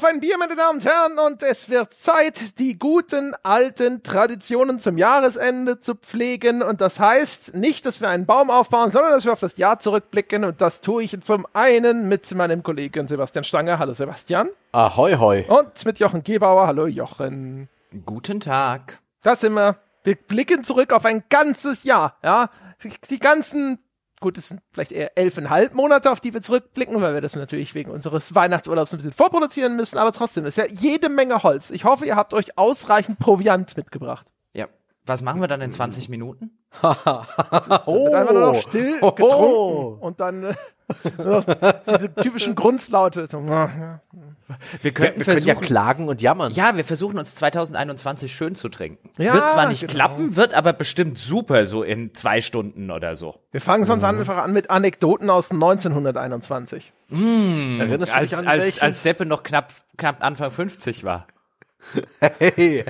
Auf ein Bier, meine Damen und Herren, und es wird Zeit, die guten alten Traditionen zum Jahresende zu pflegen. Und das heißt nicht, dass wir einen Baum aufbauen, sondern dass wir auf das Jahr zurückblicken. Und das tue ich zum einen mit meinem Kollegen Sebastian Stange. Hallo Sebastian. Ahoi, hoi. Und mit Jochen Gebauer. Hallo Jochen. Guten Tag. Das sind wir. Wir blicken zurück auf ein ganzes Jahr, ja. Die ganzen Gut, es sind vielleicht eher elfeinhalb Monate, auf die wir zurückblicken, weil wir das natürlich wegen unseres Weihnachtsurlaubs ein bisschen vorproduzieren müssen, aber trotzdem ist ja jede Menge Holz. Ich hoffe, ihr habt euch ausreichend Proviant mitgebracht. Ja. Was machen wir dann in 20 Minuten? oh. einfach nur noch still getrunken oh. und dann diese typischen Grunzlaute. So, wir, könnten wir, wir können ja klagen und jammern. Ja, wir versuchen uns 2021 schön zu trinken. Ja, wird zwar nicht genau. klappen, wird aber bestimmt super so in zwei Stunden oder so. Wir fangen sonst mhm. einfach an mit Anekdoten aus 1921. Mmh, Erinnerst du dich an als, als Seppe noch knapp, knapp Anfang 50 war. Hey,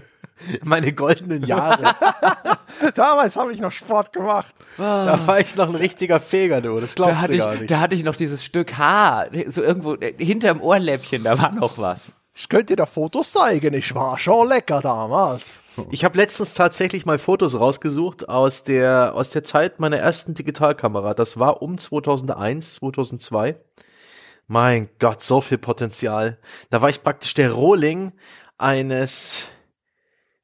meine goldenen Jahre. Damals habe ich noch Sport gemacht. Da war ich noch ein richtiger Feger, du. Das glaubst da du gar ich, nicht. Da hatte ich noch dieses Stück Haar, so irgendwo hinterm Ohrläppchen, da war noch was. Ich könnte dir da Fotos zeigen, ich war schon lecker damals. Ich habe letztens tatsächlich mal Fotos rausgesucht aus der, aus der Zeit meiner ersten Digitalkamera. Das war um 2001, 2002. Mein Gott, so viel Potenzial. Da war ich praktisch der Rohling eines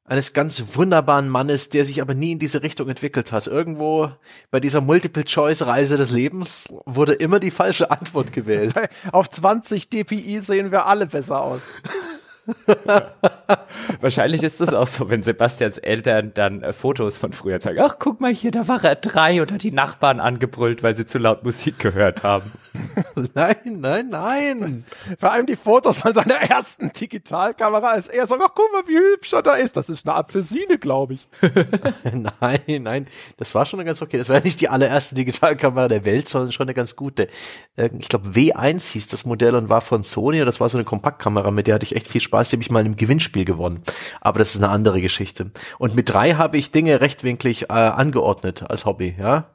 eines ganz wunderbaren Mannes, der sich aber nie in diese Richtung entwickelt hat. Irgendwo bei dieser Multiple-Choice-Reise des Lebens wurde immer die falsche Antwort gewählt. Auf 20 DPI sehen wir alle besser aus. Wahrscheinlich ist es auch so, wenn Sebastians Eltern dann äh, Fotos von früher zeigen. Ach, guck mal hier, da war er drei und hat die Nachbarn angebrüllt, weil sie zu laut Musik gehört haben. nein, nein, nein. Vor allem die Fotos von seiner ersten Digitalkamera, als er sagt, ach, guck mal, wie hübsch er da ist. Das ist eine Apfelsine, glaube ich. nein, nein, das war schon ganz okay. Das war nicht die allererste Digitalkamera der Welt, sondern schon eine ganz gute. Ich glaube, W1 hieß das Modell und war von Sony und das war so eine Kompaktkamera, mit der hatte ich echt viel Spaß Spaß, die habe ich mal im Gewinnspiel gewonnen. Aber das ist eine andere Geschichte. Und mit drei habe ich Dinge rechtwinklig äh, angeordnet als Hobby, ja.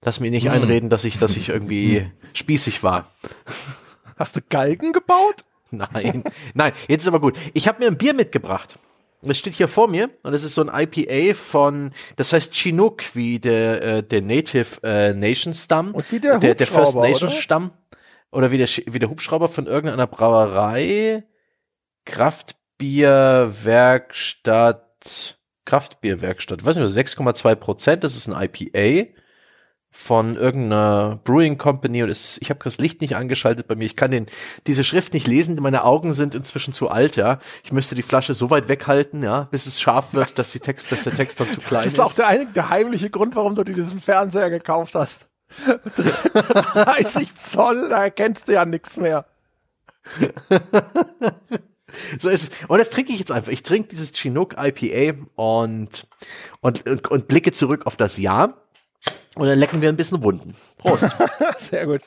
Lass mich nicht hm. einreden, dass ich, dass ich irgendwie hm. spießig war. Hast du Galgen gebaut? Nein, nein, jetzt ist aber gut. Ich habe mir ein Bier mitgebracht. Es steht hier vor mir und es ist so ein IPA von, das heißt Chinook, wie der, äh, der Native äh, Nation Stamm. Und wie der, der, der First Nation oder? Stamm. Oder wie der, wie der Hubschrauber von irgendeiner Brauerei. Kraftbierwerkstatt, Kraftbierwerkstatt, weiß nicht, 6,2 Prozent, das ist ein IPA von irgendeiner Brewing Company und es, ich habe das Licht nicht angeschaltet bei mir. Ich kann den diese Schrift nicht lesen. Meine Augen sind inzwischen zu alt. Ja, ich müsste die Flasche so weit weghalten, ja, bis es scharf wird, dass die Text, dass der Text dann zu klein ist. Das ist auch der, der heimliche Grund, warum du dir diesen Fernseher gekauft hast. 30 Zoll, da erkennst du ja nichts mehr. So ist es. Und das trinke ich jetzt einfach. Ich trinke dieses Chinook IPA und, und, und, und blicke zurück auf das Jahr. Und dann lecken wir ein bisschen Wunden. Prost. Sehr gut.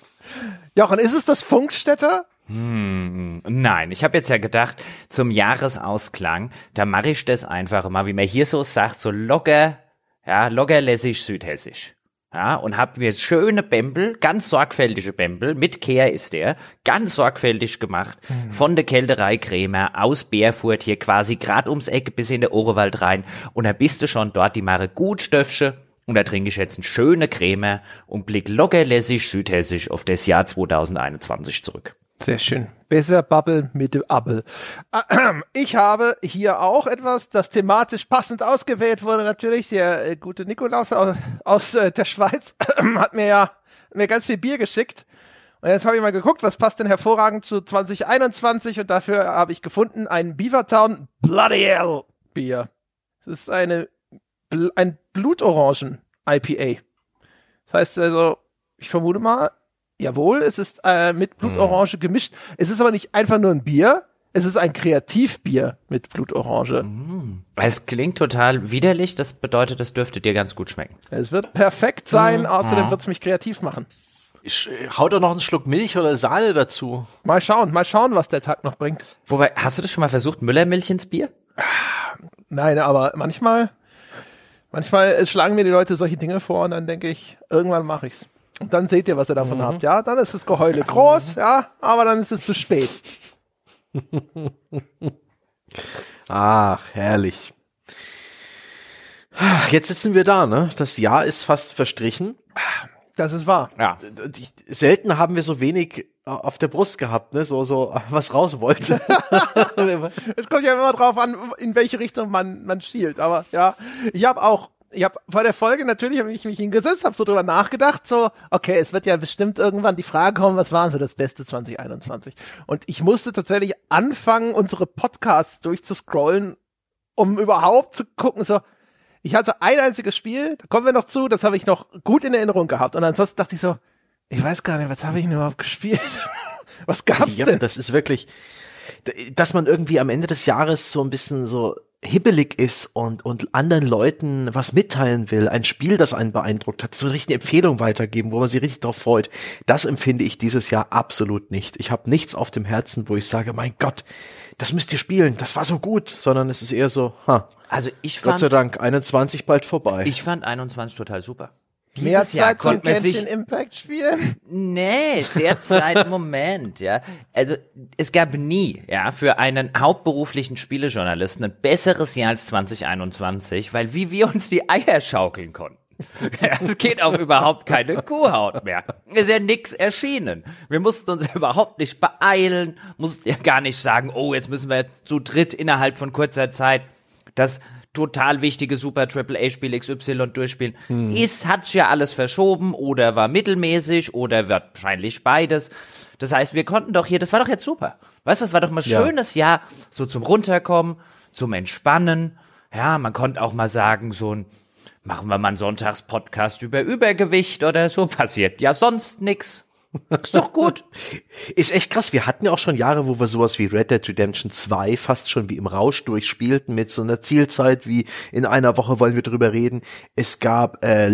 Jochen, ist es das Funkstätter? Hm, nein, ich habe jetzt ja gedacht, zum Jahresausklang, da mache ich das einfach mal, wie man hier so sagt, so locker, ja, lockerlässig südhessisch ja, und habe mir schöne Bämbel, ganz sorgfältige Bämbel, mit Kehr ist der, ganz sorgfältig gemacht, mhm. von der Kälterei Krämer aus Bärfurt hier quasi grad ums Eck bis in der Oberwald rein und da bist du schon dort, die mache gut Stöffsche und da trinke ich jetzt eine schöne Creme und blick lockerlässig südhessisch auf das Jahr 2021 zurück. Sehr schön. Besser Bubble mit dem Abel. Ich habe hier auch etwas, das thematisch passend ausgewählt wurde. Natürlich der äh, gute Nikolaus aus, äh, der Schweiz hat mir ja mir ganz viel Bier geschickt. Und jetzt habe ich mal geguckt, was passt denn hervorragend zu 2021 und dafür habe ich gefunden ein Beavertown Bloody Hell Bier. Es ist eine ein Blutorangen IPA. Das heißt also, ich vermute mal, Jawohl, es ist äh, mit Blutorange mm. gemischt. Es ist aber nicht einfach nur ein Bier, es ist ein Kreativbier mit Blutorange. Mm. Es klingt total widerlich, das bedeutet, es dürfte dir ganz gut schmecken. Es wird perfekt sein, mm. außerdem wird es mich kreativ machen. Ich, hau doch noch einen Schluck Milch oder Sahne dazu. Mal schauen, mal schauen, was der Tag noch bringt. Wobei, hast du das schon mal versucht, Müllermilch ins Bier? Nein, aber manchmal, manchmal schlagen mir die Leute solche Dinge vor und dann denke ich, irgendwann mache ich's. Und dann seht ihr, was ihr davon mhm. habt. Ja, dann ist das Geheule groß, ja, aber dann ist es zu spät. Ach, herrlich. Jetzt sitzen wir da, ne? Das Jahr ist fast verstrichen. Das ist wahr. Ja. Selten haben wir so wenig auf der Brust gehabt, ne? So, so, was raus wollte. Es kommt ja immer drauf an, in welche Richtung man, man schielt. Aber ja, ich habe auch, ich habe vor der Folge natürlich, habe ich mich hingesetzt, habe so drüber nachgedacht, so, okay, es wird ja bestimmt irgendwann die Frage kommen, was war so das Beste 2021? Und ich musste tatsächlich anfangen, unsere Podcasts durchzuscrollen, um überhaupt zu gucken, so, ich hatte ein einziges Spiel, da kommen wir noch zu, das habe ich noch gut in Erinnerung gehabt. Und ansonsten dachte ich so, ich weiß gar nicht, was habe ich denn überhaupt gespielt? was gab's ja, denn? das ist wirklich, dass man irgendwie am Ende des Jahres so ein bisschen so hibbelig ist und, und anderen Leuten was mitteilen will, ein Spiel, das einen beeindruckt hat, so eine richtige Empfehlung weitergeben, wo man sich richtig drauf freut. Das empfinde ich dieses Jahr absolut nicht. Ich habe nichts auf dem Herzen, wo ich sage, mein Gott, das müsst ihr spielen, das war so gut, sondern es ist eher so, ha, Also ich Gott fand, sei Dank, 21 bald vorbei. ich fand 21 total super. Mehr Jahr Zeit konnte man sich Impact spielen? Nee, derzeit Moment, ja. Also es gab nie, ja, für einen hauptberuflichen Spielejournalisten ein besseres Jahr als 2021, weil wie wir uns die Eier schaukeln konnten. Es geht auf überhaupt keine Kuhhaut mehr. Ist ja nix erschienen. Wir mussten uns überhaupt nicht beeilen, mussten ja gar nicht sagen, oh, jetzt müssen wir zu dritt innerhalb von kurzer Zeit das total wichtige Super AAA Spiel XY durchspielen. Ist, hat's ja alles verschoben oder war mittelmäßig oder wird wahrscheinlich beides. Das heißt, wir konnten doch hier, das war doch jetzt super. Weißt du, das war doch mal ein Ja. schönes Jahr, so zum Runterkommen, zum Entspannen. Ja, man konnte auch mal sagen, so ein, machen wir mal einen Sonntagspodcast über Übergewicht oder so, passiert ja sonst nix. Ist doch gut. Ist echt krass. Wir hatten ja auch schon Jahre, wo wir sowas wie Red Dead Redemption 2 fast schon wie im Rausch durchspielten mit so einer Zielzeit wie in einer Woche wollen wir drüber reden. Es gab äh,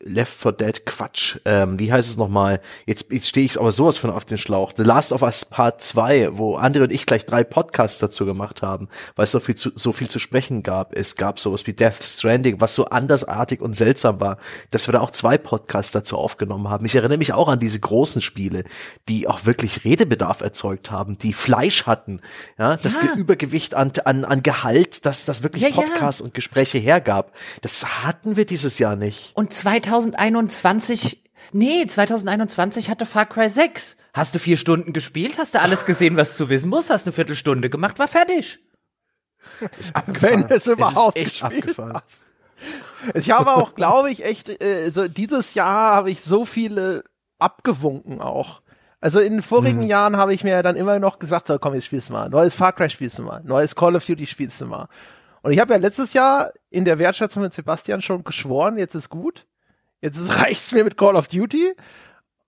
Left 4 Dead Quatsch. Ähm, wie heißt es nochmal? Jetzt, jetzt stehe ich aber sowas von auf den Schlauch. The Last of Us Part 2, wo André und ich gleich drei Podcasts dazu gemacht haben, weil es so viel zu, so viel zu sprechen gab. Es gab sowas wie Death Stranding, was so andersartig und seltsam war, dass wir da auch zwei Podcasts dazu aufgenommen haben. Ich erinnere mich auch an diese großen Spiele, die auch wirklich Redebedarf erzeugt haben, die Fleisch hatten, ja, das Ja. Ge- Übergewicht an, an, an Gehalt, das, das wirklich Ja, ja. Podcasts und Gespräche hergab. Das hatten wir dieses Jahr nicht. Und 2021, nee, 2021 hatte Far Cry 6. Hast du vier Stunden gespielt? Hast du alles gesehen, was du wissen musst? Hast eine Viertelstunde gemacht? War fertig. Ist Wenn abgefahren. es überhaupt ist echt gespielt abgefahren. hast. Ich habe auch, glaube ich, echt, äh, so dieses Jahr habe ich so viele abgewunken auch. Also in den vorigen Mhm. Jahren habe ich mir dann immer noch gesagt, so komm, jetzt spielst du mal. Neues Far Cry spielst du mal. Neues Call of Duty spielst du mal. Und ich habe ja letztes Jahr in der Wertschätzung mit Sebastian schon geschworen, jetzt ist gut. Jetzt ist- reicht's mir mit Call of Duty.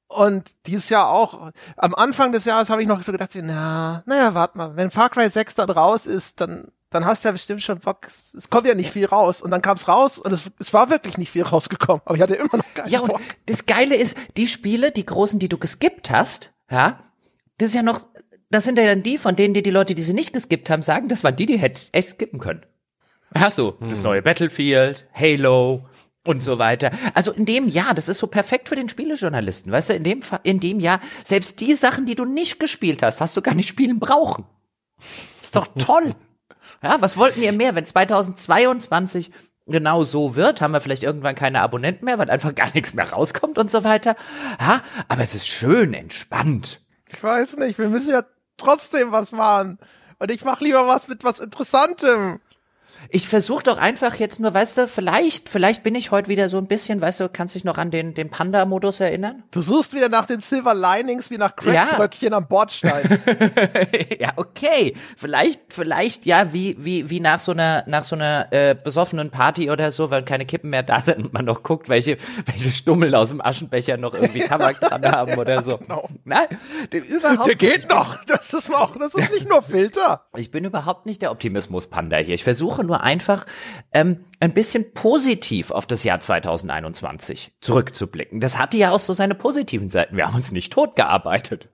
Und dieses Jahr auch, am Anfang des Jahres habe ich noch so gedacht, na, naja, warte mal, wenn Far Cry 6 dann raus ist, dann, dann hast du ja bestimmt schon Bock, es, kommt ja nicht viel raus. Und dann kam es raus und es, es war wirklich nicht viel rausgekommen, aber ich hatte immer noch keinen Ja, und Bock. das Geile ist, die Spiele, die großen, die du geskippt hast, ja, das ist ja noch, das sind ja dann die, von denen, die die Leute, die sie nicht geskippt haben, sagen, das waren die, die hättest echt skippen können. Ja, so, das neue Battlefield, Halo und so weiter. Also in dem Jahr, das ist so perfekt für den Spielejournalisten, weißt du, in dem, in dem Jahr, selbst die Sachen, die du nicht gespielt hast, hast du gar nicht spielen brauchen. Ist doch toll. Ja, was wollten ihr mehr, wenn 2022 genau so wird, haben wir vielleicht irgendwann keine Abonnenten mehr, weil einfach gar nichts mehr rauskommt und so weiter. Ja, aber es ist schön entspannt. Ich weiß nicht, wir müssen ja trotzdem was machen. Und ich mache lieber was mit was Interessantem. Ich versuche doch einfach jetzt nur, weißt du, vielleicht, vielleicht bin ich heute wieder so ein bisschen, weißt du, kannst dich noch an den, den Panda-Modus erinnern? Du suchst wieder nach den Silver Linings wie nach Ja. Crackbröckchen am Bordstein. ja, okay. Vielleicht, vielleicht, ja, wie, wie, wie nach so einer, nach so einer äh, besoffenen Party oder so, weil keine Kippen mehr da sind und man noch guckt, welche, welche Stummel aus dem Aschenbecher noch irgendwie Tabak dran haben oder so. Nein, der, überhaupt Der geht noch. Das ist noch, das ist nicht nur Filter. Ich bin überhaupt nicht der Optimismus-Panda hier. Ich versuche nur einfach ähm, ein bisschen positiv auf das Jahr 2021 zurückzublicken. Das hatte ja auch so seine positiven Seiten. Wir haben uns nicht tot gearbeitet.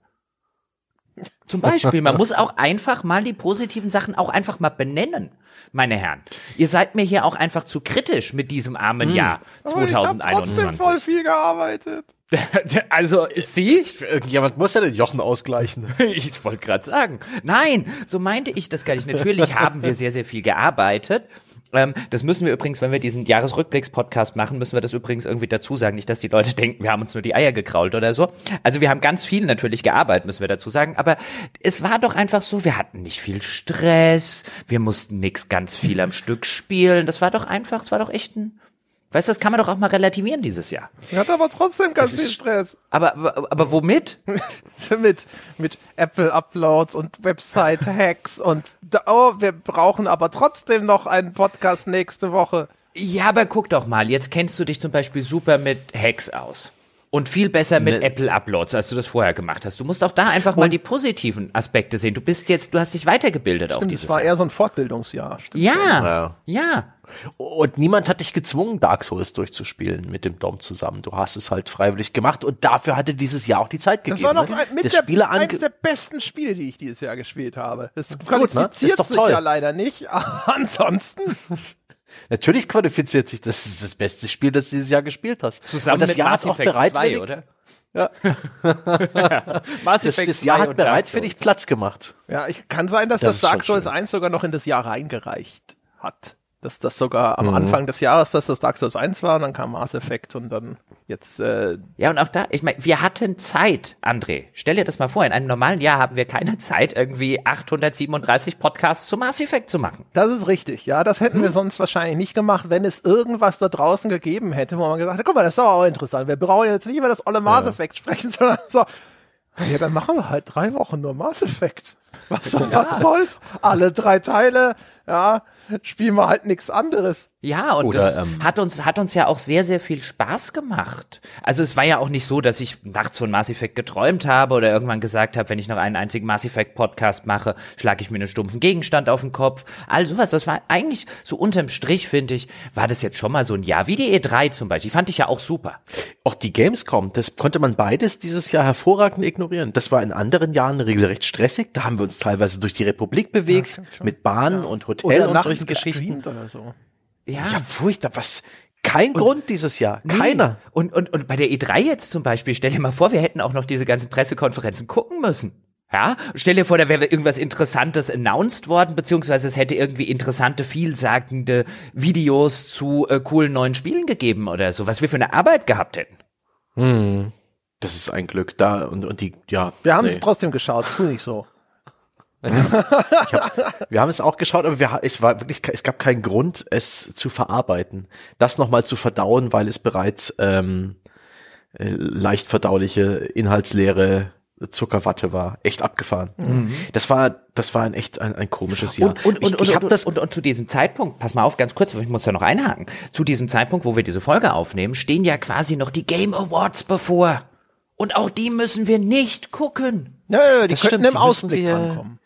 Zum Beispiel, man muss auch einfach mal die positiven Sachen auch einfach mal benennen, meine Herren. Ihr seid mir hier auch einfach zu kritisch mit diesem armen Jahr Aber ich habe trotzdem 2021. voll viel gearbeitet. also sie? Irgendjemand muss ja den Jochen ausgleichen. Ich wollte gerade sagen. Nein, so meinte ich das gar nicht. Natürlich haben wir sehr, sehr viel gearbeitet. Ähm, das müssen wir übrigens, wenn wir diesen Jahresrückblicks-Podcast machen, müssen wir das übrigens irgendwie dazu sagen. Nicht, dass die Leute denken, wir haben uns nur die Eier gekrault oder so. Also wir haben ganz viel natürlich gearbeitet, müssen wir dazu sagen. Aber es war doch einfach so, wir hatten nicht viel Stress, wir mussten nix ganz viel am Stück spielen. Das war doch einfach, es war doch echt ein Weißt du, das kann man doch auch mal relativieren dieses Jahr. Er hat aber trotzdem ganz viel Stress. Aber, aber, aber womit? mit, mit Apple-Uploads und Website-Hacks und, da- oh, wir brauchen aber trotzdem noch einen Podcast nächste Woche. Ja, aber guck doch mal, jetzt kennst du dich zum Beispiel super mit Hacks aus. Und viel besser mit Ne- Apple-Uploads, als du das vorher gemacht hast. Du musst auch da einfach mal die positiven Aspekte sehen. Du bist jetzt, du hast dich weitergebildet auch Stimmt, dieses das war Jahr. eher so ein Fortbildungsjahr. Stimmt. Ja, Ja. ja. Und niemand hat dich gezwungen, Dark Souls durchzuspielen mit dem Dom zusammen. Du hast es halt freiwillig gemacht und dafür hatte dieses Jahr auch die Zeit Das gegeben. war noch ne? mit Das der, eins der besten Spiele, die ich dieses Jahr gespielt habe. Es ne? qualifiziert Ist doch sich toll. ja leider nicht. Aber ansonsten, Natürlich qualifiziert sich, das ist das beste Spiel, das du dieses Jahr gespielt hast. Zusammen und das mit Jahr Mass ist auch Effect 2, bereitwillig, oder? Ja. Mass Das, Effect das Jahr 2 hat Dark bereitwillig Souls. Platz gemacht. ja, ich kann sein, dass Das das, Dark Souls schön. 1 sogar noch in das Jahr reingereicht hat. Dass das sogar Mhm. am Anfang des Jahres, dass das Dark Souls 1 war, und dann kam Mass Effect und dann jetzt, äh, Ja, und auch da, ich meine, wir hatten Zeit, André. Stell dir das mal vor, in einem normalen Jahr haben wir keine Zeit, irgendwie 837 Podcasts zu Mass Effect zu machen. Das ist richtig, ja. Das hätten wir Hm. sonst wahrscheinlich nicht gemacht, wenn es irgendwas da draußen gegeben hätte, wo man gesagt hätte, guck mal, das ist doch auch interessant. Wir brauchen jetzt nicht über das olle Mass Effect sprechen, sondern so, ja, dann machen wir halt drei Wochen nur Mass Effect. Was, was soll's? Alle drei Teile, ja, spielen wir halt nichts anderes. Ja, und Oder, das ähm, hat uns, hat uns ja auch sehr, sehr viel Spaß gemacht. Also es war ja auch nicht so, dass ich nachts von Mass Effect geträumt habe oder irgendwann gesagt habe, wenn ich noch einen einzigen Mass Effect Podcast mache, schlage ich mir einen stumpfen Gegenstand auf den Kopf. All sowas, das war eigentlich so unterm Strich, finde ich, war das jetzt schon mal so ein Jahr. Wie die E3 zum Beispiel, die fand ich ja auch super. Auch die Gamescom, das konnte man beides dieses Jahr hervorragend ignorieren. Das war in anderen Jahren regelrecht stressig. Da haben wir uns teilweise durch die Republik bewegt, schon. mit Bahn und Hotel Oder und solchen Geschichten. oder so. Ja. Ja, furchtbar. Was? Kein Grund dieses Jahr. Keiner. Nee. Und, und, und bei der E3 jetzt zum Beispiel, stell dir mal vor, wir hätten auch noch diese ganzen Pressekonferenzen gucken müssen. Ja, stell dir vor, da wäre irgendwas Interessantes announced worden, beziehungsweise es hätte irgendwie interessante, vielsagende Videos zu äh, coolen neuen Spielen gegeben oder so, was wir für eine Arbeit gehabt hätten. Hm. Das ist ein Glück da und, und die, ja. Wir haben es nee. trotzdem geschaut, tu nicht so. Wir haben es auch geschaut, aber wir, es war wirklich, es gab keinen Grund, es zu verarbeiten. Das nochmal zu verdauen, weil es bereits ähm, äh, leicht verdauliche, inhaltsleere Zuckerwatte war. Echt abgefahren. Das war, das war ein echt ein, ein komisches Jahr. Und, und, ich, und, ich und, hab und, das, und, und zu diesem Zeitpunkt, pass mal auf, ganz kurz, ich muss da noch einhaken. Zu diesem Zeitpunkt, wo wir diese Folge aufnehmen, stehen ja quasi noch die Game Awards bevor. Und auch die müssen wir nicht gucken. Ja, ja, die Das könnten stimmt, im die müssen Ausblick wir- drankommen.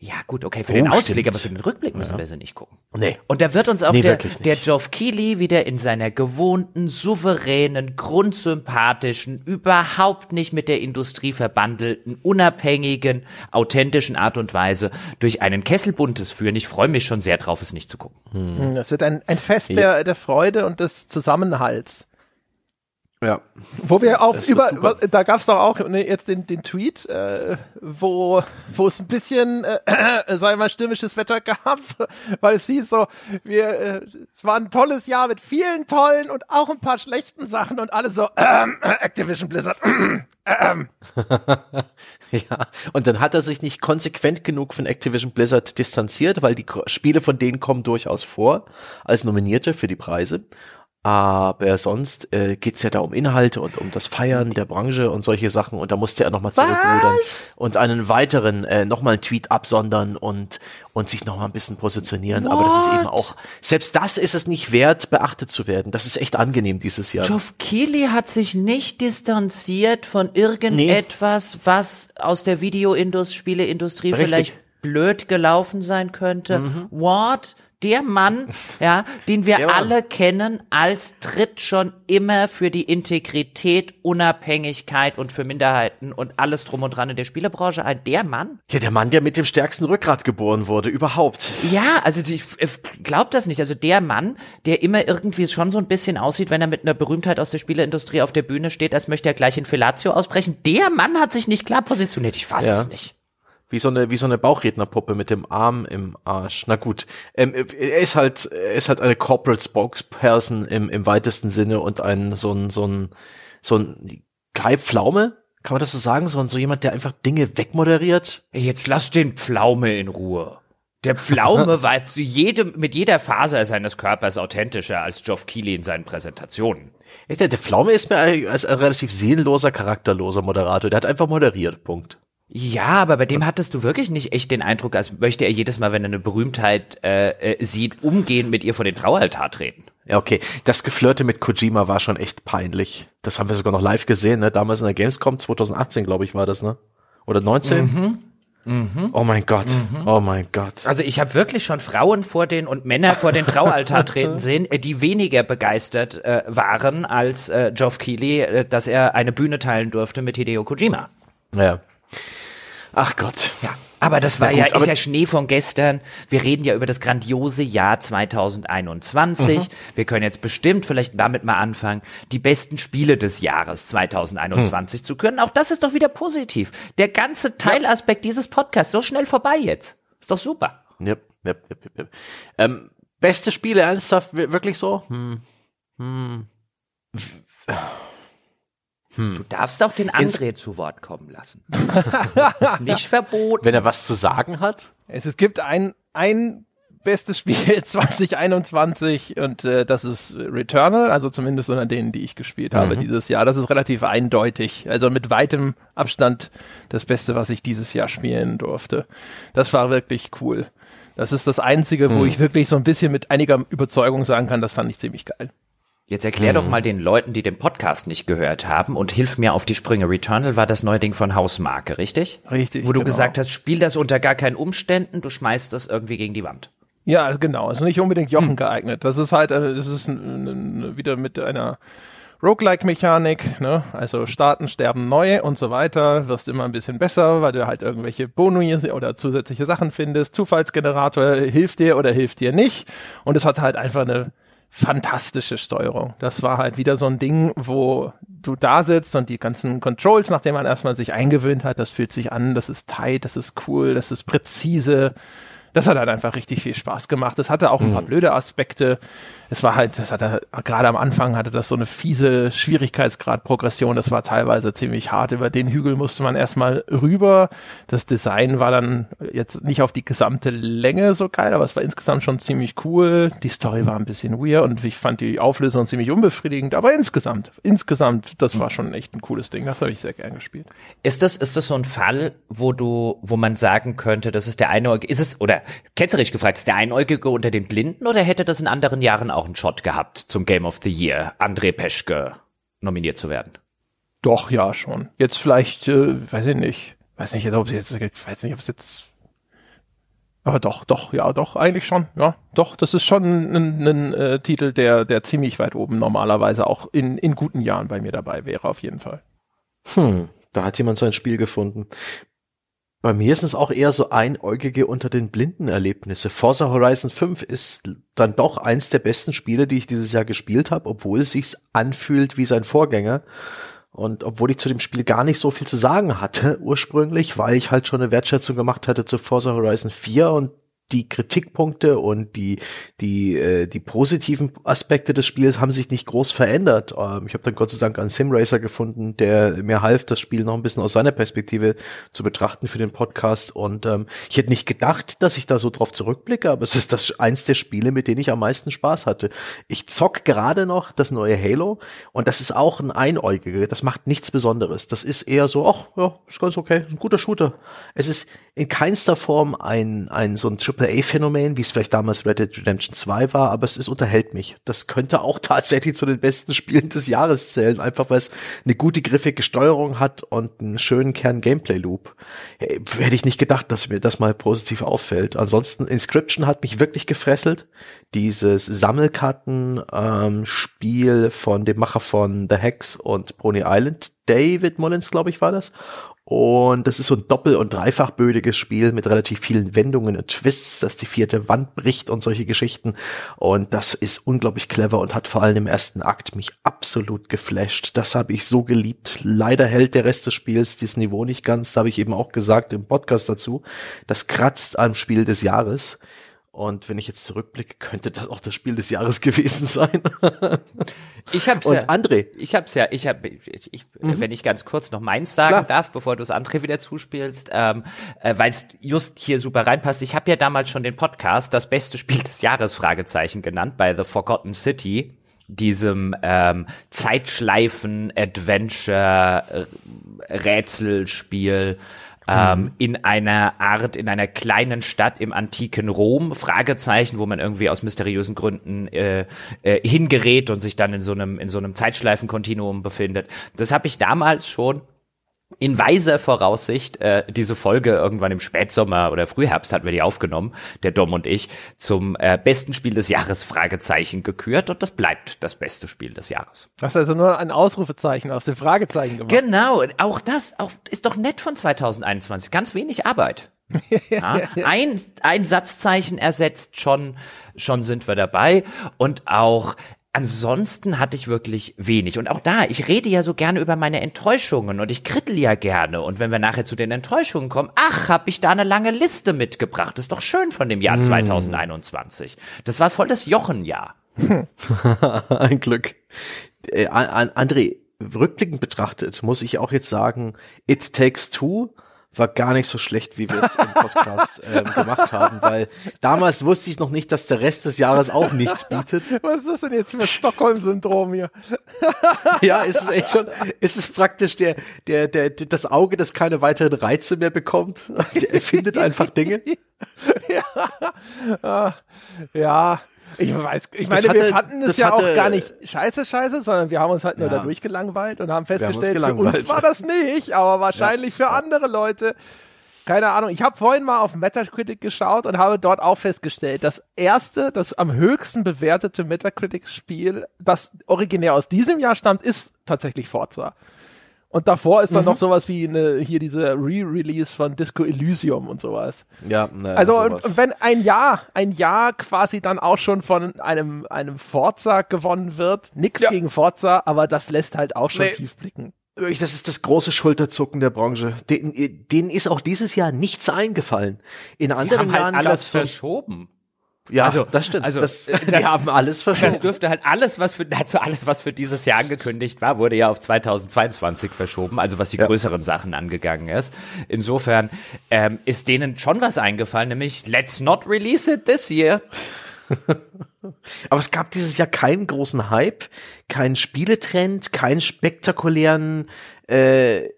Ja, gut, okay, für Oh, den Ausblick, stimmt. aber für den Rückblick müssen wir sie nicht gucken. nee. Und da wird uns auch Nee, der, der Geoff Keighley wieder in seiner gewohnten, souveränen, grundsympathischen, überhaupt nicht mit der Industrie verbandelten, unabhängigen, authentischen Art und Weise durch einen Kessel Buntes führen. Ich freue mich schon sehr drauf, es nicht zu gucken. Hm, Das wird ein, ein Fest der, der Freude und des Zusammenhalts. Ja. Wo wir auf über, super. da gab's doch auch ne, jetzt den, den Tweet, äh, wo, wo es ein bisschen, äh, sei mal stürmisches Wetter gab, weil es hieß so, wir, äh, es war ein tolles Jahr mit vielen tollen und auch ein paar schlechten Sachen und alle so, ähm, Activision Blizzard, ähm, Ja, und dann hat er sich nicht konsequent genug von Activision Blizzard distanziert, weil die Spiele von denen kommen durchaus vor als Nominierte für die Preise. Aber sonst äh, geht's ja da um Inhalte und um das Feiern der Branche und solche Sachen. Und da musste er nochmal zurückrudern und einen weiteren, äh, nochmal einen Tweet absondern und, und sich nochmal ein bisschen positionieren. Aber das ist eben auch, selbst das ist es nicht wert, beachtet zu werden. Das ist echt angenehm dieses Jahr. Geoff Keighley hat sich nicht distanziert von irgendetwas, was aus der Videoindustrie, Spieleindustrie Richtig. vielleicht blöd gelaufen sein könnte. What? Der Mann, ja, den wir alle kennen, als tritt schon immer für die Integrität, Unabhängigkeit und für Minderheiten und alles drum und dran in der Spielebranche ein. Der Mann? Ja, der Mann, der mit dem stärksten Rückgrat geboren wurde, überhaupt. Ja, also ich glaub das nicht. Also der Mann, der immer irgendwie schon so ein bisschen aussieht, wenn er mit einer Berühmtheit aus der Spieleindustrie auf der Bühne steht, als möchte er gleich in Fellatio ausbrechen. Der Mann hat sich nicht klar positioniert. Ich fasse Ja. es nicht. Wie so eine, wie so eine Bauchrednerpuppe mit dem Arm im Arsch. Na gut. Ähm, er ist halt, er ist halt eine Corporate Spokesperson im, im weitesten Sinne und ein, so ein, so ein, so ein Kai Pflaume? Kann man das so sagen? So, ein- so jemand, der einfach Dinge wegmoderiert? Ey, Jetzt lass den Pflaume in Ruhe. Der Pflaume war zu jedem, mit jeder Faser seines Körpers authentischer als Geoff Keighley in seinen Präsentationen. Der, der Pflaume ist mir als ein relativ seelenloser, charakterloser Moderator. Der hat einfach moderiert. Punkt. Ja, aber bei dem hattest du wirklich nicht echt den Eindruck, als möchte er jedes Mal, wenn er eine Berühmtheit äh, äh, sieht, umgehend mit ihr vor den Traualtar treten. Ja, okay. Das Geflirte mit Kojima war schon echt peinlich. Das haben wir sogar noch live gesehen, ne? Damals in der Gamescom 2018, glaube ich, war das, ne? Oder 19? Oh mein Gott. Oh mein Gott. Also ich habe wirklich schon Frauen vor den und Männer vor den Traualtar treten sehen, äh, die weniger begeistert äh, waren als äh, Geoff Keighley, äh, dass er eine Bühne teilen durfte mit Hideo Kojima. Ja. Ach Gott. Ja, aber das war Na gut, ja, ist ja Schnee von gestern. Wir reden ja über das grandiose Jahr 2021. Mhm. Wir können jetzt bestimmt vielleicht damit mal anfangen, die besten Spiele des Jahres Hm. 2021 zu können. Auch das ist doch wieder positiv. Der ganze Teilaspekt dieses Podcasts so schnell vorbei jetzt. Ist doch super. Yep, yep, yep, yep, yep. Ähm, beste Spiele, ernsthaft, wir- wirklich so? Hm. Hm. Du darfst auch den André zu Wort kommen lassen. ist nicht verboten. Wenn er was zu sagen hat? Es, es gibt ein, ein bestes Spiel 2021 und äh, das ist Returnal, also zumindest unter denen, die ich gespielt habe dieses Jahr. Das ist relativ eindeutig, also mit weitem Abstand das Beste, was ich dieses Jahr spielen durfte. Das war wirklich cool. Das ist das Einzige, wo ich wirklich so ein bisschen mit einiger Überzeugung sagen kann, das fand ich ziemlich geil. Jetzt erklär Mhm. doch mal den Leuten, die den Podcast nicht gehört haben und hilf mir auf die Sprünge. Returnal war das neue Ding von Hausmarke, richtig? Richtig, Wo du genau. gesagt hast, spiel das unter gar keinen Umständen, du schmeißt das irgendwie gegen die Wand. Ja, genau. Also nicht unbedingt Jochen geeignet. Das ist halt, äh, das ist wieder mit einer Roguelike-Mechanik, ne? Also starten, sterben neu und so weiter. Wirst immer ein bisschen besser, weil du halt irgendwelche Boni oder zusätzliche Sachen findest. Zufallsgenerator hilft dir oder hilft dir nicht. Und es hat halt einfach eine fantastische Steuerung. Das war halt wieder so ein Ding, wo du da sitzt und die ganzen Controls, nachdem man erstmal sich eingewöhnt hat, das fühlt sich an, das ist tight, das ist cool, das ist präzise. Das hat halt einfach richtig viel Spaß gemacht. Es hatte auch ein paar blöde Aspekte. Es war halt, das hatte, gerade am Anfang hatte das so eine fiese Schwierigkeitsgrad-Progression. Das war teilweise ziemlich hart. Über den Hügel musste man erstmal rüber. Das Design war dann jetzt nicht auf die gesamte Länge so geil, aber es war insgesamt schon ziemlich cool. Die Story war ein bisschen weird und ich fand die Auflösung ziemlich unbefriedigend. Aber insgesamt, insgesamt, das war schon echt ein cooles Ding. Das habe ich sehr gern gespielt. Ist das, ist das so ein Fall, wo du, wo man sagen könnte, das ist der Einäugige, ist es, oder ketzerisch gefragt, ist der Einäugige unter den Blinden oder hätte das in anderen Jahren auch einen Shot gehabt, zum Game of the Year, André Peschke nominiert zu werden? Doch, ja, schon. Jetzt vielleicht, äh, weiß ich nicht. Weiß nicht, ob es jetzt, weiß nicht, ob es jetzt. Aber doch, doch, ja, doch, eigentlich schon. Ja, doch, das ist schon ein, ein äh, Titel, der, der ziemlich weit oben normalerweise auch in, in guten Jahren bei mir dabei wäre, auf jeden Fall. Hm, da hat jemand sein Spiel gefunden. Bei mir ist es auch eher so einäugige unter den blinden Erlebnisse. Forza Horizon 5 ist dann doch eins der besten Spiele, die ich dieses Jahr gespielt habe, obwohl es sich anfühlt wie sein Vorgänger. Und obwohl ich zu dem Spiel gar nicht so viel zu sagen hatte, ursprünglich, weil ich halt schon eine Wertschätzung gemacht hatte zu Forza Horizon 4 und die Kritikpunkte und die die äh, die positiven Aspekte des Spiels haben sich nicht groß verändert. Ähm, ich habe dann Gott sei Dank einen Simracer gefunden, der mir half, das Spiel noch ein bisschen aus seiner Perspektive zu betrachten für den Podcast. Und ähm, ich hätte nicht gedacht, dass ich da so drauf zurückblicke, aber es ist das eins der Spiele, mit denen ich am meisten Spaß hatte. Ich zock gerade noch das neue Halo und das ist auch ein Einäugige. Das macht nichts Besonderes. Das ist eher so, ach ja, ist ganz okay, ein guter Shooter. Es ist in keinster Form ein ein so ein AAA-Phänomen, wie es vielleicht damals Red Dead Redemption 2 war, aber es ist unterhält mich. Das könnte auch tatsächlich zu den besten Spielen des Jahres zählen, einfach weil es eine gute griffige Steuerung hat und einen schönen Kern Gameplay-Loop. Hätte ich nicht gedacht, dass mir das mal positiv auffällt. Ansonsten, Inscription hat mich wirklich gefresselt. Dieses Sammelkarten-Spiel ähm, von dem Macher von The Hex und Pony Island, David Mullins, glaube ich, war das. Und das ist so ein doppel- und dreifachbödiges Spiel mit relativ vielen Wendungen und Twists, dass die vierte Wand bricht und solche Geschichten. Und das ist unglaublich clever und hat vor allem im ersten Akt mich absolut geflasht. Das habe ich so geliebt. Leider hält der Rest des Spiels dieses Niveau nicht ganz. Das habe ich eben auch gesagt im Podcast dazu. Das kratzt am Spiel des Jahres. Und wenn ich jetzt zurückblicke, könnte das auch das Spiel des Jahres gewesen sein. ich hab's Und ja. André. Ich hab's ja, ich hab, ich, ich mhm. wenn ich ganz kurz noch meins sagen Klar. darf, bevor du das André wieder zuspielst, ähm, äh, weil es just hier super reinpasst. Ich habe ja damals schon den Podcast das beste Spiel des Jahres Fragezeichen genannt bei The Forgotten City diesem ähm, Zeitschleifen Adventure äh, Rätselspiel ähm, mhm. in einer Art, in einer kleinen Stadt im antiken Rom, Fragezeichen, wo man irgendwie aus mysteriösen Gründen äh, äh, hingerät und sich dann in so einem, in so einem Zeitschleifenkontinuum befindet. Das habe ich damals schon in weiser Voraussicht äh, diese Folge irgendwann im Spätsommer oder Frühherbst hatten wir die aufgenommen, der Dom und ich, zum äh, besten Spiel des Jahres Fragezeichen gekürt und das bleibt das beste Spiel des Jahres. Hast also nur ein Ausrufezeichen aus dem Fragezeichen gemacht. Genau, auch das auch, ist doch nett von 2021, ganz wenig Arbeit. ja, ein, ein Satzzeichen ersetzt schon, schon sind wir dabei und auch ansonsten hatte ich wirklich wenig. Und auch da, ich rede ja so gerne über meine Enttäuschungen und ich krittel ja gerne. Und wenn wir nachher zu den Enttäuschungen kommen, ach, hab ich da eine lange Liste mitgebracht. Das ist doch schön von dem Jahr mm. 2021. Das war voll das Jochenjahr. Ein Glück. Äh, André, rückblickend betrachtet, muss ich auch jetzt sagen, It Takes Two war gar nicht so schlecht, wie wir es im Podcast ähm, gemacht haben, weil damals wusste ich noch nicht, dass der Rest des Jahres auch nichts bietet. Was ist das denn jetzt für Stockholm-Syndrom hier? ja, ist es echt schon, ist es praktisch der, der, der, das Auge, das keine weiteren Reize mehr bekommt. Der erfindet einfach Dinge. ja. Ah, ja. Ich weiß, ich meine, hatte, wir fanden es ja hatte, auch gar nicht scheiße, scheiße, sondern wir haben uns halt nur ja. da durchgelangweilt und haben festgestellt, haben uns für uns war das nicht, aber wahrscheinlich ja. für andere Leute. Keine Ahnung. Ich habe vorhin mal auf Metacritic geschaut und habe dort auch festgestellt, das erste, das am höchsten bewertete Metacritic-Spiel, das originär aus diesem Jahr stammt, ist tatsächlich Forza. Und davor ist dann mhm. noch sowas wie eine, hier diese Re-Release von Disco Elysium und sowas. Ja, ne, also sowas. Und, wenn ein Jahr, ein Jahr quasi dann auch schon von einem, einem Forza gewonnen wird, nix ja. gegen Forza, aber das lässt halt auch schon nee. tief blicken. Das ist das große Schulterzucken der Branche. Den, denen ist auch dieses Jahr nichts eingefallen. In anderen haben halt Jahren alles verschoben. Ja, also, das stimmt. Also, das, äh, die haben alles verschoben. Das dürfte halt alles, was für, also alles, was für dieses Jahr angekündigt war, wurde ja auf 2022 verschoben, also was die ja. größeren Sachen angegangen ist. Insofern ähm, ist denen schon was eingefallen, nämlich let's not release it this year. Aber es gab dieses Jahr keinen großen Hype, keinen Spieletrend, keinen spektakulären äh,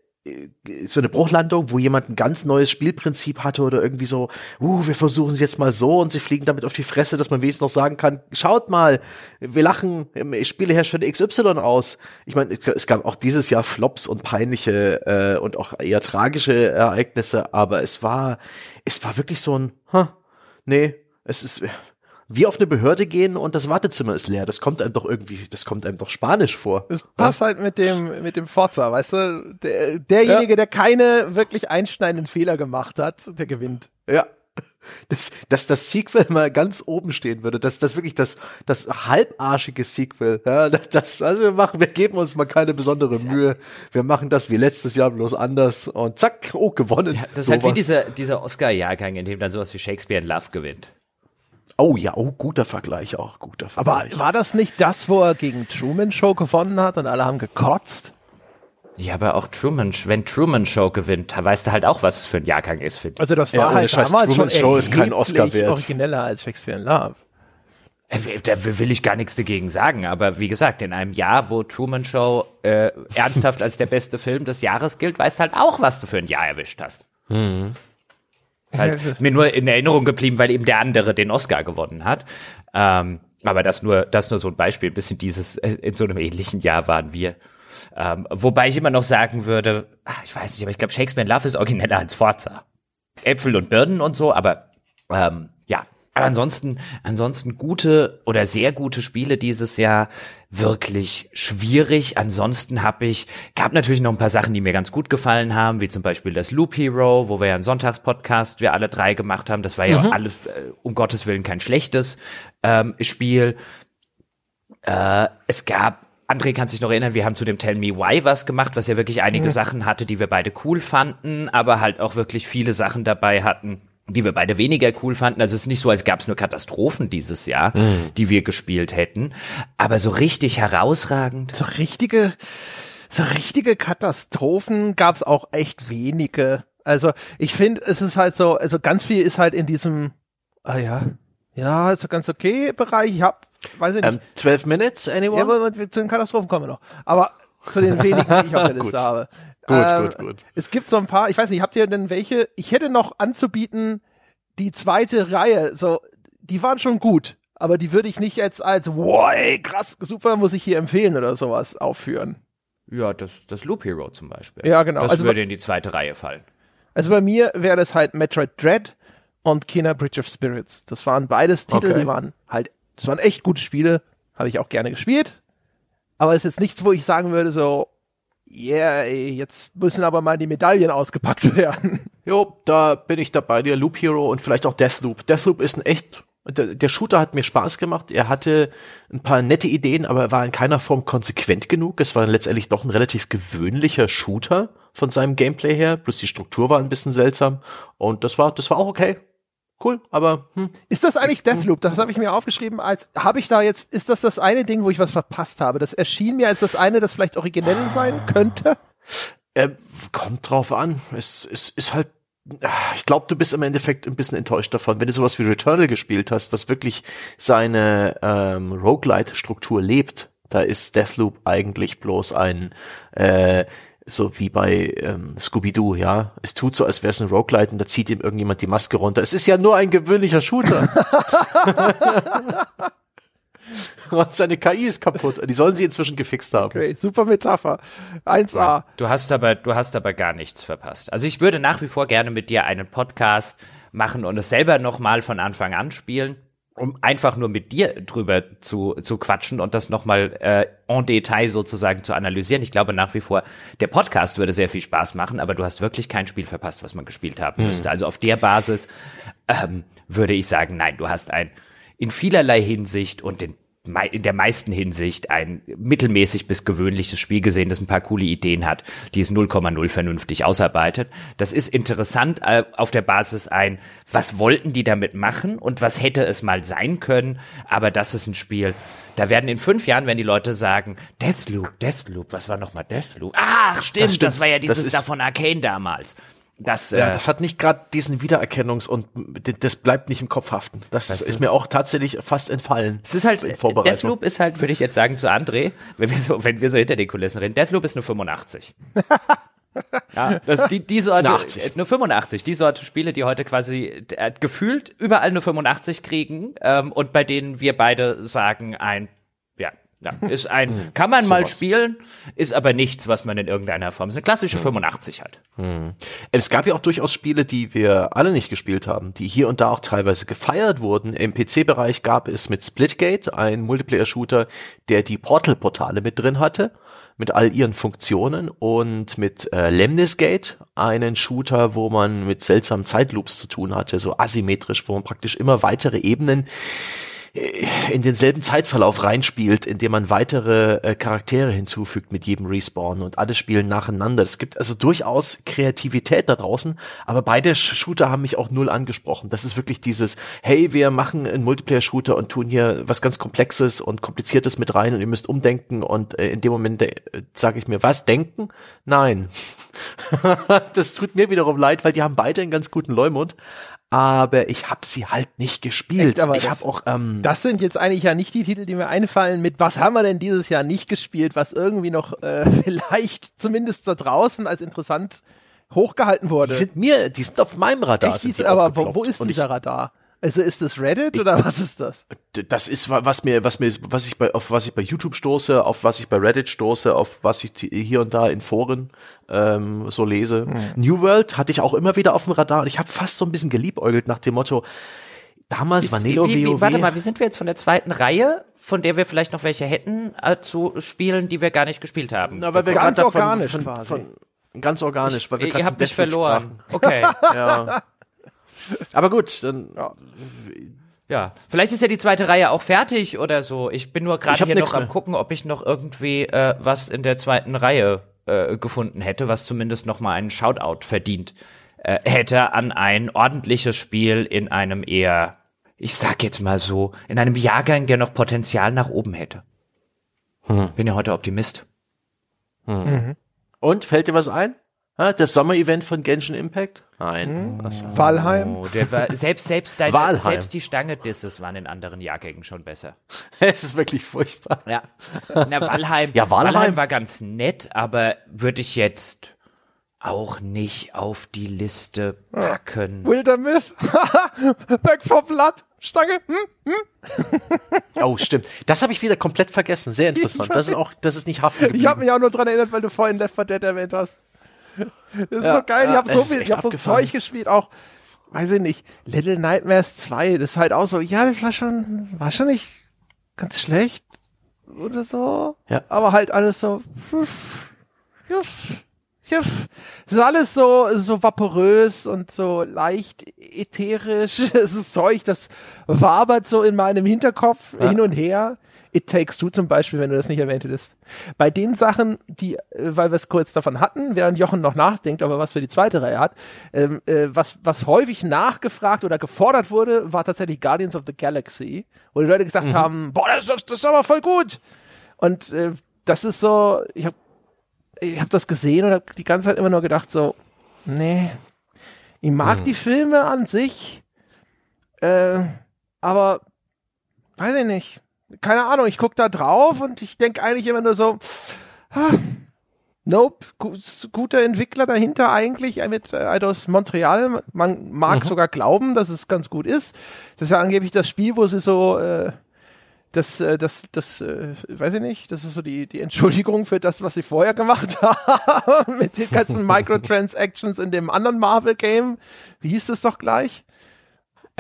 so eine Bruchlandung, wo jemand ein ganz neues Spielprinzip hatte oder irgendwie so, uh, wir versuchen es jetzt mal so und sie fliegen damit auf die Fresse, dass man wenigstens noch sagen kann, schaut mal, wir lachen Spielehersteller XY aus. Ich meine, es gab auch dieses Jahr Flops und peinliche äh, und auch eher tragische Ereignisse, aber es war, es war wirklich so ein, huh, nee, es ist, wie auf eine Behörde gehen und das Wartezimmer ist leer. Das kommt einem doch irgendwie, das kommt einem doch spanisch vor. Das passt halt mit dem, mit dem Forza, weißt du? Der, derjenige, ja. der keine wirklich einschneidenden Fehler gemacht hat, der gewinnt. Ja. Dass, dass das Sequel mal ganz oben stehen würde, dass das wirklich das, das halbarschige Sequel, ja, das, also wir machen, wir geben uns mal keine besondere Mühe, wir machen das wie letztes Jahr bloß anders und zack, oh, gewonnen. Ja, das ist halt wie dieser, dieser Oscar-Jahrgang, in dem dann sowas wie Shakespeare in Love gewinnt. Oh ja, oh, guter Vergleich auch, guter Vergleich. Aber war das nicht das, wo er gegen Truman Show gewonnen hat und alle haben gekotzt? Ja, aber auch Truman, wenn Truman Show gewinnt, weißt du halt auch, was es für ein Jahrgang ist, finde ich. Also das war ja, halt Scheiß, damals Truman schon Show ist kein Oscar wert. origineller als Shakespeare in Love. Äh, da will ich gar nichts dagegen sagen, aber wie gesagt, in einem Jahr, wo Truman Show äh, ernsthaft als der beste Film des Jahres gilt, weißt du halt auch, was du für ein Jahr erwischt hast. Mhm. Ist halt mir nur in Erinnerung geblieben, weil eben der andere den Oscar gewonnen hat. Ähm, aber das nur, das nur so ein Beispiel. Ein bisschen dieses, äh, in so einem ähnlichen Jahr waren wir. Ähm, wobei ich immer noch sagen würde, ach, ich weiß nicht, aber ich glaube, Shakespeare in Love ist origineller als Forza. Äpfel und Birnen und so, aber ähm. Aber ansonsten, ansonsten gute oder sehr gute Spiele dieses Jahr wirklich schwierig. Ansonsten habe ich, gab natürlich noch ein paar Sachen, die mir ganz gut gefallen haben, wie zum Beispiel das Loop Hero, wo wir ja einen Sonntagspodcast wir alle drei gemacht haben. Das war ja mhm. alles äh, um Gottes Willen kein schlechtes ähm, Spiel. Äh, es gab André kann sich noch erinnern, wir haben zu dem Tell Me Why was gemacht, was ja wirklich einige mhm. Sachen hatte, die wir beide cool fanden, aber halt auch wirklich viele Sachen dabei hatten, die wir beide weniger cool fanden. Also es ist nicht so, als gab es nur Katastrophen dieses Jahr, mhm. die wir gespielt hätten. Aber so richtig herausragend. So richtige, so richtige Katastrophen gab es auch echt wenige. Also ich finde, es ist halt so, also ganz viel ist halt in diesem, ah ja, ja, also ganz okay Bereich. Ich hab, weiß ich nicht. Um, ähm, 12 Minutes, anyone? Ja, aber zu den Katastrophen kommen wir noch. Aber zu den wenigen, die ich auf der Liste habe. Gut, ähm, gut, gut. Es gibt so ein paar, ich weiß nicht, habt ihr denn welche? Ich hätte noch anzubieten, die zweite Reihe, so, die waren schon gut, aber die würde ich nicht jetzt als, wow, ey, krass, super, muss ich hier empfehlen oder sowas aufführen. Ja, das, das Loop Hero zum Beispiel. Ja, genau. Das also, würde in die zweite Reihe fallen. Also bei mir wäre das halt Metroid Dread und Kina Bridge of Spirits. Das waren beides Titel, okay. die waren halt, das waren echt gute Spiele, habe ich auch gerne gespielt. Aber es ist jetzt nichts, wo ich sagen würde, so, yeah, jetzt müssen aber mal die Medaillen ausgepackt werden. Jo, da bin ich dabei dir. Loop Hero und vielleicht auch Deathloop. Deathloop ist ein echt, der, der Shooter hat mir Spaß gemacht. Er hatte ein paar nette Ideen, aber er war in keiner Form konsequent genug. Es war letztendlich doch ein relativ gewöhnlicher Shooter von seinem Gameplay her. Plus die Struktur war ein bisschen seltsam. Und das war, das war auch okay cool, aber hm. ist das eigentlich Deathloop? Das habe ich mir aufgeschrieben als habe ich da jetzt ist das das eine Ding, wo ich was verpasst habe? Das erschien mir als das eine, das vielleicht originell sein könnte. Äh, kommt drauf an. Es, es ist halt ich glaube, du bist im Endeffekt ein bisschen enttäuscht davon, wenn du sowas wie Returnal gespielt hast, was wirklich seine ähm, Roguelite-Struktur lebt. Da ist Deathloop eigentlich bloß ein äh, so wie bei ähm, Scooby-Doo, ja. Es tut so, als wäre es ein Roguelite und da zieht ihm irgendjemand die Maske runter. Es ist ja nur ein gewöhnlicher Shooter. und seine KI ist kaputt. Die sollen sie inzwischen gefixt haben. Okay, super Metapher. 1A. Ja, du hast aber, du hast aber gar nichts verpasst. Also ich würde nach wie vor gerne mit dir einen Podcast machen und es selber nochmal von Anfang an spielen um einfach nur mit dir drüber zu, zu quatschen und das nochmal äh, en Detail sozusagen zu analysieren. Ich glaube nach wie vor, der Podcast würde sehr viel Spaß machen, aber du hast wirklich kein Spiel verpasst, was man gespielt haben hm. müsste. Also auf der Basis ähm, würde ich sagen, nein, du hast ein in vielerlei Hinsicht und in in der meisten Hinsicht ein mittelmäßig bis gewöhnliches Spiel gesehen, das ein paar coole Ideen hat, die es 0,0 vernünftig ausarbeitet. Das ist interessant äh, auf der Basis ein, was wollten die damit machen und was hätte es mal sein können, aber das ist ein Spiel, da werden in fünf Jahren, wenn die Leute sagen, Deathloop, Deathloop, was war nochmal Deathloop? Ach, stimmt, das, stimmt. das war ja dieses da von Arcane damals. Das, ja, äh, das hat nicht gerade diesen Wiedererkennungs- und das bleibt nicht im Kopf haften. Das ist du? mir auch tatsächlich fast entfallen. Es ist halt, Deathloop ist halt, würde ich jetzt sagen zu André, wenn wir so, wenn wir so hinter den Kulissen reden, Deathloop ist nur 85. ja, das ist die, die Sorte, 80. nur 85, die Sorte Spiele, die heute quasi äh, gefühlt überall nur 85 kriegen ähm, und bei denen wir beide sagen, ein ja, ist ein, hm, kann man mal spielen, ist aber nichts, was man in irgendeiner Form, ist eine klassische hm. 85 hat. Hm. Es gab ja auch durchaus Spiele, die wir alle nicht gespielt haben, die hier und da auch teilweise gefeiert wurden. Im PC-Bereich gab es mit Splitgate ein Multiplayer-Shooter, der die Portal-Portale mit drin hatte, mit all ihren Funktionen und mit äh, Lemnisgate einen Shooter, wo man mit seltsamen Zeitloops zu tun hatte, so asymmetrisch, wo man praktisch immer weitere Ebenen in denselben Zeitverlauf reinspielt, indem man weitere äh, Charaktere hinzufügt mit jedem Respawn und alle spielen nacheinander. Es gibt also durchaus Kreativität da draußen, aber beide Shooter haben mich auch null angesprochen. Das ist wirklich dieses, hey, wir machen einen Multiplayer-Shooter und tun hier was ganz Komplexes und Kompliziertes mit rein und ihr müsst umdenken und äh, in dem Moment äh, sage ich mir, was, denken? Nein. das tut mir wiederum leid, weil die haben beide einen ganz guten Leumund, aber ich habe sie halt nicht gespielt. Echt, aber ich habe auch. Ähm, das sind jetzt eigentlich ja nicht die Titel, die mir einfallen. Mit was haben wir denn dieses Jahr nicht gespielt, was irgendwie noch äh, vielleicht zumindest da draußen als interessant hochgehalten wurde. Die sind mir, die sind auf meinem Radar. Echt, sind aber wo, wo ist Und dieser Radar? Also ist das Reddit oder was ist das? ich, das ist wa- was mir, was mir, was ich bei, auf was ich bei YouTube stoße, auf was ich bei Reddit stoße, auf was ich hier und da in Foren ähm, so lese. New World hatte ich auch immer wieder auf dem Radar und ich habe fast so ein bisschen geliebäugelt nach dem Motto. Damals war Neo wie, wie, WoW. warte mal, wie sind wir jetzt von der zweiten Reihe, von der wir vielleicht noch welche hätten, äh, zu Spielen, die wir gar nicht gespielt haben? Na, weil wir Ganz organisch von, quasi. Von, ganz organisch, weil wir grad ihr von habt mich verloren. Okay. sprachen. Ja. Aber gut, dann Ja, vielleicht ist ja die zweite Reihe auch fertig oder so. Ich bin nur gerade hier noch am mehr. gucken, ob ich noch irgendwie äh, was in der zweiten Reihe äh, gefunden hätte, was zumindest noch mal einen Shoutout verdient äh, hätte an ein ordentliches Spiel in einem eher, ich sag jetzt mal so, in einem Jahrgang, der noch Potenzial nach oben hätte. Hm. Bin ja heute Optimist. und fällt dir was ein? Ha, das Sommerevent von Genshin Impact? Nein. Was? Valheim? Oh, der war, selbst selbst dein, Walheim. selbst die Stange Disses waren in anderen Jahrgängen schon besser. Es ist wirklich furchtbar. Ja. Na, Walheim, Ja, Walheim. war ganz nett, aber würde ich jetzt auch nicht auf die Liste packen. Wildermyth? Back for Blood? Stange? Hm? Oh, stimmt. Das habe ich wieder komplett vergessen. Sehr interessant. Das ist auch, das ist nicht haften Ich geblieben. habe mich auch nur dran erinnert, weil du vorhin Left 4 Dead erwähnt hast. Das ist Ja, so geil. ich ja, habe so es viel, ich hab so. Zeug gespielt, auch, weiß ich nicht, Little Nightmares 2. Das ist halt auch so, ja, das war schon, war schon nicht ganz schlecht oder so. Ja. Aber halt alles so, pf, juff, juff. Das ist alles so, so vaporös und so leicht ätherisch. Es ist Zeug, das wabert so in meinem Hinterkopf hin und her. It Takes Two zum Beispiel, wenn du das nicht erwähnt hättest. Bei den Sachen, die, äh, weil wir es kurz davon hatten, während Jochen noch nachdenkt, aber was für die zweite Reihe hat, ähm, äh, was, was häufig nachgefragt oder gefordert wurde, war tatsächlich Guardians of the Galaxy, wo die Leute gesagt haben, boah, das, ist- das ist aber voll gut. Und äh, das ist so, ich habe ich hab das gesehen und habe die ganze Zeit immer nur gedacht so, nee, ich mag die Filme an sich, äh, aber weiß ich nicht. Keine Ahnung, ich guck da drauf und ich denk eigentlich immer nur so, ah, nope, gu guter Entwickler dahinter eigentlich äh, mit äh, Eidos Montreal. Man mag sogar glauben, dass es ganz gut ist. Das ist ja angeblich das Spiel, wo sie so äh, das, äh, das, das, äh, weiß ich nicht, das ist so die, die Entschuldigung für das, was sie vorher gemacht haben, mit den ganzen Microtransactions in dem anderen Marvel-Game. Wie hieß das doch gleich?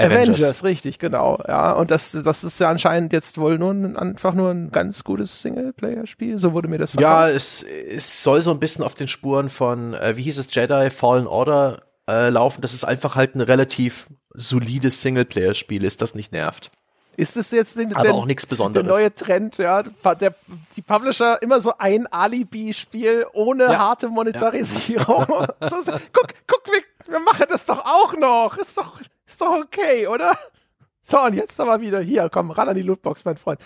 Avengers. richtig, genau. Ja, und das, das ist ja anscheinend jetzt wohl nur ein, einfach nur ein ganz gutes Singleplayer-Spiel. So wurde mir das Ja, verkauft. es, es soll so ein bisschen auf den Spuren von, äh, wie hieß es, Jedi Fallen Order äh, laufen, dass es einfach halt ein relativ solides Singleplayer-Spiel ist, das nicht nervt. Ist das jetzt den, Aber den, auch nichts der Besonderes. neue Trend, ja? Der, die Publisher immer so ein Alibi-Spiel ohne Ja. harte Monetarisierung. so, so, guck, guck, wir, wir machen das doch auch noch. Ist doch, ist doch okay, oder? So, und jetzt aber wieder hier, komm, ran an die Lootbox, mein Freund.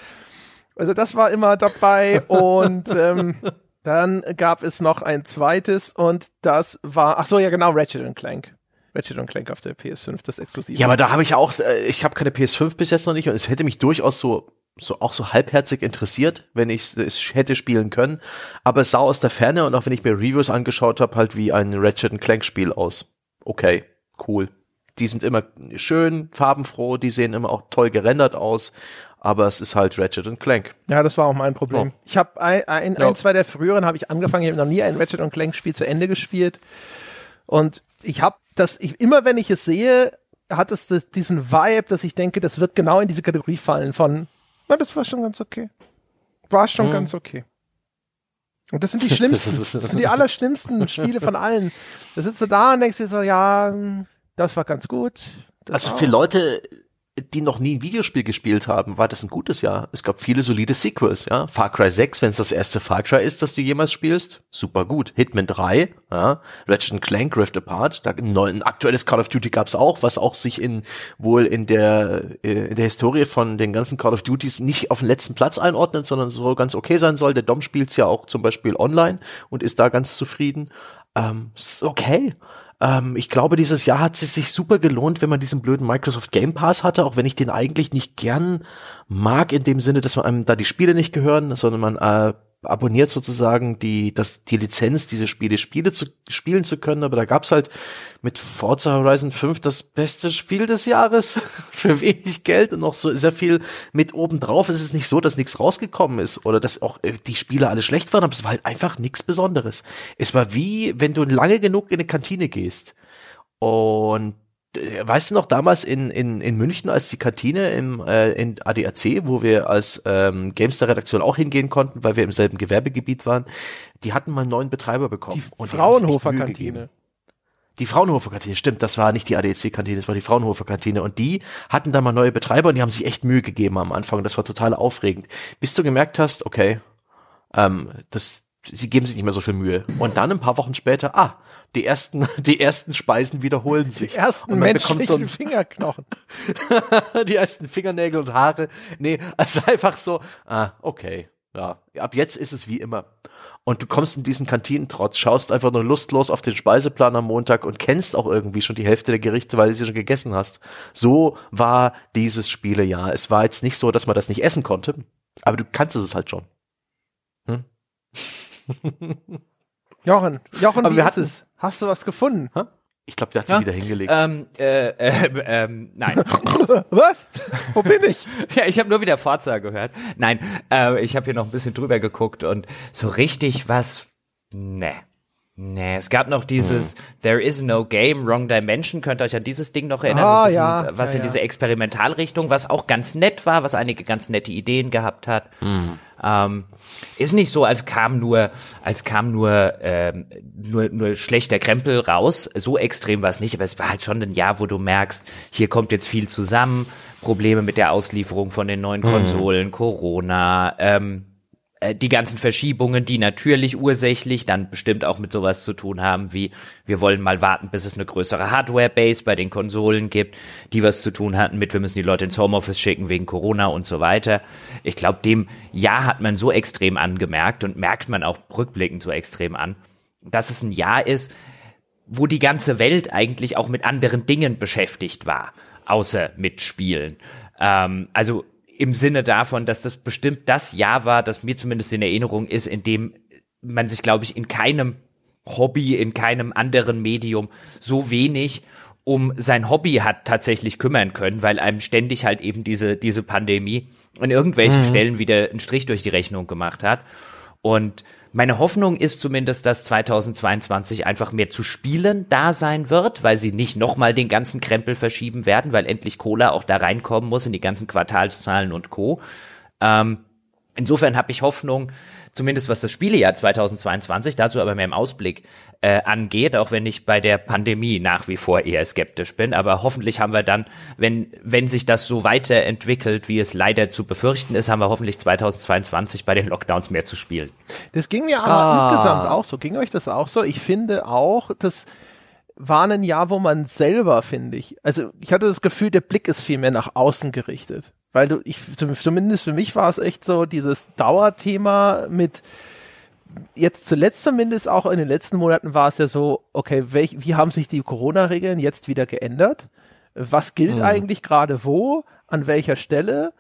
Also das war immer dabei und ähm, dann gab es noch ein zweites und das war, ach so, ja genau, Ratchet Clank. Ratchet Clank auf der PS5, das exklusiv. Ja, aber da habe ich auch, äh, ich habe keine PS5 bis jetzt noch nicht und es hätte mich durchaus so so auch so halbherzig interessiert, wenn ich es hätte spielen können. Aber es sah aus der Ferne und auch wenn ich mir Reviews angeschaut habe, halt wie ein Ratchet Clank Spiel aus. Okay, cool. Die sind immer schön, farbenfroh, die sehen immer auch toll gerendert aus, aber es ist halt Ratchet Clank. Ja, das war auch mein Problem. Ja. Ich habe ein, ein, Ja. ein, zwei der früheren habe ich angefangen, ich habe noch nie ein Ratchet Clank Spiel zu Ende gespielt. Und ich habe das, ich, immer wenn ich es sehe, hat es das, diesen Vibe, dass ich denke, das wird genau in diese Kategorie fallen von, na, das war schon ganz okay. War schon ganz okay. Und das sind die schlimmsten, das sind die allerschlimmsten Spiele von allen. Da sitzt du da und denkst dir so, ja, hm, das war ganz gut. Das Also für Leute, die noch nie ein Videospiel gespielt haben, war das ein gutes Jahr. Es gab viele solide Sequels, ja. Far Cry 6, wenn es das erste Far Cry ist, das du jemals spielst, super gut. Hitman 3, ja. Ratchet Clank, Rift Apart, da ein, neu, ein aktuelles Call of Duty gab's auch, was auch sich in wohl in der äh, in der Historie von den ganzen Call of Duties nicht auf den letzten Platz einordnet, sondern so ganz okay sein soll. Der Dom spielt's ja auch zum Beispiel online und ist da ganz zufrieden. Ähm, ist okay. Ähm, ich glaube, dieses Jahr hat es sich super gelohnt, wenn man diesen blöden Microsoft Game Pass hatte, auch wenn ich den eigentlich nicht gern mag, in dem Sinne, dass man einem da die Spiele nicht gehören, sondern man äh, abonniert sozusagen die, das, die Lizenz, diese Spiele, Spiele zu, spielen zu können, aber da gab's halt mit Forza Horizon 5 das beste Spiel des Jahres für wenig Geld und noch so sehr viel mit oben drauf. Es ist nicht so, dass nichts rausgekommen ist oder dass auch äh, die Spiele alle schlecht waren, aber es war halt einfach nichts Besonderes. Es war wie, wenn du lange genug in eine Kantine gehst und weißt du noch damals in, in, in München als die Kantine im äh, in ADAC, wo wir als ähm, Gamester-Redaktion auch hingehen konnten, weil wir im selben Gewerbegebiet waren, die hatten mal einen neuen Betreiber bekommen. Die und Fraunhofer-Kantine. Die Fraunhofer-Kantine, stimmt, das war nicht die ADAC-Kantine, das war die Fraunhofer-Kantine. Und die hatten da mal neue Betreiber und die haben sich echt Mühe gegeben am Anfang. Das war total aufregend. Bis du gemerkt hast, okay, ähm, das, sie geben sich nicht mehr so viel Mühe. Und dann ein paar Wochen später, ah, die ersten, die ersten Speisen wiederholen sich. Die ersten menschlichen so Fingerknochen. die ersten Fingernägel und Haare. Nee, also einfach so, ah, okay, ja, ab jetzt ist es wie immer. Und du kommst in diesen Kantinentrotz, schaust einfach nur lustlos auf den Speiseplan am Montag und kennst auch irgendwie schon die Hälfte der Gerichte, weil du sie schon gegessen hast. So war dieses Spielejahr. Es war jetzt nicht so, dass man das nicht essen konnte, aber du kannst es halt schon. Hm? Jochen, Jochen, aber wie ist es? Hast du was gefunden? Hä? Ich glaube, der hat sie ja? wieder hingelegt. Ähm, äh, äh, ähm, nein. Was? Wo bin ich? ja, ich habe nur wieder Forza gehört. Nein, äh, ich habe hier noch ein bisschen drüber geguckt und so richtig was, ne. Nee, es gab noch dieses hm. There is no game, wrong dimension. Könnt ihr euch an dieses Ding noch erinnern? Ah, bisschen, ja, was ja, in diese Experimentalrichtung, was auch ganz nett war, was einige ganz nette Ideen gehabt hat. Hm. Ähm, ist nicht so, als kam nur, als kam nur, ähm, nur, nur schlechter Krempel raus. So extrem war es nicht, aber es war halt schon ein Jahr, wo du merkst, hier kommt jetzt viel zusammen. Probleme mit der Auslieferung von den neuen hm. Konsolen, hm. Corona, ähm, äh, die ganzen Verschiebungen, die natürlich ursächlich dann bestimmt auch mit sowas zu tun haben, wie wir wollen mal warten, bis es eine größere Hardware-Base bei den Konsolen gibt, die was zu tun hatten mit, wir müssen die Leute ins Homeoffice schicken wegen Corona und so weiter. Ich glaube, dem Jahr hat man so extrem angemerkt und merkt man auch rückblickend so extrem an, dass es ein Jahr ist, wo die ganze Welt eigentlich auch mit anderen Dingen beschäftigt war, außer mit Spielen. Ähm, also im Sinne davon, dass das bestimmt das Jahr war, das mir zumindest in Erinnerung ist, in dem man sich, glaube ich, in keinem Hobby, in keinem anderen Medium so wenig um sein Hobby hat tatsächlich kümmern können, weil einem ständig halt eben diese, diese Pandemie an irgendwelchen mhm. Stellen wieder einen Strich durch die Rechnung gemacht hat. Und meine Hoffnung ist zumindest, dass 2022 einfach mehr zu spielen da sein wird, weil sie nicht nochmal den ganzen Krempel verschieben werden, weil endlich Cola auch da reinkommen muss in die ganzen Quartalszahlen und Co. Ähm, insofern habe ich Hoffnung, zumindest was das Spielejahr 2022, dazu aber mehr im Ausblick äh, angeht, auch wenn ich bei der Pandemie nach wie vor eher skeptisch bin. Aber hoffentlich haben wir dann, wenn, wenn sich das so weiterentwickelt, wie es leider zu befürchten ist, haben wir hoffentlich 2022 bei den Lockdowns mehr zu spielen. Das ging mir aber ah. insgesamt auch so. Ging euch das auch so? Ich finde auch, das war ein Jahr, wo man selber, finde ich, also ich hatte das Gefühl, der Blick ist viel mehr nach außen gerichtet. Weil du, ich, zumindest für mich war es echt so dieses Dauerthema mit, jetzt zuletzt zumindest auch in den letzten Monaten war es ja so, okay, welch, wie haben sich die Corona-Regeln jetzt wieder geändert? Was gilt mhm. eigentlich gerade wo? An welcher Stelle?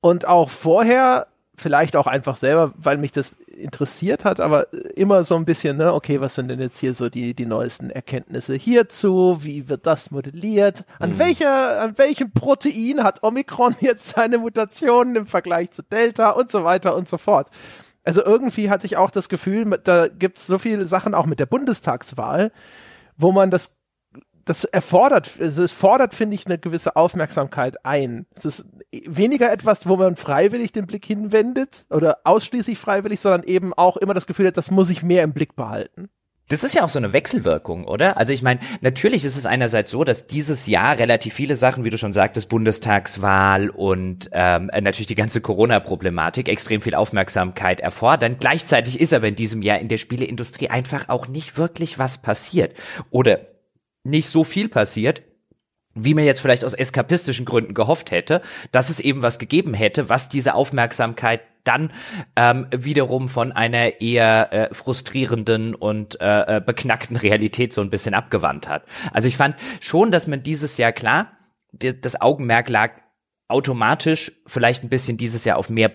Und auch vorher vielleicht auch einfach selber, weil mich das interessiert hat, aber immer so ein bisschen, ne, okay, was sind denn jetzt hier so die, die neuesten Erkenntnisse hierzu? Wie wird das modelliert? An mhm. welcher, an welchem Protein hat Omikron jetzt seine Mutationen im Vergleich zu Delta und so weiter und so fort? Also irgendwie hatte ich auch das Gefühl, da gibt es so viele Sachen auch mit der Bundestagswahl, wo man das das erfordert, also es fordert, finde ich, eine gewisse Aufmerksamkeit ein. Es ist weniger etwas, wo man freiwillig den Blick hinwendet oder ausschließlich freiwillig, sondern eben auch immer das Gefühl hat, das muss ich mehr im Blick behalten. Das ist ja auch so eine Wechselwirkung, oder? Also ich meine, natürlich ist es einerseits so, dass dieses Jahr relativ viele Sachen, wie du schon sagtest, Bundestagswahl und ähm, natürlich die ganze Corona-Problematik extrem viel Aufmerksamkeit erfordern. Gleichzeitig ist aber in diesem Jahr in der Spieleindustrie einfach auch nicht wirklich was passiert. Oder nicht so viel passiert, wie man jetzt vielleicht aus eskapistischen Gründen gehofft hätte, dass es eben was gegeben hätte, was diese Aufmerksamkeit dann ähm, wiederum von einer eher äh, frustrierenden und äh, äh beknackten Realität so ein bisschen abgewandt hat. Also ich fand schon, dass man dieses Jahr klar, das Augenmerk lag automatisch vielleicht ein bisschen dieses Jahr auf mehr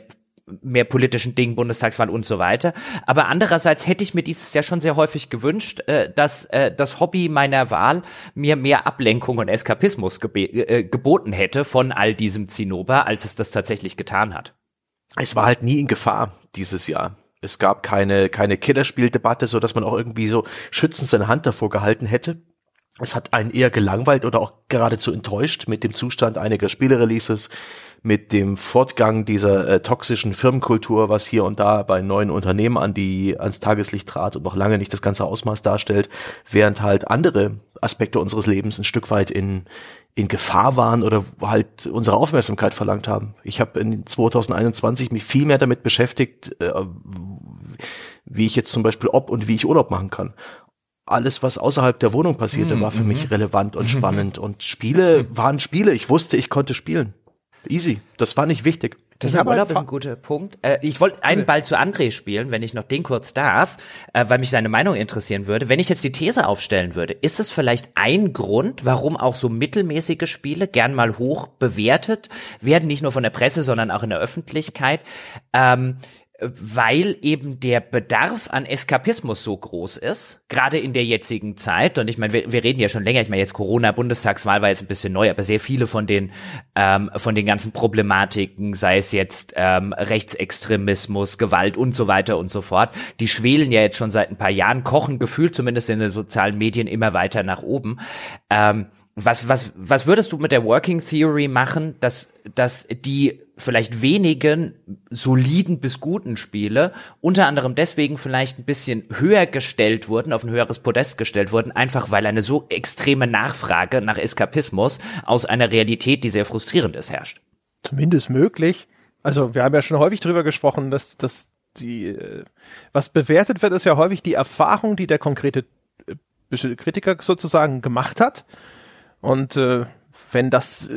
mehr politischen Dingen, Bundestagswahl und so weiter. Aber andererseits hätte ich mir dieses Jahr schon sehr häufig gewünscht, äh, dass äh, das Hobby meiner Wahl mir mehr Ablenkung und Eskapismus äh, geboten hätte von all diesem Zinnober, als es das tatsächlich getan hat. Es war halt nie in Gefahr dieses Jahr. Es gab keine, keine Killerspieldebatte, so dass man auch irgendwie so schützend seine Hand davor gehalten hätte. Es hat einen eher gelangweilt oder auch geradezu enttäuscht mit dem Zustand einiger Spielereleases, mit dem Fortgang dieser äh, toxischen Firmenkultur, was hier und da bei neuen Unternehmen an die ans Tageslicht trat und noch lange nicht das ganze Ausmaß darstellt, während halt andere Aspekte unseres Lebens ein Stück weit in in Gefahr waren oder halt unsere Aufmerksamkeit verlangt haben. Ich habe in 2021 mich viel mehr damit beschäftigt, äh, wie ich jetzt zum Beispiel ob und wie ich Urlaub machen kann alles, was außerhalb der Wohnung passierte, mm, war für mich mhm. relevant und spannend. Und Spiele waren Spiele. Ich wusste, ich konnte spielen. Easy. Das war nicht wichtig. Das mit Urlaub ist ein guter Punkt. Äh, ich wollte einen Ball zu André spielen, wenn ich noch den kurz darf, äh, weil mich seine Meinung interessieren würde. Wenn ich jetzt die These aufstellen würde, ist es vielleicht ein Grund, warum auch so mittelmäßige Spiele gern mal hoch bewertet werden, nicht nur von der Presse, sondern auch in der Öffentlichkeit? Ähm, weil eben der Bedarf an Eskapismus so groß ist, gerade in der jetzigen Zeit. Und ich meine, wir, wir reden ja schon länger, ich meine, jetzt Corona, Bundestagswahl war jetzt ein bisschen neu, aber sehr viele von den, ähm, von den ganzen Problematiken, sei es jetzt ähm, Rechtsextremismus, Gewalt und so weiter und so fort, die schwelen ja jetzt schon seit ein paar Jahren, kochen gefühlt zumindest in den sozialen Medien immer weiter nach oben. Ähm, was, was, was würdest du mit der Working Theory machen, dass, dass die vielleicht wenigen soliden bis guten Spiele unter anderem deswegen vielleicht ein bisschen höher gestellt wurden, auf ein höheres Podest gestellt wurden, einfach weil eine so extreme Nachfrage nach Eskapismus aus einer Realität, die sehr frustrierend ist, herrscht? Zumindest möglich. Also wir haben ja schon häufig drüber gesprochen, dass, dass die, äh, was bewertet wird, ist ja häufig die Erfahrung, die der konkrete äh, Kritiker sozusagen gemacht hat. Und äh, wenn das,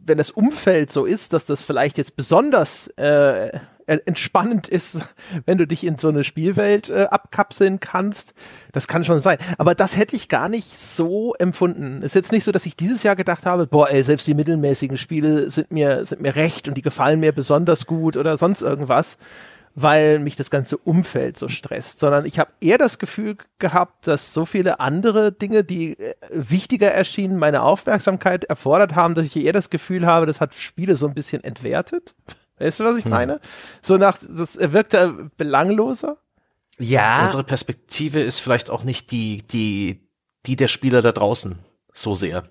wenn das Umfeld so ist, dass das vielleicht jetzt besonders äh, entspannend ist, wenn du dich in so eine Spielwelt äh, abkapseln kannst, das kann schon sein. Aber das hätte ich gar nicht so empfunden. Ist jetzt nicht so, dass ich dieses Jahr gedacht habe, boah, ey, selbst die mittelmäßigen Spiele sind mir, sind mir recht und die gefallen mir besonders gut oder sonst irgendwas weil mich das ganze Umfeld so stresst, sondern ich habe eher das Gefühl gehabt, dass so viele andere Dinge, die äh, wichtiger erschienen, meine Aufmerksamkeit erfordert haben, dass ich eher das Gefühl habe, das hat Spiele so ein bisschen entwertet. Weißt du, was ich hm. meine? So nach, das wirkte belangloser. Ja. Unsere Perspektive ist vielleicht auch nicht die, die, die der Spieler da draußen so sehr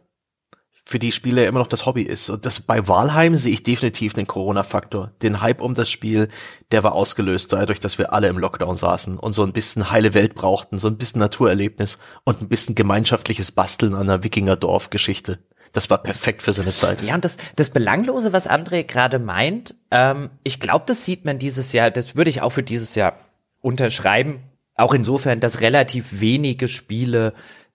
für die Spiele immer noch das Hobby ist. Und das bei Walheim sehe ich definitiv den Corona-Faktor. Den Hype um das Spiel, der war ausgelöst dadurch, dass wir alle im Lockdown saßen und so ein bisschen heile Welt brauchten, so ein bisschen Naturerlebnis und ein bisschen gemeinschaftliches Basteln an einer Wikinger-Dorf-Geschichte. Das war perfekt für seine Zeit. Ja, und das, das Belanglose, was André gerade meint, ähm, ich glaube, das sieht man dieses Jahr, das würde ich auch für dieses Jahr unterschreiben. Auch insofern, dass relativ wenige Spiele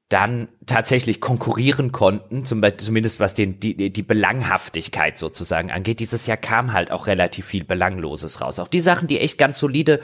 dann tatsächlich konkurrieren konnten, zum, zumindest was den, die, die Belanghaftigkeit sozusagen angeht. Dieses Jahr kam halt auch relativ viel Belangloses raus. Auch die Sachen, die echt ganz solide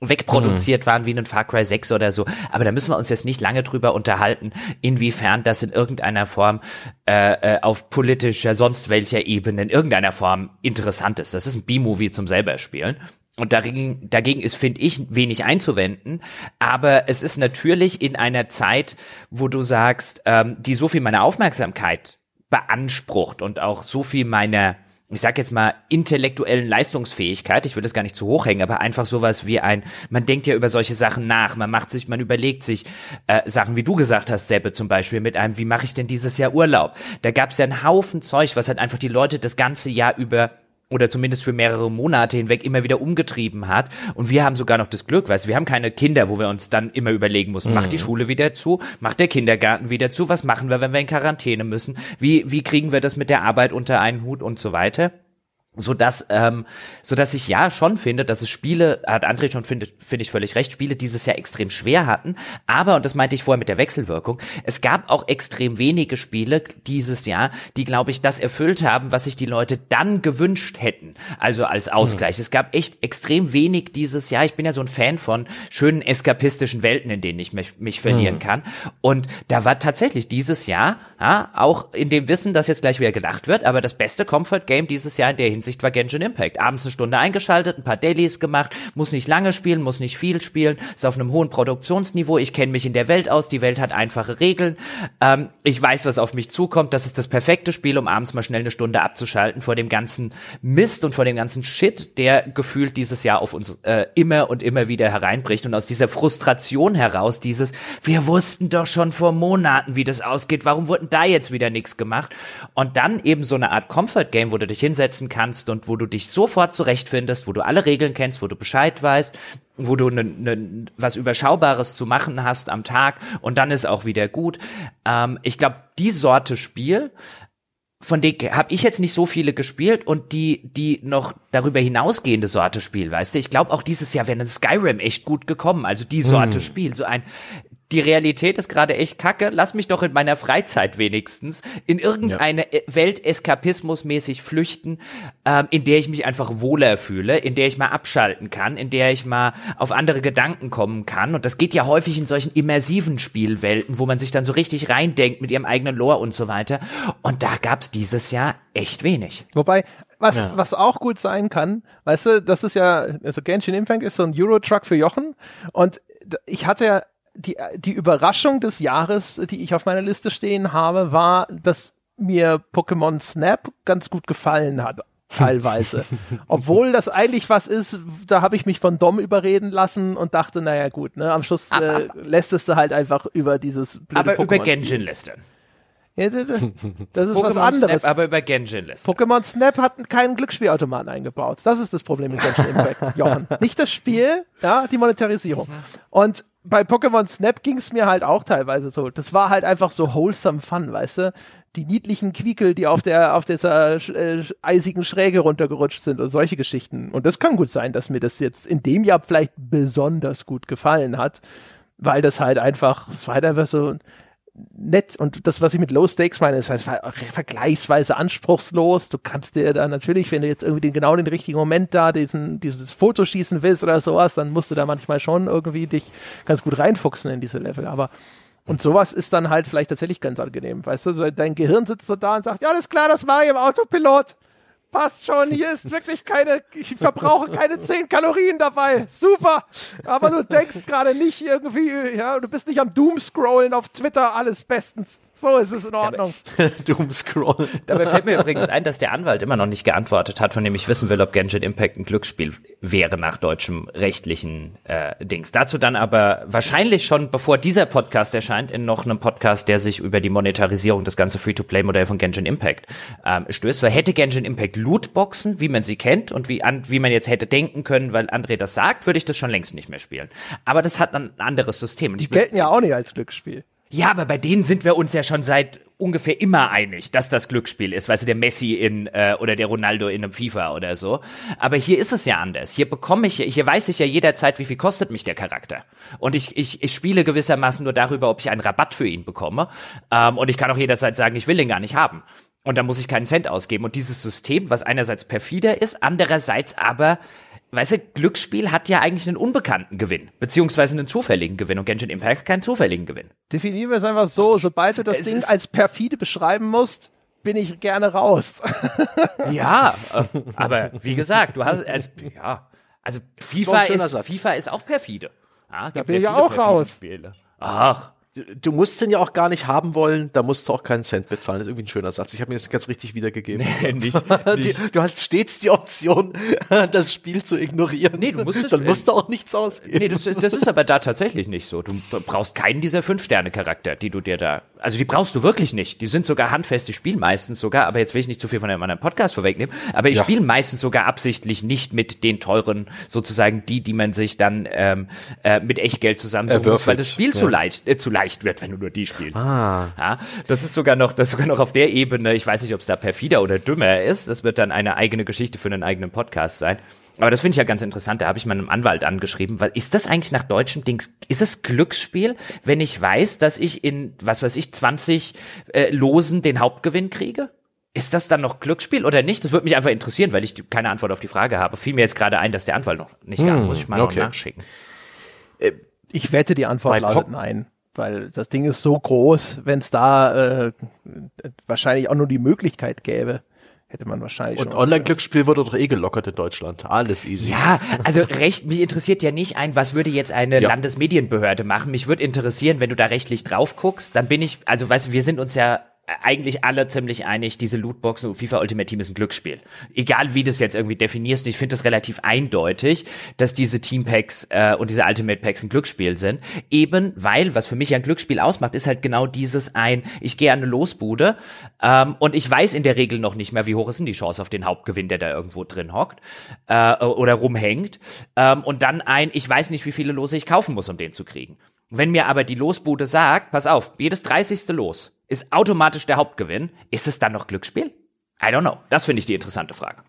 wegproduziert mhm. waren wie ein Far Cry 6 oder so. Aber da müssen wir uns jetzt nicht lange drüber unterhalten, inwiefern das in irgendeiner Form äh, äh, auf politischer, sonst welcher Ebene in irgendeiner Form interessant ist. Das ist ein B-Movie zum selber spielen. Und dagegen, dagegen ist, finde ich, wenig einzuwenden. Aber es ist natürlich in einer Zeit, wo du sagst, ähm, die so viel meiner Aufmerksamkeit beansprucht und auch so viel meiner, ich sag jetzt mal, intellektuellen Leistungsfähigkeit, ich will das gar nicht zu hoch hängen, aber einfach sowas wie ein, man denkt ja über solche Sachen nach, man macht sich, man überlegt sich äh, Sachen, wie du gesagt hast, Seppe zum Beispiel, mit einem, wie mache ich denn dieses Jahr Urlaub? Da gab es ja einen Haufen Zeug, was halt einfach die Leute das ganze Jahr über oder zumindest für mehrere Monate hinweg immer wieder umgetrieben hat. Und wir haben sogar noch das Glück, weißt wir haben keine Kinder, wo wir uns dann immer überlegen müssen, mhm. macht die. Schule wieder zu, macht der Kindergarten wieder zu, was machen wir, wenn wir in Quarantäne müssen, wie, wie kriegen wir das mit der Arbeit unter einen Hut und so weiter so dass ähm, so dass ich ja schon finde, dass es Spiele hat André schon finde finde ich völlig recht Spiele dieses Jahr extrem schwer hatten, aber und das meinte ich vorher mit der Wechselwirkung, es gab auch extrem wenige Spiele dieses Jahr, die glaube ich das erfüllt haben, was sich die Leute dann gewünscht hätten, also als Ausgleich. Hm. Es gab echt extrem wenig dieses Jahr. Ich bin ja so ein Fan von schönen eskapistischen Welten, in denen ich mich, mich verlieren hm. kann und da war tatsächlich dieses Jahr ja, auch in dem Wissen, dass jetzt gleich wieder gedacht wird, aber das beste Comfort Game dieses Jahr in der Hinsicht Hinsicht war Genshin Impact. Abends eine Stunde eingeschaltet, ein paar Dailies gemacht, muss nicht lange spielen, muss nicht viel spielen, ist auf einem hohen Produktionsniveau, ich kenne mich in der Welt aus, die Welt hat einfache Regeln, ähm, ich weiß, was auf mich zukommt, das ist das perfekte Spiel, um abends mal schnell eine Stunde abzuschalten vor dem ganzen Mist und vor dem ganzen Shit, der gefühlt dieses Jahr auf uns äh, immer und immer wieder hereinbricht. Und aus dieser Frustration heraus dieses, wir wussten doch schon vor Monaten, wie das ausgeht, warum wurden da jetzt wieder nichts gemacht? Und dann eben so eine Art Comfort Game, wo du dich hinsetzen kannst und wo du dich sofort zurechtfindest, wo du alle Regeln kennst, wo du Bescheid weißt, wo du ne, ne, was Überschaubares zu machen hast am Tag und dann ist auch wieder gut. Ähm, ich glaube, die Sorte Spiel, von denen habe ich jetzt nicht so viele gespielt und die, die noch darüber hinausgehende Sorte Spiel, weißt du, ich glaube auch dieses Jahr wäre ein Skyrim echt gut gekommen, also die Sorte mm. Spiel, so ein die Realität ist gerade echt kacke. Lass mich doch in meiner Freizeit wenigstens in irgendeine ja. Welt eskapismusmäßig flüchten, ähm, in der ich mich einfach wohler fühle, in der ich mal abschalten kann, in der ich mal auf andere Gedanken kommen kann. Und das geht ja häufig in solchen immersiven Spielwelten, wo man sich dann so richtig reindenkt mit ihrem eigenen Lore und so weiter. Und da gab's dieses Jahr echt wenig. Wobei, was, ja. was auch gut sein kann, weißt du, das ist ja, also Genshin Impact ist so ein Euro-Truck für Jochen und ich hatte ja die, die Überraschung des Jahres, die ich auf meiner Liste stehen habe, war, dass mir Pokémon Snap ganz gut gefallen hat teilweise. Obwohl das eigentlich was ist, da habe ich mich von Dom überreden lassen und dachte, naja gut, ne, am Schluss äh, lässt es du halt einfach über dieses blöde Aber über Genshin lästern. Ja, das, ist, das ist was anderes. Snap, aber über Genshin lässt. Pokémon Snap hat keinen Glücksspielautomaten eingebaut. Das ist das Problem mit Genshin Impact, Jochen. Nicht das Spiel, ja, die Monetarisierung. Und bei Pokémon Snap ging es mir halt auch teilweise so. Das war halt einfach so wholesome Fun, weißt du? Die niedlichen Quiekel, die auf der auf dieser äh, eisigen Schräge runtergerutscht sind und solche Geschichten. Und das kann gut sein, dass mir das jetzt in dem Jahr vielleicht besonders gut gefallen hat, weil das halt einfach, es war halt einfach so nett und das, was ich mit Low Stakes meine, ist halt vergleichsweise anspruchslos. Du kannst dir da natürlich, wenn du jetzt irgendwie den, genau den richtigen Moment da diesen, dieses Foto schießen willst oder sowas, dann musst du da manchmal schon irgendwie dich ganz gut reinfuchsen in diese Level. Aber und sowas ist dann halt vielleicht tatsächlich ganz angenehm. Weißt du, dein Gehirn sitzt so da und sagt, ja, alles klar, das war ich im Autopilot passt schon, hier ist wirklich keine, ich verbrauche keine 10 Kalorien dabei. Super. Aber du denkst gerade nicht irgendwie, ja, du bist nicht am Doomscrollen auf Twitter, alles bestens. So ist es in Ordnung. Doomscrollen. Dabei fällt mir übrigens ein, dass der Anwalt immer noch nicht geantwortet hat, von dem ich wissen will, ob Genshin Impact ein Glücksspiel wäre nach deutschem rechtlichen äh, Dings. Dazu dann aber wahrscheinlich schon, bevor dieser Podcast erscheint, in noch einem Podcast, der sich über die Monetarisierung des ganzen Free-to-Play-Modell von Genshin Impact ähm, stößt. Weil hätte Genshin Impact Lootboxen, wie man sie kennt und wie, an, wie man jetzt hätte denken können, weil André das sagt, würde ich das schon längst nicht mehr spielen. Aber das hat ein anderes System. Und die gelten ja auch nicht als Glücksspiel. Ja, aber bei denen sind wir uns ja schon seit ungefähr immer einig, dass das Glücksspiel ist, weißt du, der Messi in äh, oder der Ronaldo in einem FIFA oder so. Aber hier ist es ja anders. Hier bekomme ich, hier weiß ich ja jederzeit, wie viel kostet mich der Charakter. Und ich, ich, ich spiele gewissermaßen nur darüber, ob ich einen Rabatt für ihn bekomme. Ähm, und ich kann auch jederzeit sagen, ich will den gar nicht haben. Und da muss ich keinen Cent ausgeben. Und dieses System, was einerseits perfider ist, andererseits aber weißt du, Glücksspiel hat ja eigentlich einen unbekannten Gewinn, beziehungsweise einen zufälligen Gewinn und Genshin Impact keinen zufälligen Gewinn. Definieren wir es einfach so, sobald du das es Ding als perfide beschreiben musst, bin ich gerne raus. ja, äh, aber wie gesagt, du hast, äh, ja, also FIFA ist, FIFA ist auch perfide. Ja, da bin ich ja auch raus. Spiele. Ach, Du musst den ja auch gar nicht haben wollen, da musst du auch keinen Cent bezahlen. Das ist irgendwie ein schöner Satz. Ich habe mir das ganz richtig wiedergegeben. Nee, nicht, nicht. du hast stets die Option, das Spiel zu ignorieren. Nee, du musst es, Dann musst du auch nichts ausgeben. Nee, das, das ist aber da tatsächlich nicht so. Du brauchst keinen dieser Fünf-Sterne-Charakter, die du dir da. Also die brauchst du wirklich nicht. Die sind sogar handfest, ich spiele meistens sogar, aber jetzt will ich nicht zu viel von einem anderen Podcast vorwegnehmen, aber ich ja. spiele meistens sogar absichtlich nicht mit den teuren, sozusagen die, die man sich dann ähm, äh, mit Echtgeld zusammensuchen muss, weil das Spiel ja. zu leicht, äh, zu leicht wird, wenn du nur die spielst. Ah. Ja, das ist sogar noch, das ist sogar noch auf der Ebene, ich weiß nicht, ob es da perfider oder dümmer ist. Das wird dann eine eigene Geschichte für einen eigenen Podcast sein. Aber das finde ich ja ganz interessant. Da habe ich meinem Anwalt angeschrieben, weil ist das eigentlich nach deutschem Dings, ist es Glücksspiel, wenn ich weiß, dass ich in, was weiß ich, 20 äh, Losen den Hauptgewinn kriege? Ist das dann noch Glücksspiel oder nicht? Das würde mich einfach interessieren, weil ich keine Antwort auf die Frage habe. Fiel mir jetzt gerade ein, dass der Anwalt noch nicht hm, muss ich mal okay. noch nachschicken. Äh, ich wette, die Antwort lautet nein weil das Ding ist so groß, wenn es da äh, wahrscheinlich auch nur die Möglichkeit gäbe, hätte man wahrscheinlich Und Online-Glücksspiel wurde doch eh gelockert in Deutschland. Alles easy. Ja, also recht, mich interessiert ja nicht ein, was würde jetzt eine Ja. Landesmedienbehörde machen. Mich würde interessieren, wenn du da rechtlich drauf guckst, dann bin ich, also weißt du, wir sind uns ja eigentlich alle ziemlich einig, diese Lootboxen und FIFA Ultimate Team ist ein Glücksspiel. Egal wie du es jetzt irgendwie definierst, ich finde es relativ eindeutig, dass diese Team Packs äh, und diese Ultimate Packs ein Glücksspiel sind. Eben weil, was für mich ein Glücksspiel ausmacht, ist halt genau dieses ein, ich gehe an eine Losbude ähm, und ich weiß in der Regel noch nicht mehr, wie hoch ist denn die Chance auf den Hauptgewinn, der da irgendwo drin hockt äh, oder rumhängt. Ähm, und dann ein, ich weiß nicht, wie viele Lose ich kaufen muss, um den zu kriegen. Wenn mir aber die Losbude sagt, pass auf, jedes 30. Los ist automatisch der Hauptgewinn, ist es dann noch Glücksspiel? I don't know. Das finde ich die interessante Frage.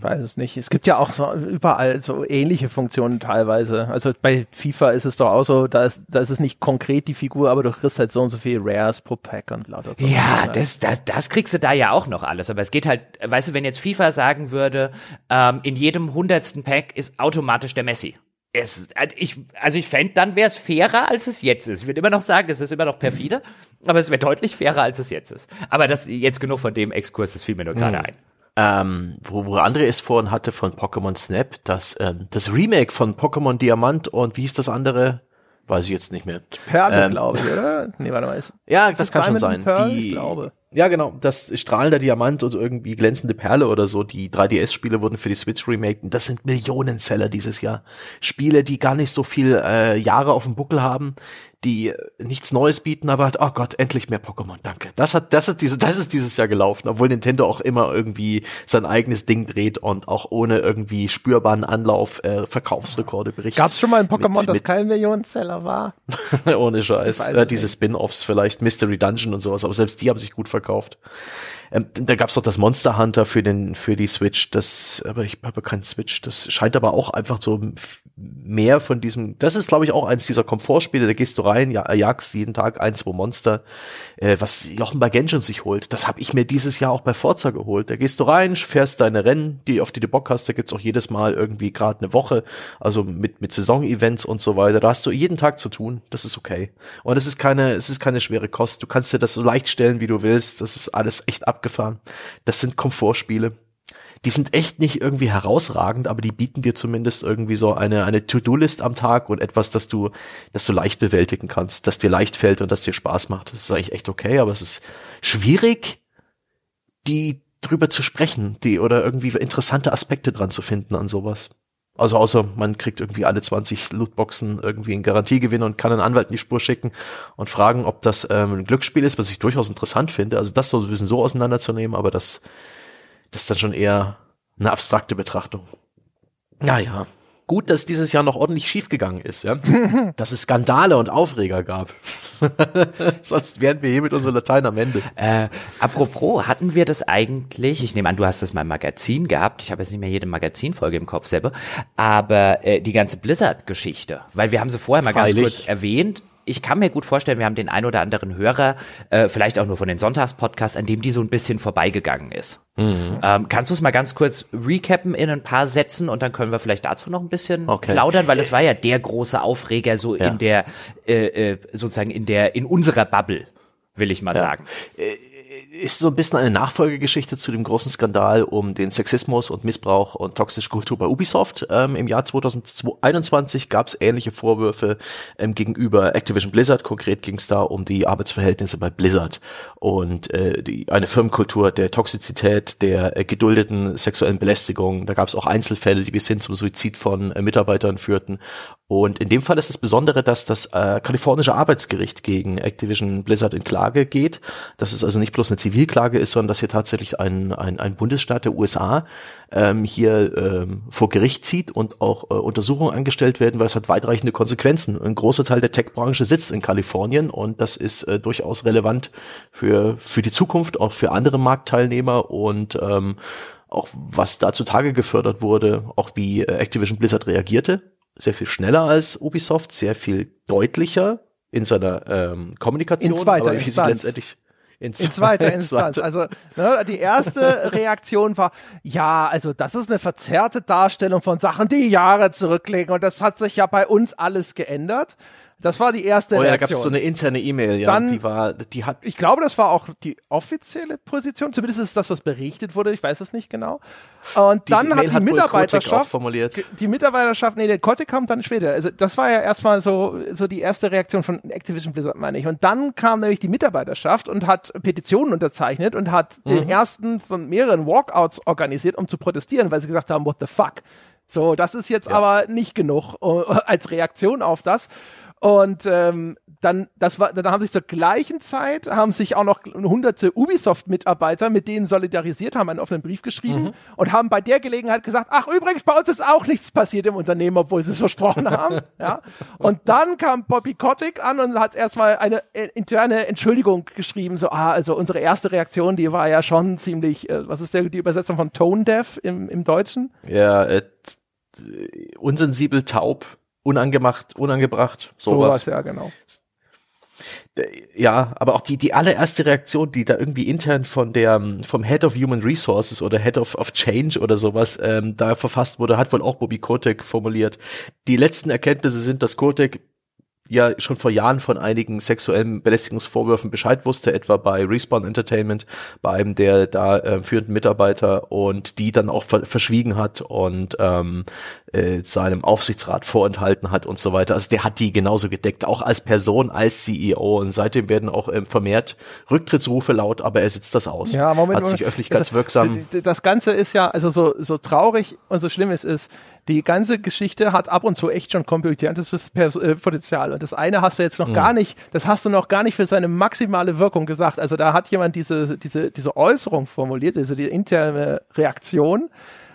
weiß es nicht. Es gibt ja auch so überall so ähnliche Funktionen teilweise. Also bei FIFA ist es doch auch so, da ist, da ist es nicht konkret die Figur, aber du kriegst halt so und so viel Rares pro Pack und lauter so. Ja, das, das, das kriegst du da ja auch noch alles. Aber es geht halt, weißt du, wenn jetzt FIFA sagen würde, ähm, in jedem hundertsten Pack ist automatisch der Messi. Es, äh, ich, also ich fände, dann wäre es fairer, als es jetzt ist. Ich würde immer noch sagen, es ist immer noch perfide, aber es wäre deutlich fairer, als es jetzt ist. Aber das jetzt genug von dem Exkurs, das fiel mir nur gerade ein. ähm, wo, wo André es vorhin hatte von Pokémon Snap, das, ähm, das Remake von Pokémon Diamant und wie hieß das andere? Weiß ich jetzt nicht mehr. Perle, Ähm, glaube ich, oder? Nee, warte mal. Ist, Ja, ist das kann schon Diamond sein. and Pearl? Die, Ich glaube. Ja, genau. Das strahlender Diamant und irgendwie glänzende Perle oder so. Die 3DS-Spiele wurden für die Switch remake. Das sind Millionenseller dieses Jahr. Spiele, die gar nicht so viel äh, Jahre auf dem Buckel haben, die nichts Neues bieten, aber halt, oh Gott, endlich mehr Pokémon, danke. Das hat, das hat diese, das ist dieses Jahr gelaufen, obwohl Nintendo auch immer irgendwie sein eigenes Ding dreht und auch ohne irgendwie spürbaren Anlauf äh, Verkaufsrekorde berichtet. Gab es schon mal ein Pokémon, Mit- das mit- kein Millionenseller war? Ohne Scheiß. Äh, es diese. Spin-offs vielleicht, Mystery Dungeon und sowas, aber selbst die haben sich gut verkauft. Ähm, da gab's doch das Monster Hunter für den für die Switch, das aber ich habe keinen Switch, das scheint aber auch einfach so mehr von diesem, das ist glaube ich auch eins dieser Komfortspiele, da gehst du rein, ja, jagst jeden Tag ein, zwei Monster, äh, was Jochen bei Genshin sich holt. Das habe ich mir dieses Jahr auch bei Forza geholt. Da gehst du rein, fährst deine Rennen, die auf die du Bock hast, da gibt's auch jedes Mal irgendwie gerade eine Woche, also mit mit Saison-Events und so weiter. Da hast du jeden Tag zu tun. Das ist okay. Und es ist keine, es ist keine schwere Kost. Du kannst dir das so leicht stellen, wie du willst. Das ist alles echt abgefahren. Das sind Komfortspiele. Die sind echt nicht irgendwie herausragend, aber die bieten dir zumindest irgendwie so eine, eine To-Do-List am Tag und etwas, das du, das du leicht bewältigen kannst, das dir leicht fällt und das dir Spaß macht. Das ist eigentlich echt okay, aber es ist schwierig, die drüber zu sprechen, die oder irgendwie interessante Aspekte dran zu finden an sowas. Also außer man kriegt irgendwie alle 20 Lootboxen irgendwie einen Garantiegewinn und kann einen Anwalt in die Spur schicken und fragen, ob das ähm, ein Glücksspiel ist, was ich durchaus interessant finde. Also das so ein bisschen so auseinanderzunehmen, aber das, das ist dann schon eher eine abstrakte Betrachtung. Naja. Gut, dass dieses Jahr noch ordentlich schiefgegangen ist, ja. dass es Skandale und Aufreger gab. Sonst wären wir hier mit unserem Latein am Ende. Äh, apropos, hatten wir das eigentlich, ich nehme an, du hast das mal im Magazin gehabt, ich habe jetzt nicht mehr jede Magazinfolge im Kopf selber, aber äh, die ganze Blizzard-Geschichte, weil wir haben sie vorher mal ganz Freilich. kurz erwähnt, ich kann mir gut vorstellen, wir haben den ein oder anderen Hörer, äh, vielleicht auch nur von den Sonntagspodcasts, an dem die so ein bisschen vorbeigegangen ist. Mhm. Ähm, kannst du es mal ganz kurz recappen in ein paar Sätzen und dann können wir vielleicht dazu noch ein bisschen Okay. plaudern, weil es war ja der große Aufreger so Ja. in der, äh, äh, sozusagen in der, in unserer Bubble, will ich mal sagen. Ist so ein bisschen eine Nachfolgegeschichte zu dem großen Skandal um den Sexismus und Missbrauch und toxische Kultur bei Ubisoft. Ähm, Im Jahr 2021 gab es ähnliche Vorwürfe ähm, gegenüber Activision Blizzard. Konkret ging es da um die Arbeitsverhältnisse bei Blizzard und äh, die, eine Firmenkultur der Toxizität, der äh, geduldeten sexuellen Belästigung. Da gab es auch Einzelfälle, die bis hin zum Suizid von äh, Mitarbeitern führten. Und in dem Fall ist das Besondere, dass das äh, kalifornische Arbeitsgericht gegen Activision Blizzard in Klage geht. Dass es also nicht bloß eine Zivilklage ist, sondern dass hier tatsächlich ein, ein, ein Bundesstaat der USA ähm, hier ähm, vor Gericht zieht und auch äh, Untersuchungen angestellt werden, weil es hat weitreichende Konsequenzen. Ein großer Teil der Tech-Branche sitzt in Kalifornien und das ist äh, durchaus relevant für, für die Zukunft, auch für andere Marktteilnehmer und ähm, auch was da zutage gefördert wurde, auch wie äh, Activision Blizzard reagierte. Sehr viel schneller als Ubisoft, sehr viel deutlicher in seiner ähm, Kommunikation. In zweiter aber wie Instanz. letztendlich in, In zweiter Instanz. Also ne, die erste Reaktion war, ja, also das ist eine verzerrte Darstellung von Sachen, die Jahre zurücklegen und das hat sich ja bei uns alles geändert. Das war die erste Oh ja, da Reaktion. gab es so eine interne E-Mail, ja. Dann- die war, die hat, ich glaube, das war auch die offizielle Position. Zumindest ist das, was berichtet wurde. Ich weiß es nicht genau. Und dann hat Mail die Mitarbeiterschaft, die Mitarbeiterschaft, nee, der Kotick kam dann später. Also das war ja erstmal so, so die erste Reaktion von Activision Blizzard, meine ich. Und dann kam nämlich die Mitarbeiterschaft und hat Petitionen unterzeichnet und hat Mhm. den ersten von mehreren Walkouts organisiert, um zu protestieren, weil sie gesagt haben, what the fuck. So, das ist jetzt aber nicht genug äh, als Reaktion auf das. Und ähm, dann, das war, dann haben sich zur gleichen Zeit haben sich auch noch hunderte Ubisoft-Mitarbeiter mit denen solidarisiert, haben einen offenen Brief geschrieben und haben bei der Gelegenheit gesagt, ach übrigens, bei uns ist auch nichts passiert im Unternehmen, obwohl sie es versprochen haben. ja. Und dann kam Bobby Kotick an und hat erstmal eine äh, interne Entschuldigung geschrieben, so, ah, also unsere erste Reaktion, die war ja schon ziemlich, äh, was ist der, die Übersetzung von Tone Deaf im, im Deutschen? ja, äh, t- unsensibel, taub, unangemacht, unangebracht, sowas. ja, genau. Ja, aber auch die, die allererste Reaktion, die da irgendwie intern von der, vom Head of Human Resources oder Head of, of Change oder sowas ähm, da verfasst wurde, hat wohl auch Bobby Kotick formuliert. Die letzten Erkenntnisse sind, dass Kotick ja schon vor Jahren von einigen sexuellen Belästigungsvorwürfen Bescheid wusste, etwa bei Respawn Entertainment, bei einem der da äh, führenden Mitarbeiter und die dann auch ver verschwiegen hat und ähm, äh, seinem Aufsichtsrat vorenthalten hat und so weiter. Also der hat die genauso gedeckt, auch als Person, als CEO und seitdem werden auch ähm, vermehrt Rücktrittsrufe laut, aber er sitzt das aus. Ja, Moment, hat sich öffentlichkeitswirksam Das, das- das Ganze ist ja, also so, so traurig und so schlimm es ist, die ganze Geschichte hat ab und zu echt schon Pers- äh, Potenzial. Und das eine hast du jetzt noch gar nicht, das hast du noch gar nicht für seine maximale Wirkung gesagt. Also da hat jemand diese, diese, diese Äußerung formuliert, also die interne Reaktion.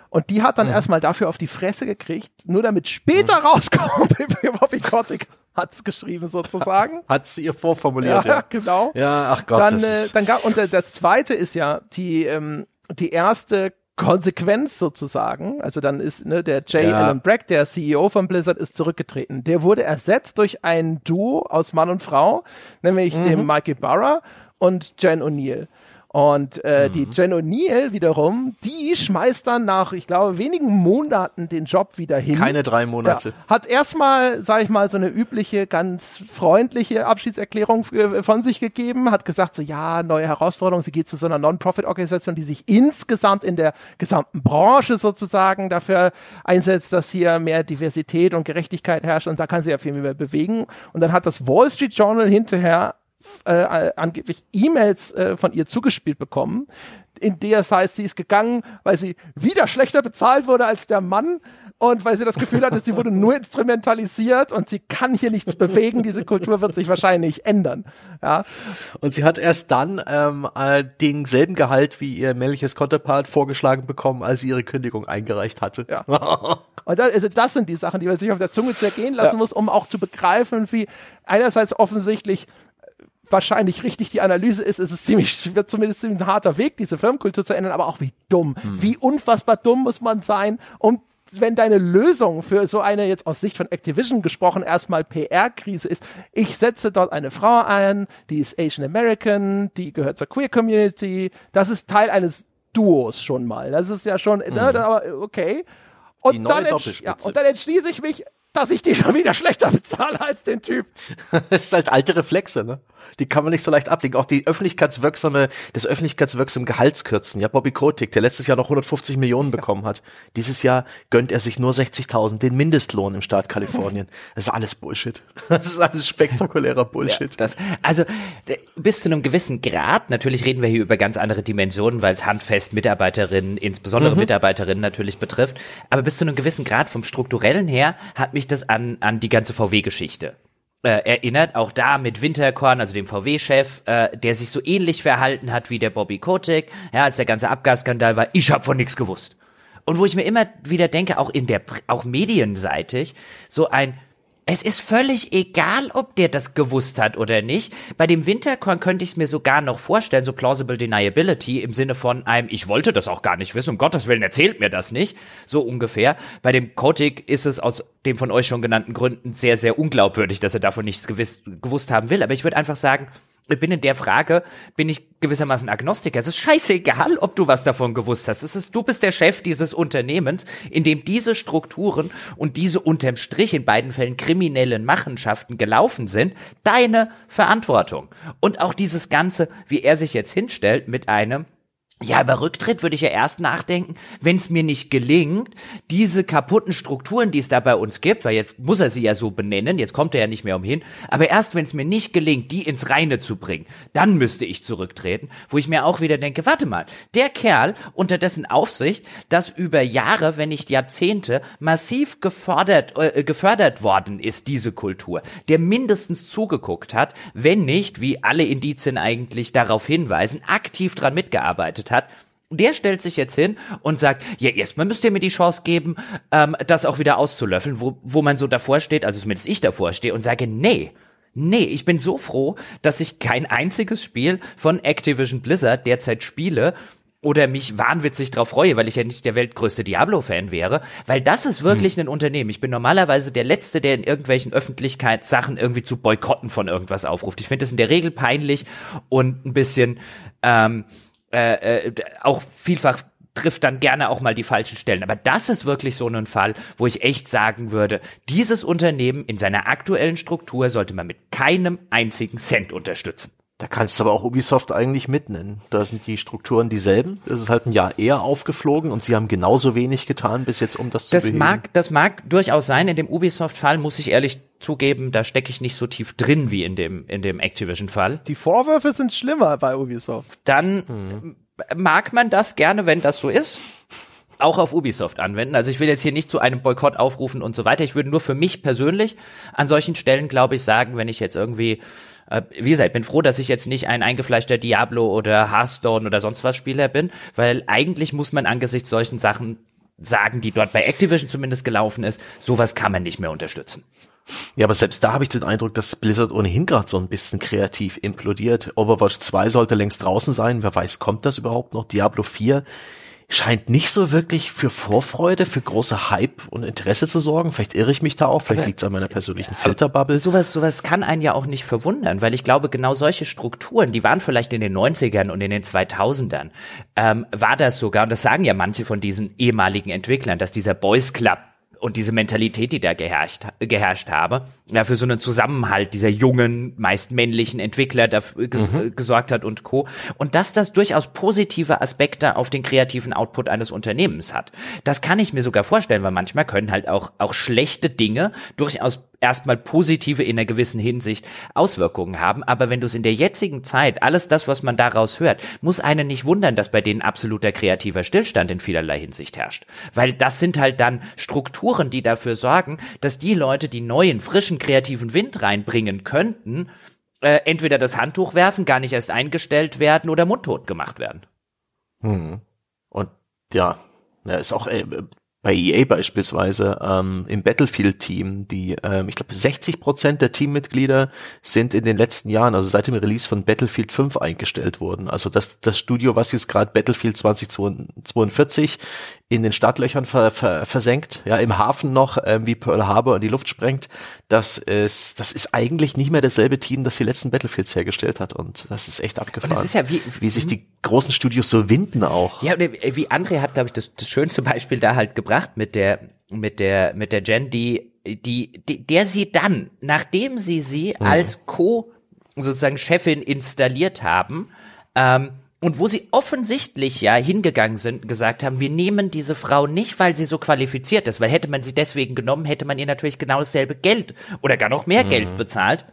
Und die hat dann erstmal dafür auf die Fresse gekriegt, nur damit später rauskommt, Bobby Kotick hat's geschrieben sozusagen. hat sie ihr vorformuliert. ja, Ja, genau ja ach Gott. dann, äh, dann gab und äh, das zweite ist ja die ähm, die erste Konsequenz sozusagen. Also dann ist ne, der J. Ja. Allen Brack, der CEO von Blizzard, ist zurückgetreten. Der wurde ersetzt durch ein Duo aus Mann und Frau, nämlich Mhm. dem Michael Barra und Jen O'Neill. Und äh, die Mhm. Jen O'Neill wiederum, die schmeißt dann nach, ich glaube, wenigen Monaten den Job wieder hin. keine drei Monate. Ja, hat erstmal, sag ich mal, so eine übliche, ganz freundliche Abschiedserklärung äh, von sich gegeben, hat gesagt, so ja, neue Herausforderung, sie geht zu so einer Non-Profit-Organisation, die sich insgesamt in der gesamten Branche sozusagen dafür einsetzt, dass hier mehr Diversität und Gerechtigkeit herrscht und da kann sie ja viel mehr bewegen. Und dann hat das Wall Street Journal hinterher äh, angeblich E-Mails äh, von ihr zugespielt bekommen, in der es heißt, sie ist gegangen, weil sie wieder schlechter bezahlt wurde als der Mann und weil sie das Gefühl hatte, sie wurde nur instrumentalisiert und sie kann hier nichts bewegen, diese Kultur wird sich wahrscheinlich ändern. Ja, Und sie hat erst dann ähm, äh, denselben Gehalt wie ihr männliches Konterpart vorgeschlagen bekommen, als sie ihre Kündigung eingereicht hatte. Ja. Und das, also das sind die Sachen, die man sich auf der Zunge zergehen lassen muss, um auch zu begreifen, wie einerseits offensichtlich äh, wahrscheinlich richtig die Analyse ist, es ist ziemlich, wird zumindest ein harter Weg, diese Firmenkultur zu ändern, aber auch wie dumm, wie unfassbar dumm muss man sein, um wenn deine Lösung für so eine jetzt aus Sicht von Activision gesprochen erstmal PR-Krise ist, ich setze dort eine Frau ein, die ist Asian American, die gehört zur Queer Community, das ist Teil eines Duos schon mal. Das ist ja schon, ne, aber okay. Und dann, ja, und dann entschließe ich mich, dass ich die schon wieder schlechter bezahle als den Typ. Das ist halt alte Reflexe, ne? Die kann man nicht so leicht ablegen. Auch die öffentlichkeitswirksame, das öffentlichkeitswirksame Gehaltskürzen. Ja, Bobby Kotick, der letztes Jahr noch 150 Millionen bekommen hat. Dieses Jahr gönnt er sich nur 60.000, den Mindestlohn im Staat Kalifornien. Das ist alles Bullshit. Das ist alles spektakulärer Bullshit. Das, also bis zu einem gewissen Grad, natürlich reden wir hier über ganz andere Dimensionen, weil es handfest Mitarbeiterinnen, insbesondere Mitarbeiterinnen natürlich betrifft, aber bis zu einem gewissen Grad vom strukturellen her hat mich das an, an die ganze VW-Geschichte äh, erinnert, auch da mit Winterkorn, also dem VW-Chef, äh, der sich so ähnlich verhalten hat wie der Bobby Kotick, ja, als der ganze Abgasskandal war, ich habe von nichts gewusst. Und wo ich mir immer wieder denke, auch in der, auch medienseitig, so ein, es ist völlig egal, ob der das gewusst hat oder nicht. Bei dem Winterkorn könnte ich es mir sogar noch vorstellen, so plausible deniability im Sinne von einem, ich wollte das auch gar nicht wissen, um Gottes Willen erzählt mir das nicht, so ungefähr. Bei dem Kotick ist es aus den von euch schon genannten Gründen sehr, sehr unglaubwürdig, dass er davon nichts gewiss, gewusst haben will. Aber ich würde einfach sagen, ich bin in der Frage, bin ich gewissermaßen Agnostiker. Es ist scheißegal, ob du was davon gewusst hast. Es ist, du bist der Chef dieses Unternehmens, in dem diese Strukturen und diese unterm Strich in beiden Fällen kriminellen Machenschaften gelaufen sind. Deine Verantwortung. Und auch dieses Ganze, wie er sich jetzt hinstellt mit einem, ja, über Rücktritt würde ich ja erst nachdenken, wenn es mir nicht gelingt, diese kaputten Strukturen, die es da bei uns gibt, weil jetzt muss er sie ja so benennen, jetzt kommt er ja nicht mehr umhin, aber erst wenn es mir nicht gelingt, die ins Reine zu bringen, dann müsste ich zurücktreten, wo ich mir auch wieder denke, warte mal, der Kerl, unter dessen Aufsicht, das über Jahre, wenn nicht Jahrzehnte, massiv gefordert, äh, gefördert worden ist, diese Kultur, der mindestens zugeguckt hat, wenn nicht, wie alle Indizien eigentlich darauf hinweisen, aktiv dran mitgearbeitet hat, der stellt sich jetzt hin und sagt, ja, erstmal müsst ihr mir die Chance geben, ähm, das auch wieder auszulöffeln, wo, wo man so davor steht, also zumindest ich davor stehe und sage, nee, nee, ich bin so froh, dass ich kein einziges Spiel von Activision Blizzard derzeit spiele, oder mich wahnwitzig drauf freue, weil ich ja nicht der weltgrößte Diablo-Fan wäre, weil das ist wirklich hm. ein Unternehmen. Ich bin normalerweise der Letzte, der in irgendwelchen Öffentlichkeitssachen irgendwie zu Boykotten von irgendwas aufruft. Ich finde das in der Regel peinlich und ein bisschen ähm, äh, äh, auch vielfach trifft dann gerne auch mal die falschen Stellen. Aber das ist wirklich so ein Fall, wo ich echt sagen würde, dieses Unternehmen in seiner aktuellen Struktur sollte man mit keinem einzigen Cent unterstützen. Da kannst du aber auch Ubisoft eigentlich mitnennen. Da sind die Strukturen dieselben. Es ist halt ein Jahr eher aufgeflogen und sie haben genauso wenig getan bis jetzt, um das, das zu beheben. Mag, das mag durchaus sein. In dem Ubisoft-Fall muss ich ehrlich zugeben, da stecke ich nicht so tief drin wie in dem, in dem Activision-Fall. Die Vorwürfe sind schlimmer bei Ubisoft. Dann hm. mag man das gerne, wenn das so ist auch auf Ubisoft anwenden. Also ich will jetzt hier nicht zu einem Boykott aufrufen und so weiter. Ich würde nur für mich persönlich an solchen Stellen, glaube ich, sagen, wenn ich jetzt irgendwie äh, wie gesagt, bin froh, dass ich jetzt nicht ein eingefleischter Diablo oder Hearthstone oder sonst was Spieler bin, weil eigentlich muss man angesichts solchen Sachen sagen, die dort bei Activision zumindest gelaufen ist, sowas kann man nicht mehr unterstützen. Ja, aber selbst da habe ich den Eindruck, dass Blizzard ohnehin gerade so ein bisschen kreativ implodiert. Overwatch 2 sollte längst draußen sein. Wer weiß, kommt das überhaupt noch? Diablo 4 scheint nicht so wirklich für Vorfreude, für große Hype und Interesse zu sorgen. Vielleicht irre ich mich da auch, vielleicht liegt es an meiner persönlichen Filterbubble. Sowas, sowas kann einen ja auch nicht verwundern, weil ich glaube, genau solche Strukturen, die waren vielleicht in den 90ern und in den 2000ern, ähm, war das sogar, und das sagen ja manche von diesen ehemaligen Entwicklern, dass dieser Boys Club und diese Mentalität, die da geherrscht, geherrscht habe, ja, für so einen Zusammenhalt dieser jungen, meist männlichen Entwickler dafür ges mhm. gesorgt hat und Co. Und dass das durchaus positive Aspekte auf den kreativen Output eines Unternehmens hat. Das kann ich mir sogar vorstellen, weil manchmal können halt auch, auch schlechte Dinge durchaus erstmal positive in einer gewissen Hinsicht Auswirkungen haben. Aber wenn du es in der jetzigen Zeit, alles das, was man daraus hört, muss einen nicht wundern, dass bei denen absoluter kreativer Stillstand in vielerlei Hinsicht herrscht. Weil das sind halt dann Strukturen, die dafür sorgen, dass die Leute, die neuen, frischen, kreativen Wind reinbringen könnten, äh, entweder das Handtuch werfen, gar nicht erst eingestellt werden oder mundtot gemacht werden. Hm. Und ja, ja, ist auch äh, bei EA beispielsweise ähm, im Battlefield-Team, die, ähm, ich glaube, 60 Prozent der Teammitglieder sind in den letzten Jahren, also seit dem Release von Battlefield 5 eingestellt worden. Also das, das Studio, was jetzt gerade Battlefield 2042 in den Startlöchern ver, ver, versenkt, ja, im Hafen noch, ähm, wie Pearl Harbor in die Luft sprengt, das ist, das ist eigentlich nicht mehr dasselbe Team, das die letzten Battlefields hergestellt hat. Und das ist echt abgefahren. Und das ist ja wie, wie sich die großen Studios so winden auch. Ja, wie André hat, glaube ich, das, das schönste Beispiel da halt gebracht mit der, mit der, mit der Jen, die, die, die der sie dann, nachdem sie sie mhm. als Co sozusagen Chefin installiert haben, ähm, und wo sie offensichtlich ja hingegangen sind, gesagt haben, wir nehmen diese Frau nicht, weil sie so qualifiziert ist, weil hätte man sie deswegen genommen, hätte man ihr natürlich genau dasselbe Geld oder gar noch mehr mhm. Geld bezahlt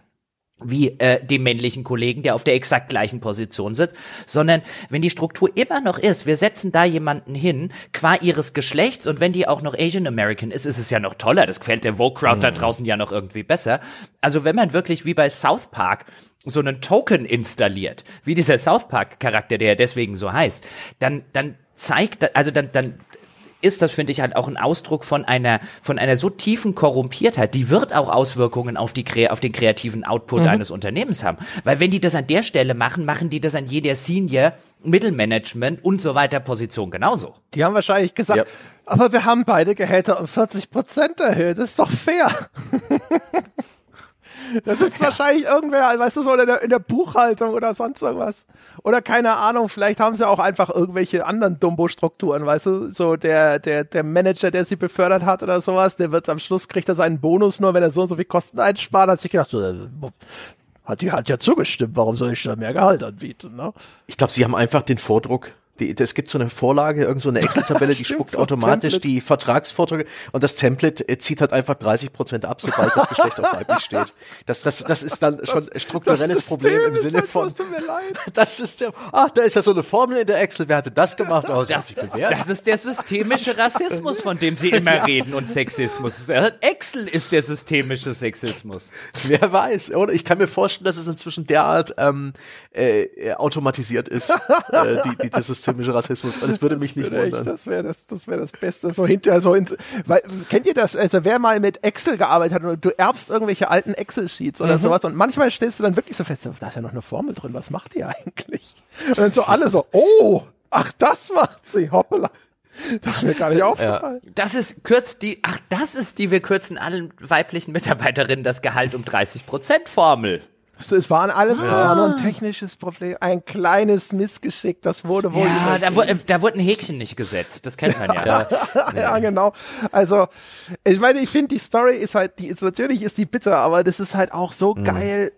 wie äh, dem männlichen Kollegen, der auf der exakt gleichen Position sitzt, sondern wenn die Struktur immer noch ist, wir setzen da jemanden hin, qua ihres Geschlechts und wenn die auch noch Asian American ist, ist es ja noch toller, das gefällt der Vogue Crowd mhm. da draußen ja noch irgendwie besser. Also wenn man wirklich wie bei South Park so einen Token installiert, wie dieser South Park Charakter, der ja deswegen so heißt, dann, dann zeigt, also dann, dann ist das, finde ich, halt auch ein Ausdruck von einer, von einer so tiefen Korrumpiertheit. Die wird auch Auswirkungen auf die, auf den kreativen Output mhm. eines Unternehmens haben. Weil wenn die das an der Stelle machen, machen die das an jeder Senior, Mittelmanagement und so weiter Position genauso. Die haben wahrscheinlich gesagt, ja. aber wir haben beide Gehälter um 40 Prozent erhöht. Das ist doch fair. Da sitzt wahrscheinlich irgendwer, weißt du, so in der, in der Buchhaltung oder sonst irgendwas. Oder keine Ahnung, vielleicht haben sie auch einfach irgendwelche anderen Dumbo-Strukturen, weißt du, so der, der, der Manager, der sie befördert hat oder sowas, der wird am Schluss kriegt er seinen Bonus nur, wenn er so und so viel Kosten einspart, hat sich gedacht, so, äh, hat die hat ja zugestimmt, warum soll ich da mehr Gehalt anbieten, ne? Ich glaube, sie haben einfach den Vordruck die, es gibt so eine Vorlage, irgend so eine Excel-Tabelle, die spuckt so automatisch Template. die Vertragsvorträge und das Template äh, zieht halt einfach 30 Prozent ab, sobald das Geschlecht auf weiblich steht. Das, das, das ist dann schon ein strukturelles Problem im Sinne halt von. Das ist der, ach, da ist ja so eine Formel in der Excel. Wer hatte das gemacht? Oh, das, das, das ist der systemische Rassismus, von dem Sie immer reden und Sexismus. Excel ist der systemische Sexismus. Wer weiß, oder? Ich kann mir vorstellen, dass es inzwischen derart ähm, äh, automatisiert ist, äh, die, die, das System systemische Rassismus. Das würde mich nicht wundern. das wäre das, das wäre das Beste. So hinterher so ins, weil, kennt ihr das? Also wer mal mit Excel gearbeitet hat und du erbst irgendwelche alten Excel-Sheets oder mhm. sowas und manchmal stellst du dann wirklich so fest, da ist ja noch eine Formel drin. Was macht die eigentlich? Und dann so alle so, oh, ach, das macht sie, hoppala. Das ist mir gar nicht aufgefallen. Ja. Das ist kürzt die, ach, das ist die, wir kürzen allen weiblichen Mitarbeiterinnen das Gehalt um 30 Prozent Formel. Es waren alle, ah. es war nur ein technisches Problem, ein kleines Missgeschick, das wurde wohl. Ja, da, wurde, da wurde ein Häkchen nicht gesetzt, das kennt man ja. ja, ja, genau. Also, ich meine, ich finde, die Story ist halt, die ist, natürlich ist die bitter, aber das ist halt auch so mhm. geil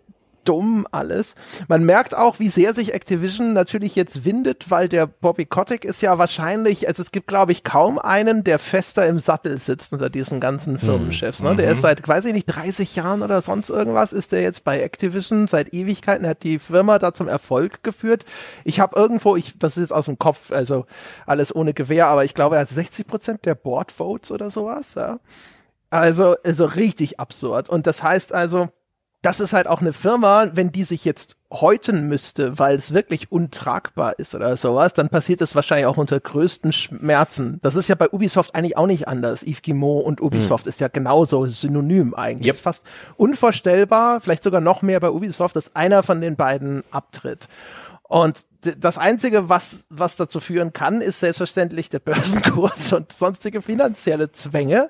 dumm alles. Man merkt auch, wie sehr sich Activision natürlich jetzt windet, weil der Bobby Kotick ist ja wahrscheinlich, also es gibt glaube ich kaum einen, der fester im Sattel sitzt unter diesen ganzen Firmenchefs. Ne? Der ist mhm. seit, weiß ich nicht, 30 Jahren oder sonst irgendwas, ist der jetzt bei Activision seit Ewigkeiten, hat die Firma da zum Erfolg geführt. Ich habe irgendwo, ich, das ist aus dem Kopf, also alles ohne Gewehr, aber ich glaube, er hat 60 Prozent der Board Votes oder sowas. Ja? Also, also richtig absurd. Und das heißt also, das ist halt auch eine Firma, wenn die sich jetzt häuten müsste, weil es wirklich untragbar ist oder sowas, dann passiert es wahrscheinlich auch unter größten Schmerzen. Das ist ja bei Ubisoft eigentlich auch nicht anders. Yves Guillemot und Ubisoft mhm. ist ja genauso synonym eigentlich. Yep. Ist fast unvorstellbar, vielleicht sogar noch mehr bei Ubisoft, dass einer von den beiden abtritt. Und das Einzige, was, was dazu führen kann, ist selbstverständlich der Börsenkurs und sonstige finanzielle Zwänge.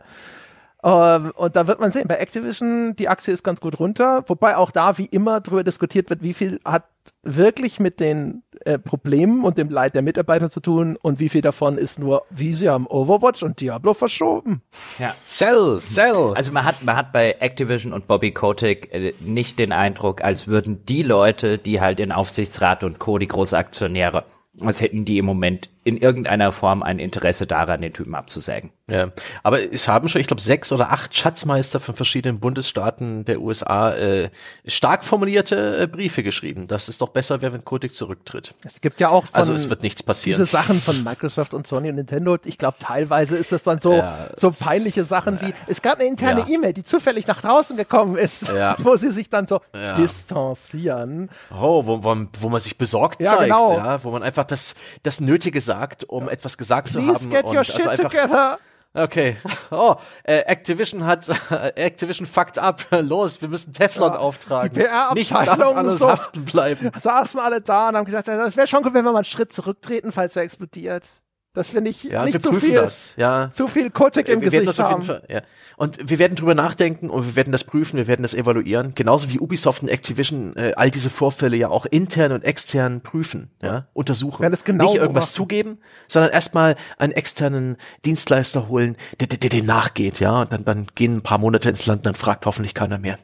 Ähm, und da wird man sehen, bei Activision, die Aktie ist ganz gut runter, wobei auch da wie immer darüber diskutiert wird, wie viel hat wirklich mit den äh, Problemen und dem Leid der Mitarbeiter zu tun und wie viel davon ist nur, wie sie haben Overwatch und Diablo verschoben. Ja. Sell, sell. Also man hat, man hat bei Activision und Bobby Kotick äh, nicht den Eindruck, als würden die Leute, die halt in Aufsichtsrat und Co., die Großaktionäre, als hätten die im Moment in irgendeiner Form ein Interesse daran, den Typen abzusägen. Ja, aber es haben schon, ich glaube, sechs oder acht Schatzmeister von verschiedenen Bundesstaaten der USA äh, stark formulierte äh, Briefe geschrieben, dass es doch besser wäre, wenn Kotick zurücktritt. Es gibt ja auch von also es wird nichts passieren. Diese Sachen von Microsoft und Sony und Nintendo. Ich glaube, teilweise ist das dann so ja, so peinliche Sachen ja. wie es gab eine interne ja. E-Mail, die zufällig nach draußen gekommen ist, wo sie sich dann so distanzieren. Oh, wo, wo, wo man sich besorgt zeigt, genau. ja, wo man einfach das das Nötige sagt, um etwas gesagt Please zu haben. Get your also shit einfach, together. Okay. Oh, äh, Activision hat Activision fucked up. Los, wir müssen Teflon ja, auftragen. Die PR-Abteilung so haften bleiben. Saßen alle da und haben gesagt, das wäre schon gut, wenn wir mal einen Schritt zurücktreten, falls er explodiert. Das finde ich ja, nicht zu viel. Das, ja. Zu viel Kotik im wir Gesicht haben. Fall, ja. Und wir werden drüber nachdenken und wir werden das prüfen, wir werden das evaluieren. Genauso wie Ubisoft und Activision äh, all diese Vorfälle ja auch intern und extern prüfen, ja, untersuchen. das genau nicht irgendwas machen. zugeben, sondern erstmal einen externen Dienstleister holen, der, der, der nachgeht, ja. Und dann, dann gehen ein paar Monate ins Land, dann fragt hoffentlich keiner mehr.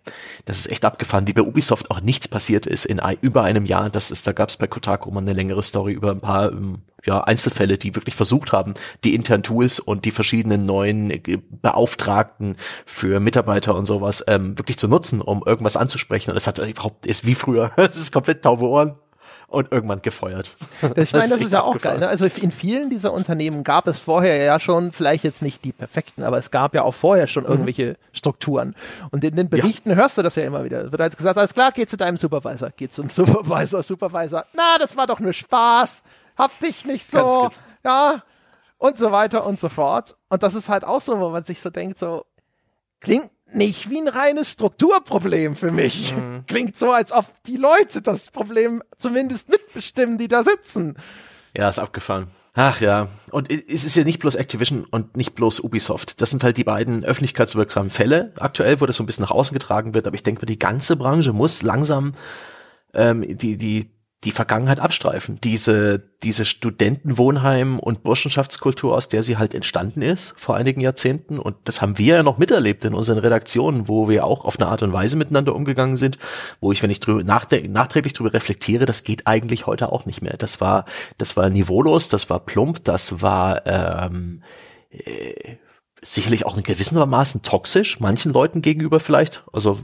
Das ist echt abgefahren, wie bei Ubisoft auch nichts passiert ist in über einem Jahr. Das ist, da gab es bei Kotaku mal eine längere Story über ein paar ähm, ja, Einzelfälle, die wirklich versucht haben, die internen Tools und die verschiedenen neuen äh, Beauftragten für Mitarbeiter und sowas ähm, wirklich zu nutzen, um irgendwas anzusprechen. Und es hat überhaupt, ist wie früher, es ist komplett taube Ohren und irgendwann gefeuert. Ich meine, das ist, ist ja auch geil. Ne? Also in vielen dieser Unternehmen gab es vorher ja schon, vielleicht jetzt nicht die perfekten, aber es gab ja auch vorher schon mhm. irgendwelche Strukturen. Und in den Berichten ja. hörst du das ja immer wieder. Wird halt gesagt, alles klar, geh zu deinem Supervisor, geh zum Supervisor, Supervisor. Na, das war doch nur Spaß hab dich nicht so, ja, und so weiter und so fort. Und das ist halt auch so, wo man sich so denkt, so, klingt nicht wie ein reines Strukturproblem für mich. Mhm. Klingt so, als ob die Leute das Problem zumindest mitbestimmen, die da sitzen. Ja, ist abgefahren. Ach ja, und es ist ja nicht bloß Activision und nicht bloß Ubisoft. Das sind halt die beiden öffentlichkeitswirksamen Fälle aktuell, wo das so ein bisschen nach außen getragen wird. Aber ich denke, die ganze Branche muss langsam ähm, die, die, die Vergangenheit abstreifen. Diese, diese Studentenwohnheim- und Burschenschaftskultur, aus der sie halt entstanden ist vor einigen Jahrzehnten. Und das haben wir ja noch miterlebt in unseren Redaktionen, wo wir auch auf eine Art und Weise miteinander umgegangen sind, wo ich, wenn ich drüber nachträglich drüber reflektiere, das geht eigentlich heute auch nicht mehr. Das war, das war niveaulos, das war plump, das war ähm, äh, sicherlich auch in gewissermaßen toxisch, manchen Leuten gegenüber vielleicht. Also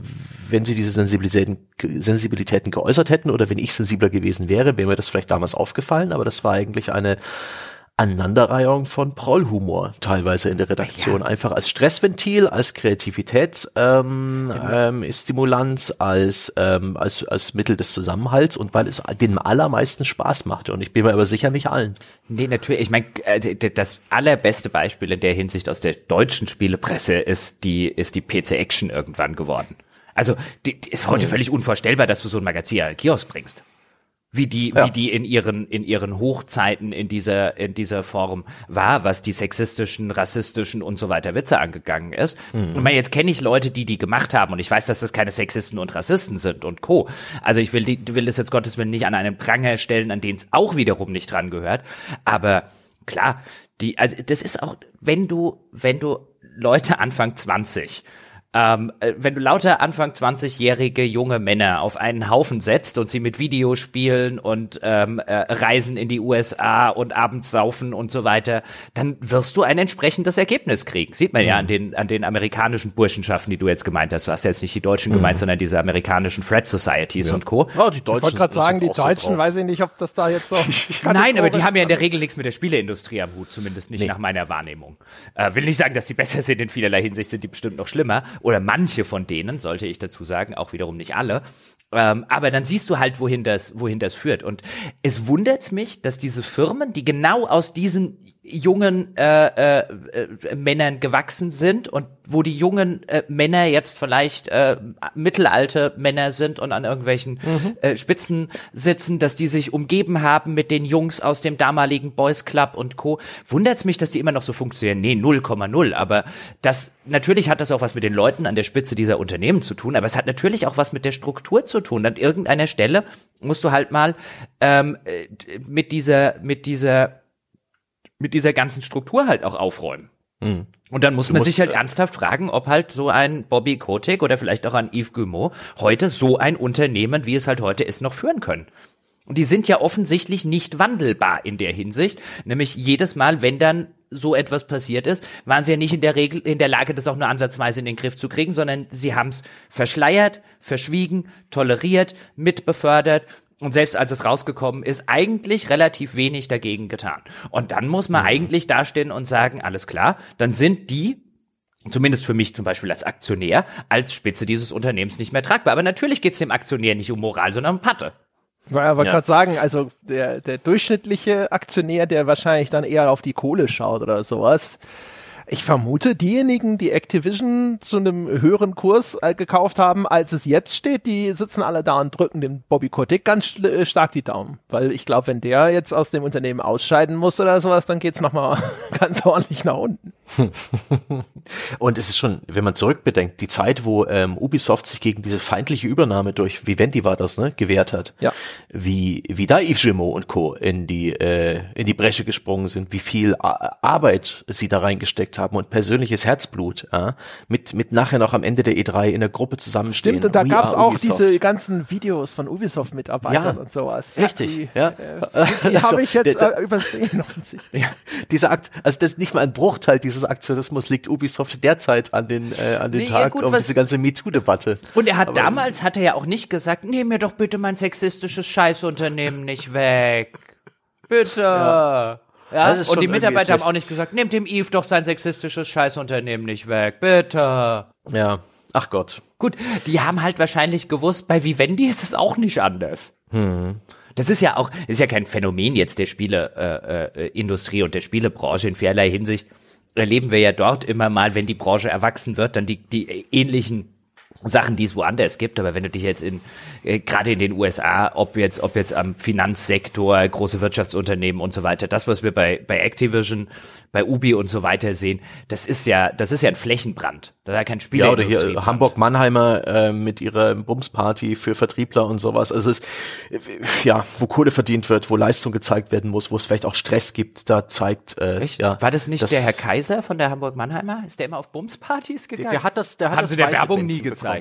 wenn sie diese Sensibilitäten, Sensibilitäten geäußert hätten oder wenn ich sensibler gewesen wäre, wäre mir das vielleicht damals aufgefallen, aber das war eigentlich eine Aneinanderreihung von Prollhumor teilweise in der Redaktion. Ja. Einfach als Stressventil, als Kreativitätsstimulanz, ähm, genau. ähm, Stimulanz, als, ähm, als, als Mittel des Zusammenhalts und weil es den allermeisten Spaß machte. Und ich bin mir aber sicher nicht allen. Nee, natürlich. Ich meine, äh, das allerbeste Beispiel in der Hinsicht aus der deutschen Spielepresse ist die, ist die PC Action irgendwann geworden. Also, die, die ist heute mhm. völlig unvorstellbar, dass du so ein Magazin an den Kiosk bringst wie die, ja. wie die in ihren, in ihren Hochzeiten in dieser, in dieser Form war, was die sexistischen, rassistischen und so weiter Witze angegangen ist. Mhm. Und jetzt kenne ich Leute, die die gemacht haben und ich weiß, dass das keine Sexisten und Rassisten sind und Co. Also ich will, die, will das jetzt Gottes Willen nicht an einen Pranger stellen, an den es auch wiederum nicht dran gehört. Aber klar, die, also das ist auch, wenn du, wenn du Leute Anfang 20 ähm, äh, wenn du lauter Anfang 20-jährige junge Männer auf einen Haufen setzt und sie mit Videospielen und ähm, äh, Reisen in die USA und abends saufen und so weiter, dann wirst du ein entsprechendes Ergebnis kriegen. Sieht man mhm. ja an den, an den amerikanischen Burschenschaften, die du jetzt gemeint hast. Du hast jetzt nicht die Deutschen mhm. gemeint, sondern diese amerikanischen Fred Societies ja. und Co. Oh, die Deutschen, ich wollte gerade sagen, die Deutschen, so weiß ich nicht, ob das da jetzt so. Nein, aber die haben ja in der Regel nichts mit der Spieleindustrie am Hut, zumindest nicht nee. nach meiner Wahrnehmung. Äh, will nicht sagen, dass die besser sind in vielerlei Hinsicht, sind die bestimmt noch schlimmer oder manche von denen, sollte ich dazu sagen, auch wiederum nicht alle. Ähm, aber dann siehst du halt, wohin das, wohin das führt. Und es wundert mich, dass diese Firmen, die genau aus diesen jungen äh, äh, äh, Männern gewachsen sind und wo die jungen äh, Männer jetzt vielleicht äh, mittelalte Männer sind und an irgendwelchen mhm. äh, Spitzen sitzen, dass die sich umgeben haben mit den Jungs aus dem damaligen Boys Club und Co. Wundert's mich, dass die immer noch so funktionieren? Nee, 0,0. Aber das natürlich hat das auch was mit den Leuten an der Spitze dieser Unternehmen zu tun, aber es hat natürlich auch was mit der Struktur zu tun. An irgendeiner Stelle musst du halt mal ähm, äh, mit dieser mit dieser mit dieser ganzen Struktur halt auch aufräumen. Mhm. Und dann muss du man sich halt äh, ernsthaft fragen, ob halt so ein Bobby Kotick oder vielleicht auch ein Yves Guillemot heute so ein Unternehmen, wie es halt heute ist, noch führen können. Und die sind ja offensichtlich nicht wandelbar in der Hinsicht. Nämlich jedes Mal, wenn dann so etwas passiert ist, waren sie ja nicht in der Regel in der Lage, das auch nur ansatzweise in den Griff zu kriegen, sondern sie haben es verschleiert, verschwiegen, toleriert, mitbefördert und selbst als es rausgekommen ist, eigentlich relativ wenig dagegen getan. Und dann muss man mhm. eigentlich dastehen und sagen, alles klar, dann sind die zumindest für mich zum Beispiel als Aktionär, als Spitze dieses Unternehmens nicht mehr tragbar. Aber natürlich geht es dem Aktionär nicht um Moral, sondern um Patte. Ich wollte ja. gerade sagen, also der, der durchschnittliche Aktionär, der wahrscheinlich dann eher auf die Kohle schaut oder sowas, ich vermute, diejenigen, die Activision zu einem höheren Kurs äh, gekauft haben, als es jetzt steht, die sitzen alle da und drücken dem Bobby Kotick ganz äh, stark die Daumen. Weil ich glaube, wenn der jetzt aus dem Unternehmen ausscheiden muss oder sowas, dann geht's nochmal ganz ordentlich nach unten. und es ist schon, wenn man zurückbedenkt, die Zeit, wo ähm, Ubisoft sich gegen diese feindliche Übernahme durch Vivendi war das, ne, gewehrt hat. Ja. Wie, wie da Yves Gilmot und Co. in die, äh, in die Bresche gesprungen sind, wie viel Arbeit sie da reingesteckt haben und persönliches Herzblut, ja, mit, mit nachher noch am Ende der E3 in der Gruppe zusammenstehen. Stimmt, und da gab's auch Ubisoft. diese ganzen Videos von Ubisoft-Mitarbeitern ja, und sowas. Richtig, die, ja. Äh, die, also, habe ich jetzt äh, übersehen, offensichtlich. Ja, dieser Akt, also das ist nicht mal ein Bruchteil dieses dieses Aktionismus liegt Ubisoft derzeit an den, äh, an den nee, Tag ja, gut, um diese ganze MeToo-Debatte. Und er hat Aber, damals, hat er ja auch nicht gesagt, nehm mir doch bitte mein sexistisches Scheißunternehmen nicht weg. Bitte. Ja. Ja, und die Mitarbeiter haben auch nicht gesagt, nehmt dem Eve doch sein sexistisches Scheißunternehmen nicht weg, bitte. Ja, ach Gott. Gut, die haben halt wahrscheinlich gewusst, bei Vivendi ist es auch nicht anders. Hm. Das ist ja auch, ist ja kein Phänomen jetzt der Spieleindustrie äh, äh, und der Spielebranche in vielerlei Hinsicht erleben wir ja dort immer mal, wenn die Branche erwachsen wird, dann die, die ähnlichen Sachen, die es woanders gibt, aber wenn du dich jetzt in äh, gerade in den USA, ob jetzt ob jetzt am Finanzsektor, große Wirtschaftsunternehmen und so weiter, das was wir bei bei Activision, bei Ubi und so weiter sehen, das ist ja das ist ja ein Flächenbrand. Da ist ja kein Spiel. Ja, oder hier Hamburg Mannheimer äh, mit ihrer Bumsparty für Vertriebler und sowas. Also es ist äh, ja, wo Kohle verdient wird, wo Leistung gezeigt werden muss, wo es vielleicht auch Stress gibt, da zeigt äh, Echt? ja. War das nicht das, der Herr Kaiser von der Hamburg Mannheimer? Ist der immer auf Bumspartys gegangen? Der, der hat das der hat Haben das sie der Werbung nie gezeigt.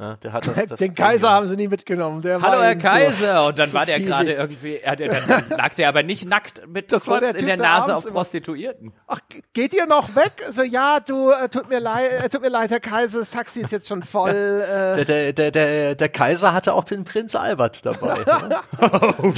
Ja, der hat das, das Den Kaiser haben sie nie mitgenommen. Der Hallo war Herr ihnen so- Kaiser und dann so war der gerade irgendwie, er, dann, dann lag der aber nicht nackt mit Das war der in Typ, der der Nase abends auf Prostituierten. Ach, geht ihr noch weg? So, ja, du, äh, tut mir leid, äh, tut mir leid, Herr Kaiser, das Taxi ist jetzt schon voll. Äh, Der, der, der, der, der Kaiser hatte auch den Prinz Albert dabei. ne?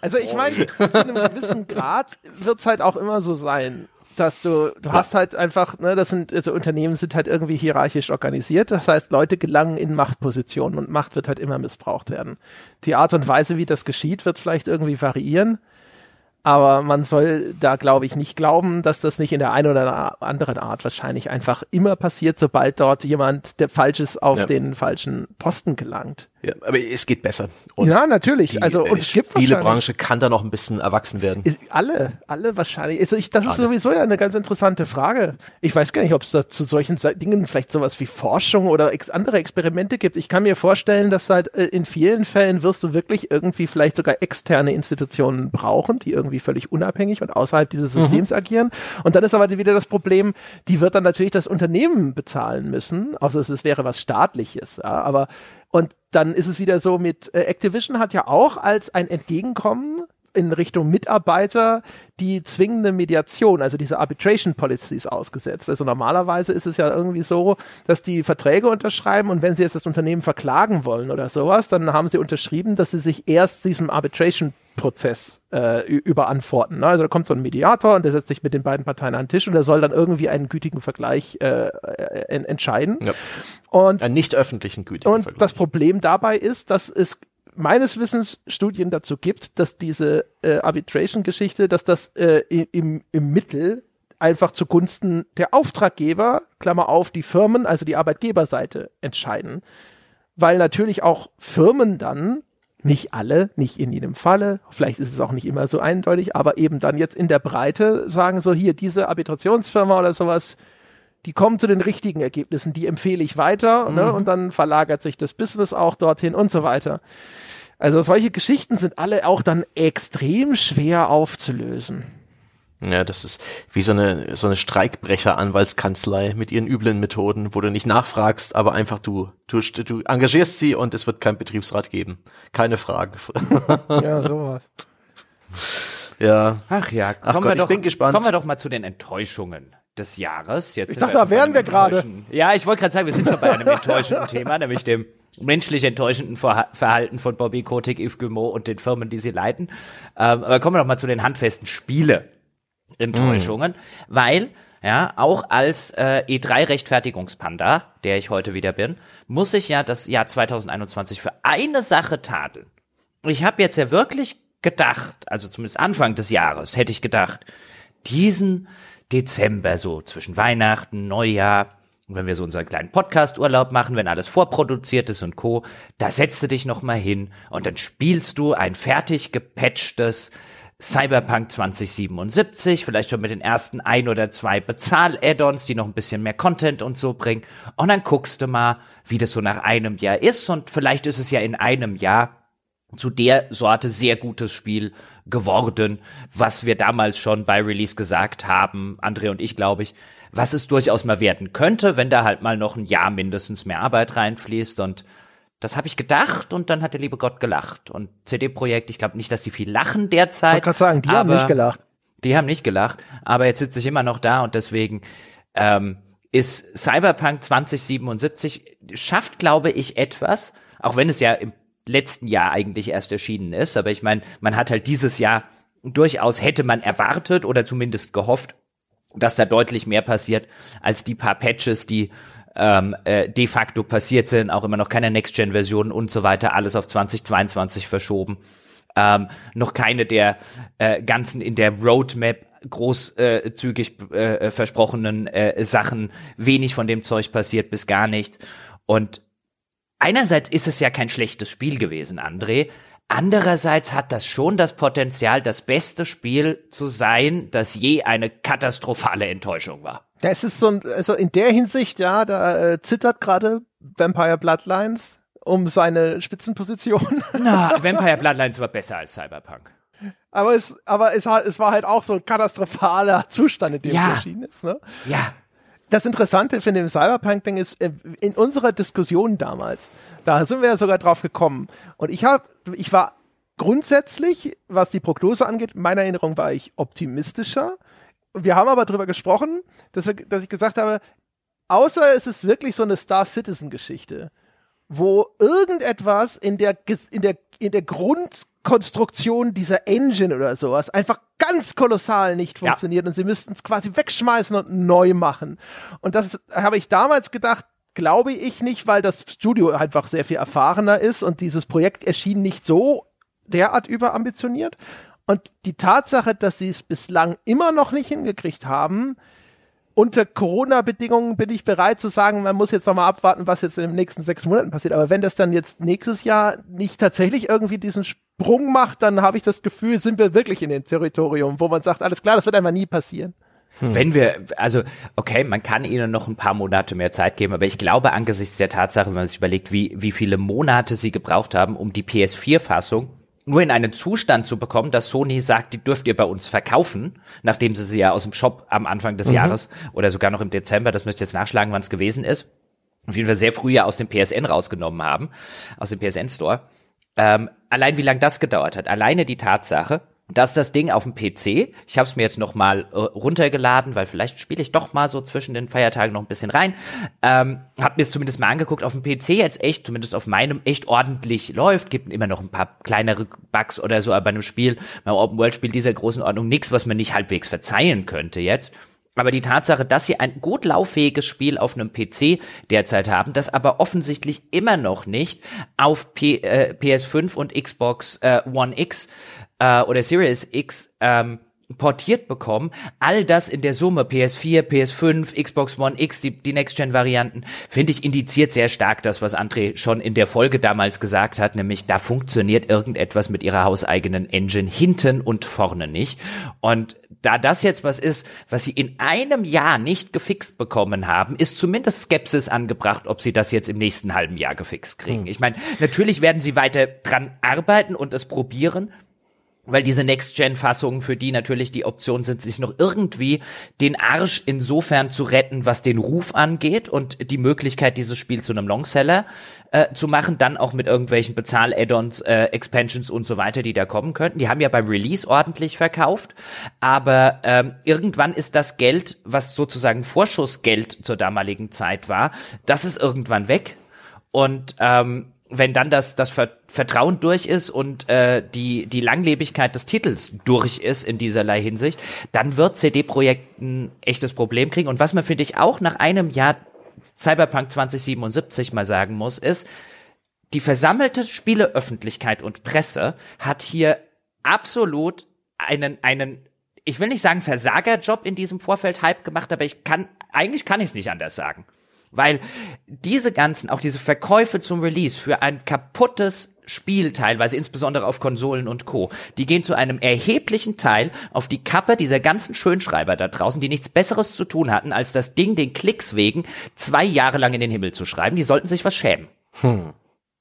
also ich meine, zu einem gewissen Grad wird's halt auch immer so sein, dass du, du hast halt einfach, ne, das sind, also Unternehmen sind halt irgendwie hierarchisch organisiert. Das heißt, Leute gelangen in Machtpositionen und Macht wird halt immer missbraucht werden. Die Art und Weise, wie das geschieht, wird vielleicht irgendwie variieren. Aber man soll da, glaube ich, nicht glauben, dass das nicht in der einen oder anderen Art wahrscheinlich einfach immer passiert, sobald dort jemand, der Falsches auf Ja. den falschen Posten gelangt. Ja, aber es geht besser. Und ja, natürlich. die also, und äh, es gibt Spielebranche kann da noch ein bisschen erwachsen werden. alle, alle wahrscheinlich. Also ich, das ist sowieso eine ganz interessante Frage. Ich weiß gar nicht, ob es da zu solchen Dingen vielleicht sowas wie Forschung oder ex andere Experimente gibt. Ich kann mir vorstellen, dass halt äh, in vielen Fällen wirst du wirklich irgendwie vielleicht sogar externe Institutionen brauchen, die irgendwie völlig unabhängig und außerhalb dieses Systems agieren. Und dann ist aber wieder das Problem, die wird dann natürlich das Unternehmen bezahlen müssen, außer es wäre was staatliches. Ja, aber und dann ist es wieder so mit äh, Activision hat ja auch als ein Entgegenkommen in Richtung Mitarbeiter die zwingende Mediation, also diese Arbitration Policies ausgesetzt. Also normalerweise ist es ja irgendwie so, dass die Verträge unterschreiben und wenn sie jetzt das Unternehmen verklagen wollen oder sowas, dann haben sie unterschrieben, dass sie sich erst diesem Arbitration Prozess äh, überantworten. Ne? Also da kommt so ein Mediator und der setzt sich mit den beiden Parteien an den Tisch und der soll dann irgendwie einen gütigen Vergleich äh, en- entscheiden. Ja. Und Einen nicht öffentlichen gütigen und Vergleich. das Problem dabei ist, dass es meines Wissens Studien dazu gibt, dass diese äh, Arbitration-Geschichte, dass das äh, im, im Mittel einfach zugunsten der Auftraggeber, Klammer auf, die Firmen, also die Arbeitgeberseite entscheiden. Weil natürlich auch Firmen dann, nicht alle, nicht in jedem Falle, vielleicht ist es auch nicht immer so eindeutig, aber eben dann jetzt in der Breite sagen so, hier, diese Arbitrationsfirma oder sowas, die kommen zu den richtigen Ergebnissen, die empfehle ich weiter ne? und dann verlagert sich das Business auch dorthin und so weiter. Also solche Geschichten sind alle auch dann extrem schwer aufzulösen. Ja, das ist wie so eine, so eine Streikbrecher-Anwaltskanzlei mit ihren üblen Methoden, wo du nicht nachfragst, aber einfach du, du, du engagierst sie und es wird kein Betriebsrat geben. Keine Fragen. Ja, sowas. ja. Ach ja, Ach kommen, Gott, wir ich doch, bin gespannt. kommen wir doch mal zu den Enttäuschungen des Jahres. Jetzt Ich dachte, wir da wären wir gerade. Ja, ich wollte gerade sagen, wir sind schon bei einem enttäuschenden Thema, nämlich dem menschlich enttäuschenden Verha- Verhalten von Bobby Kotick, Yves Guillemot und den Firmen, die sie leiten. Ähm, aber kommen wir doch mal zu den handfesten Spiele-Enttäuschungen, weil ja, auch als äh, E3-Rechtfertigungspanda, der ich heute wieder bin, muss ich ja das Jahr 2021 für eine Sache tadeln. Ich habe jetzt ja wirklich gedacht, also zumindest Anfang des Jahres hätte ich gedacht, diesen Dezember so zwischen Weihnachten, Neujahr, und wenn wir so unseren kleinen Podcast-Urlaub machen, wenn alles vorproduziert ist und Co., da setzt du dich noch mal hin und dann spielst du ein fertig gepatchtes Cyberpunk 2077, vielleicht schon mit den ersten ein oder zwei Bezahl-Add-ons, die noch ein bisschen mehr Content und so bringen. Und dann guckst du mal, wie das so nach einem Jahr ist. Und vielleicht ist es ja in einem Jahr zu der Sorte sehr gutes Spiel geworden, was wir damals schon bei Release gesagt haben, André und ich, glaube ich, was es durchaus mal werden könnte, wenn da halt mal noch ein Jahr mindestens mehr Arbeit reinfließt und das habe ich gedacht und dann hat der liebe Gott gelacht. Und CD-Projekt, ich glaube nicht, dass sie viel lachen derzeit. Ich wollte gerade sagen, die haben nicht gelacht. die haben nicht gelacht, aber jetzt sitze ich immer noch da und deswegen ähm, ist Cyberpunk 2077 schafft, glaube ich, etwas, auch wenn es ja im letzten Jahr eigentlich erst erschienen ist, aber ich meine, man hat halt dieses Jahr durchaus hätte man erwartet oder zumindest gehofft, dass da deutlich mehr passiert als die paar Patches, die ähm, äh, de facto passiert sind, auch immer noch keine Next-Gen-Versionen und so weiter, alles auf 2022 verschoben. Ähm, noch keine der äh, ganzen in der Roadmap großzügig äh, zügig, äh, versprochenen äh, Sachen, wenig von dem Zeug passiert bis gar nichts. Und einerseits ist es ja kein schlechtes Spiel gewesen, André. Andererseits hat das schon das Potenzial, das beste Spiel zu sein, das je eine katastrophale Enttäuschung war. Ja, es ist so ein, also in der Hinsicht, ja, da äh, zittert gerade Vampire Bloodlines um seine Spitzenposition. Na, Vampire Bloodlines war besser als Cyberpunk. Aber es, aber es, es war halt auch so ein katastrophaler Zustand, in dem ja. es erschienen ist. Ne? Ja. Das Interessante finde dem Cyberpunk-Ding ist, äh, in unserer Diskussion damals, da sind wir ja sogar drauf gekommen. Und ich habe, ich war grundsätzlich, was die Prognose angeht, meiner Erinnerung war ich optimistischer. Wir haben aber darüber gesprochen, dass, wir, dass ich gesagt habe, außer es ist wirklich so eine Star Citizen-Geschichte, wo irgendetwas in der, in der, in der Grundkonstruktion dieser Engine oder sowas einfach ganz kolossal nicht funktioniert ja. und sie müssten es quasi wegschmeißen und neu machen. Und das habe ich damals gedacht, glaube ich nicht, weil das Studio einfach sehr viel erfahrener ist und dieses Projekt erschien nicht so derart überambitioniert. Und die Tatsache, dass sie es bislang immer noch nicht hingekriegt haben, unter Corona-Bedingungen bin ich bereit zu sagen, man muss jetzt nochmal abwarten, was jetzt in den nächsten sechs Monaten passiert. Aber wenn das dann jetzt nächstes Jahr nicht tatsächlich irgendwie diesen Sprung macht, dann habe ich das Gefühl, sind wir wirklich in dem Territorium, wo man sagt, alles klar, das wird einfach nie passieren. Hm. Wenn wir, also, okay, man kann ihnen noch ein paar Monate mehr Zeit geben, aber ich glaube angesichts der Tatsache, wenn man sich überlegt, wie, wie viele Monate sie gebraucht haben, um die PS4-Fassung nur in einen Zustand zu bekommen, dass Sony sagt, die dürft ihr bei uns verkaufen, nachdem sie sie ja aus dem Shop am Anfang des mhm. Jahres oder sogar noch im Dezember, das müsst ihr jetzt nachschlagen, wann es gewesen ist, auf jeden Fall sehr früh ja aus dem PSN rausgenommen haben, aus dem PSN Store. Ähm, allein wie lange das gedauert hat, alleine die Tatsache, dass das Ding auf dem PC, ich habe es mir jetzt noch mal äh, runtergeladen, weil vielleicht spiele ich doch mal so zwischen den Feiertagen noch ein bisschen rein, ähm, habe mir es zumindest mal angeguckt, auf dem PC jetzt echt, zumindest auf meinem, echt ordentlich läuft, gibt immer noch ein paar kleinere Bugs oder so, aber bei einem Spiel, beim Open-World-Spiel dieser großen Ordnung, nichts, was man nicht halbwegs verzeihen könnte jetzt. Aber die Tatsache, dass sie ein gut lauffähiges Spiel auf einem PC derzeit haben, das aber offensichtlich immer noch nicht auf P äh, PS5 und Xbox äh, One X äh, oder Series X ähm, portiert bekommen. All das in der Summe, PS4, PS5, Xbox One X, die, die Next-Gen-Varianten, finde ich indiziert sehr stark das, was André schon in der Folge damals gesagt hat, nämlich da funktioniert irgendetwas mit ihrer hauseigenen Engine hinten und vorne nicht. Und da das jetzt was ist, was sie in einem Jahr nicht gefixt bekommen haben, ist zumindest Skepsis angebracht, ob sie das jetzt im nächsten halben Jahr gefixt kriegen. Hm. Ich meine, natürlich werden sie weiter dran arbeiten und es probieren, weil diese Next-Gen-Fassungen für die natürlich die Option sind, sich noch irgendwie den Arsch insofern zu retten, was den Ruf angeht und die Möglichkeit, dieses Spiel zu einem Longseller äh, zu machen, dann auch mit irgendwelchen Bezahl-Add-ons, äh, Expansions und so weiter, die da kommen könnten. Die haben ja beim Release ordentlich verkauft, aber ähm, irgendwann ist das Geld, was sozusagen Vorschussgeld zur damaligen Zeit war, das ist irgendwann weg und ähm, wenn dann das, das Vertrauen durch ist und äh, die, die Langlebigkeit des Titels durch ist in dieserlei Hinsicht, dann wird CD-Projekt ein echtes Problem kriegen. Und was man, finde ich, auch nach einem Jahr Cyberpunk 2077 mal sagen muss, ist, die versammelte Spieleöffentlichkeit und Presse hat hier absolut einen, einen, ich will nicht sagen Versagerjob in diesem Vorfeld Hype gemacht, aber ich kann, eigentlich kann ich es nicht anders sagen. Weil diese ganzen, auch diese Verkäufe zum Release für ein kaputtes Spiel teilweise, insbesondere auf Konsolen und Co., die gehen zu einem erheblichen Teil auf die Kappe dieser ganzen Schönschreiber da draußen, die nichts Besseres zu tun hatten, als das Ding den Klicks wegen zwei Jahre lang in den Himmel zu schreiben. Die sollten sich was schämen. Hm.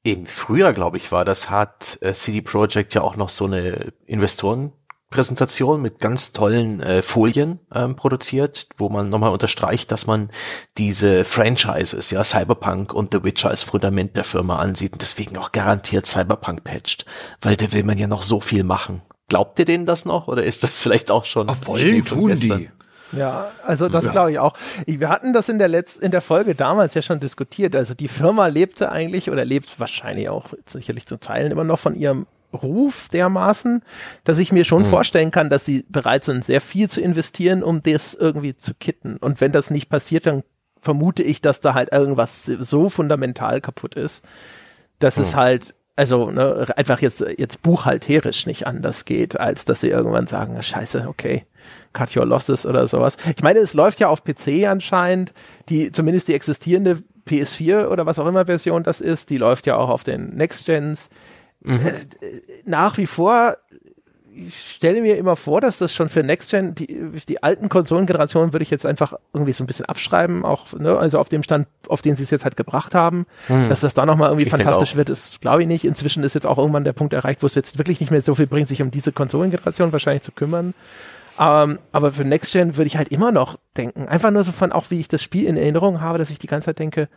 Im Frühjahr, glaube ich, war das, hat äh, CD Projekt ja auch noch so eine Investoren Präsentation mit ganz tollen äh, Folien ähm, produziert, wo man nochmal unterstreicht, dass man diese Franchises, ja, Cyberpunk und The Witcher als Fundament der Firma ansieht und deswegen auch garantiert Cyberpunk patcht, weil da will man ja noch so viel machen. Glaubt ihr denen das noch oder ist das vielleicht auch schon? Auf wollen tun die. Ja, also das ja. glaube ich auch. Wir hatten das in der letzten, in der Folge damals ja schon diskutiert. Also die Firma lebte eigentlich oder lebt wahrscheinlich auch sicherlich zu Teilen immer noch von ihrem Ruf dermaßen, dass ich mir schon mhm. vorstellen kann, dass sie bereit sind, sehr viel zu investieren, um das irgendwie zu kitten. Und wenn das nicht passiert, dann vermute ich, dass da halt irgendwas so fundamental kaputt ist, dass mhm. es halt also ne, einfach jetzt, jetzt buchhalterisch nicht anders geht, als dass sie irgendwann sagen, scheiße, okay, cut your losses oder sowas. Ich meine, es läuft ja auf PC anscheinend, die, zumindest die existierende PS4 oder was auch immer Version das ist, die läuft ja auch auf den Next Gens. Mhm. Äh, nach wie vor ich stelle mir immer vor, dass das schon für Next Gen, die, die alten Konsolengenerationen würde ich jetzt einfach irgendwie so ein bisschen abschreiben, auch, ne, also auf dem Stand, auf den sie es jetzt halt gebracht haben, hm. dass das da nochmal irgendwie ich fantastisch wird, ist, glaube ich nicht. Inzwischen ist jetzt auch irgendwann der Punkt erreicht, wo es jetzt wirklich nicht mehr so viel bringt, sich um diese Konsolengeneration wahrscheinlich zu kümmern. Ähm, aber für Next Gen würde ich halt immer noch denken, einfach nur so von auch, wie ich das Spiel in Erinnerung habe, dass ich die ganze Zeit denke,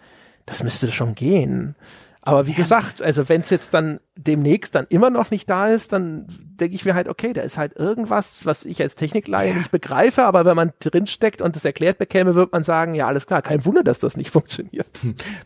das müsste schon gehen. Aber wie ja. gesagt, also wenn es jetzt dann demnächst dann immer noch nicht da ist, dann denke ich mir halt, okay, da ist halt irgendwas, was ich als Technikleihe ja. nicht begreife, aber wenn man drinsteckt und es erklärt bekäme, wird man sagen, ja, alles klar, kein Wunder, dass das nicht funktioniert.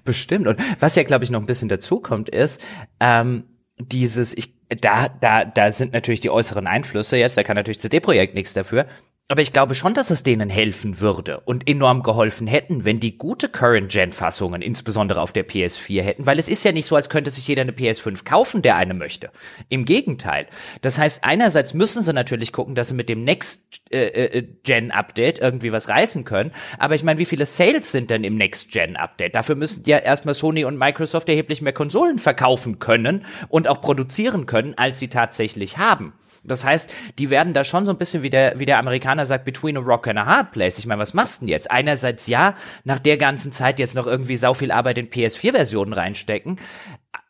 Bestimmt. Und was ja, glaube ich, noch ein bisschen dazu kommt, ist, ähm, dieses, ich, da, da, da sind natürlich die äußeren Einflüsse jetzt, da kann natürlich CD-Projekt nichts dafür, aber ich glaube schon, dass es denen helfen würde und enorm geholfen hätten, wenn die gute Current-Gen-Fassungen, insbesondere auf der PS4 hätten, weil es ist ja nicht so, als könnte sich jeder eine PS5 kaufen, der eine möchte. Im Gegenteil. Das heißt, einerseits müssen sie natürlich gucken, dass sie mit dem Next-Gen-Update äh, äh, irgendwie was reißen können. Aber ich meine, wie viele Sales sind denn im Next-Gen-Update? Dafür müssen ja erstmal Sony und Microsoft erheblich mehr Konsolen verkaufen können und auch produzieren können, als sie tatsächlich haben. Das heißt, die werden da schon so ein bisschen wie der, wie der Amerikaner sagt, between a rock and a hard place. Ich meine, was machst du denn jetzt? Einerseits ja, nach der ganzen Zeit jetzt noch irgendwie sau viel Arbeit in PS4-Versionen reinstecken.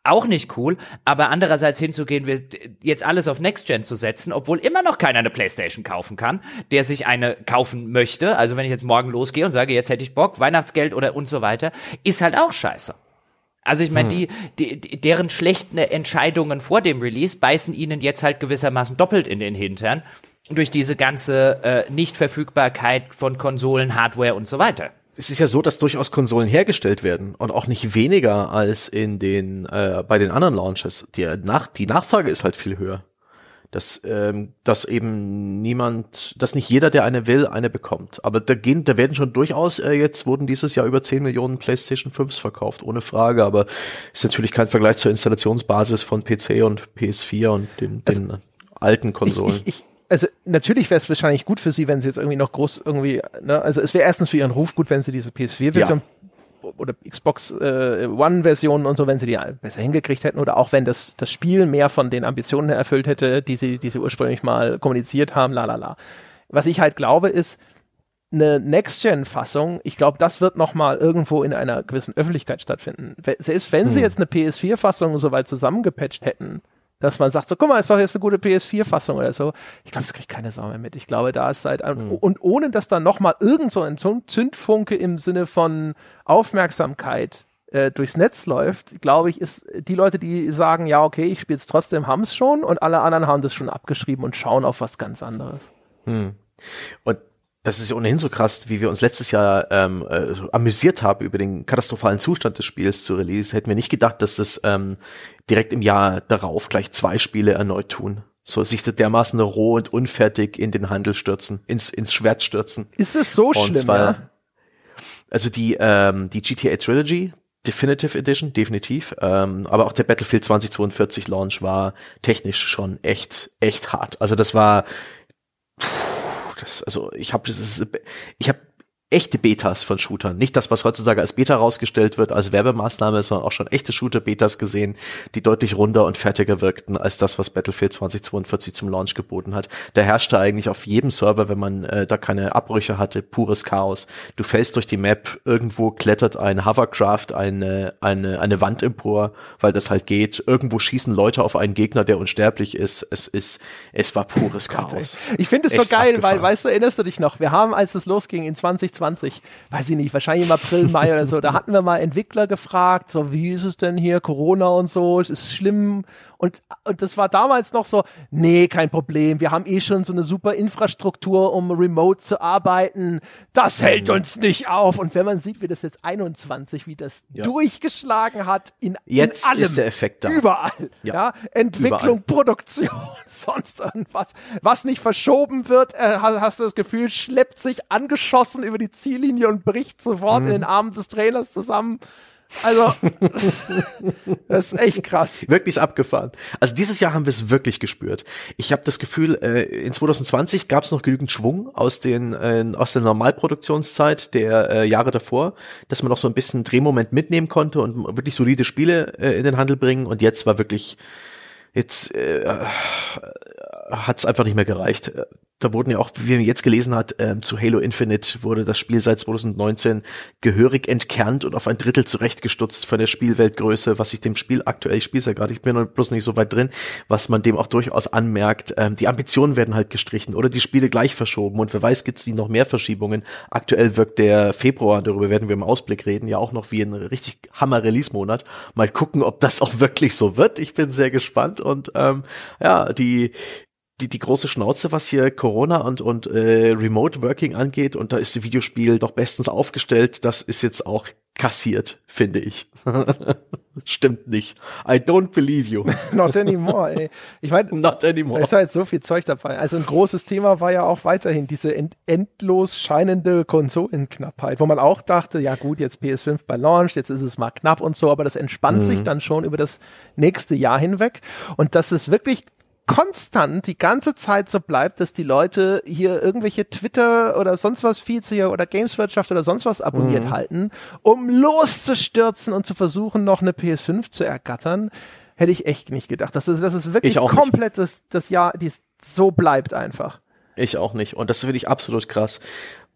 Auch nicht cool, aber andererseits hinzugehen, jetzt alles auf Next Gen zu setzen, obwohl immer noch keiner eine Playstation kaufen kann, der sich eine kaufen möchte. Also wenn ich jetzt morgen losgehe und sage, jetzt hätte ich Bock, Weihnachtsgeld oder und so weiter, ist halt auch scheiße. Also ich meine, hm. die, die, deren schlechten Entscheidungen vor dem Release beißen ihnen jetzt halt gewissermaßen doppelt in den Hintern durch diese ganze äh, Nichtverfügbarkeit von Konsolen, Hardware und so weiter. Es ist ja so, dass durchaus Konsolen hergestellt werden und auch nicht weniger als in den äh, bei den anderen Launches. Die, nach, die Nachfrage ist halt viel höher dass, ähm, dass eben niemand, dass nicht jeder, der eine will, eine bekommt. Aber da gehen, da werden schon durchaus, äh, jetzt wurden dieses Jahr über 10 Millionen PlayStation 5s verkauft, ohne Frage, aber ist natürlich kein Vergleich zur Installationsbasis von PC und PS4 und den, also, den alten Konsolen. Ich, ich, ich also natürlich wäre es wahrscheinlich gut für sie, wenn sie jetzt irgendwie noch groß irgendwie, ne, also es wäre erstens für ihren Ruf gut, wenn sie diese PS4-Version ja oder Xbox äh, One-Versionen und so, wenn sie die besser hingekriegt hätten oder auch wenn das, das Spiel mehr von den Ambitionen erfüllt hätte, die sie, die sie ursprünglich mal kommuniziert haben, la la la. Was ich halt glaube, ist, eine Next-Gen-Fassung, ich glaube, das wird noch mal irgendwo in einer gewissen Öffentlichkeit stattfinden. Selbst wenn hm. sie jetzt eine PS4-Fassung soweit zusammengepatcht hätten, dass man sagt, so, guck mal, ist doch jetzt eine gute PS4-Fassung oder so. Ich glaube, das kriegt keine Sau mehr mit. Ich glaube, da ist seit, mhm. und ohne dass da nochmal irgend so ein Zündfunke im Sinne von Aufmerksamkeit äh, durchs Netz läuft, glaube ich, ist die Leute, die sagen, ja, okay, ich spiele es trotzdem, haben es schon und alle anderen haben das schon abgeschrieben und schauen auf was ganz anderes. Mhm. Und das ist ja ohnehin so krass, wie wir uns letztes Jahr ähm, äh, amüsiert haben über den katastrophalen Zustand des Spiels zu Release. Hätten wir nicht gedacht, dass das ähm, direkt im Jahr darauf gleich zwei Spiele erneut tun. So sich dermaßen roh und unfertig in den Handel stürzen, ins, ins Schwert stürzen. Ist es so und schlimm, zwar, ja? Also die, ähm, die GTA Trilogy, Definitive Edition, definitiv. Ähm, aber auch der Battlefield 2042 Launch war technisch schon echt, echt hart. Also das war, pff, das, also ich habe, ich habe echte Betas von Shootern. Nicht das, was heutzutage als Beta rausgestellt wird, als Werbemaßnahme, sondern auch schon echte Shooter-Betas gesehen, die deutlich runder und fertiger wirkten als das, was Battlefield 2042 zum Launch geboten hat. Da herrschte eigentlich auf jedem Server, wenn man äh, da keine Abbrüche hatte, pures Chaos. Du fällst durch die Map, irgendwo klettert ein Hovercraft eine, eine, eine Wand empor, weil das halt geht. Irgendwo schießen Leute auf einen Gegner, der unsterblich ist. Es ist, es war pures Chaos. Ich finde es so geil, abgefahren. weil, weißt du, erinnerst du dich noch, wir haben, als es losging in 2020, 2020, weiß ich nicht, wahrscheinlich im April, Mai oder so, da hatten wir mal Entwickler gefragt, so wie ist es denn hier, Corona und so, ist es schlimm? Und, und das war damals noch so, nee, kein Problem, wir haben eh schon so eine super Infrastruktur, um remote zu arbeiten, das hält uns nicht auf. Und wenn man sieht, wie das jetzt 21, wie das ja. durchgeschlagen hat, in, jetzt in allem, ist der Effekt da. Überall. Ja, ja? Entwicklung, überall. Produktion, sonst irgendwas. Was nicht verschoben wird, äh, hast, hast, du das Gefühl, schleppt sich angeschossen über die Ziellinie und bricht sofort mhm. in den Armen des Trainers zusammen. Also, das ist echt krass. Wirklich abgefahren. Also dieses Jahr haben wir es wirklich gespürt. Ich habe das Gefühl, äh, in 2020 gab es noch genügend Schwung aus den äh, aus der Normalproduktionszeit der äh, Jahre davor, dass man noch so ein bisschen Drehmoment mitnehmen konnte und wirklich solide Spiele äh, in den Handel bringen. Und jetzt war wirklich jetzt äh, hat es einfach nicht mehr gereicht da wurden ja auch, wie man jetzt gelesen hat, ähm, zu Halo Infinite wurde das Spiel seit 2019 gehörig entkernt und auf ein Drittel zurechtgestutzt von der Spielweltgröße, was ich dem Spiel aktuell, spiele ja gerade, ich bin noch bloß nicht so weit drin, was man dem auch durchaus anmerkt. Ähm, die Ambitionen werden halt gestrichen oder die Spiele gleich verschoben und wer weiß, gibt's die noch mehr Verschiebungen. Aktuell wirkt der Februar, darüber werden wir im Ausblick reden, ja auch noch wie ein richtig Hammer-Release-Monat. Mal gucken, ob das auch wirklich so wird. Ich bin sehr gespannt und ähm, ja, die die, die große Schnauze, was hier Corona und, und äh, Remote Working angeht. Und da ist das Videospiel doch bestens aufgestellt. Das ist jetzt auch kassiert, finde ich. Stimmt nicht. I don't believe you. Not anymore, ey. Ich meine, Not anymore. Da ist halt so viel Zeug dabei. Also ein großes Thema war ja auch weiterhin diese end endlos scheinende Konsolenknappheit, wo man auch dachte, ja gut, jetzt PS5 bei Launch, jetzt ist es mal knapp und so, aber das entspannt mhm. sich dann schon über das nächste Jahr hinweg. Und das ist wirklich konstant die ganze Zeit so bleibt, dass die Leute hier irgendwelche Twitter oder sonst was Feeds hier oder Gameswirtschaft oder sonst was abonniert mhm. halten, um loszustürzen und zu versuchen, noch eine PS5 zu ergattern, hätte ich echt nicht gedacht. Das ist, das ist wirklich komplett das, das Jahr, die so bleibt einfach. Ich auch nicht. Und das finde ich absolut krass.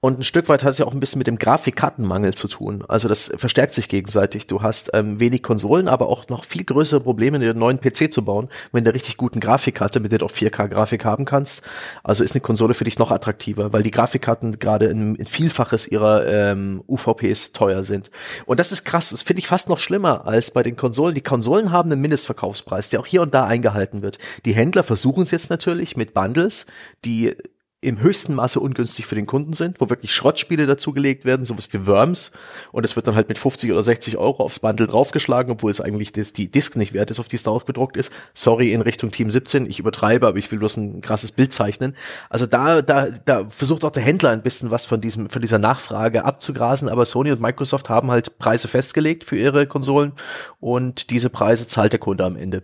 Und ein Stück weit hat es ja auch ein bisschen mit dem Grafikkartenmangel zu tun. Also das verstärkt sich gegenseitig. Du hast ähm, wenig Konsolen, aber auch noch viel größere Probleme, einen neuen PC zu bauen, wenn du richtig guten Grafikkarte, mit der du auch 4K-Grafik haben kannst. Also ist eine Konsole für dich noch attraktiver, weil die Grafikkarten gerade in, in Vielfaches ihrer ähm, UVPs teuer sind. Und das ist krass. Das finde ich fast noch schlimmer als bei den Konsolen. Die Konsolen haben einen Mindestverkaufspreis, der auch hier und da eingehalten wird. Die Händler versuchen es jetzt natürlich mit Bundles, die im höchsten Maße ungünstig für den Kunden sind, wo wirklich Schrottspiele dazugelegt werden, sowas wie Worms, und es wird dann halt mit 50 oder 60 Euro aufs Bundle draufgeschlagen, obwohl es eigentlich das, die Disk nicht wert ist, auf die es drauf gedruckt ist. Sorry in Richtung Team 17, ich übertreibe, aber ich will bloß ein krasses Bild zeichnen. Also da, da, da versucht auch der Händler ein bisschen was von diesem, von dieser Nachfrage abzugrasen, aber Sony und Microsoft haben halt Preise festgelegt für ihre Konsolen und diese Preise zahlt der Kunde am Ende.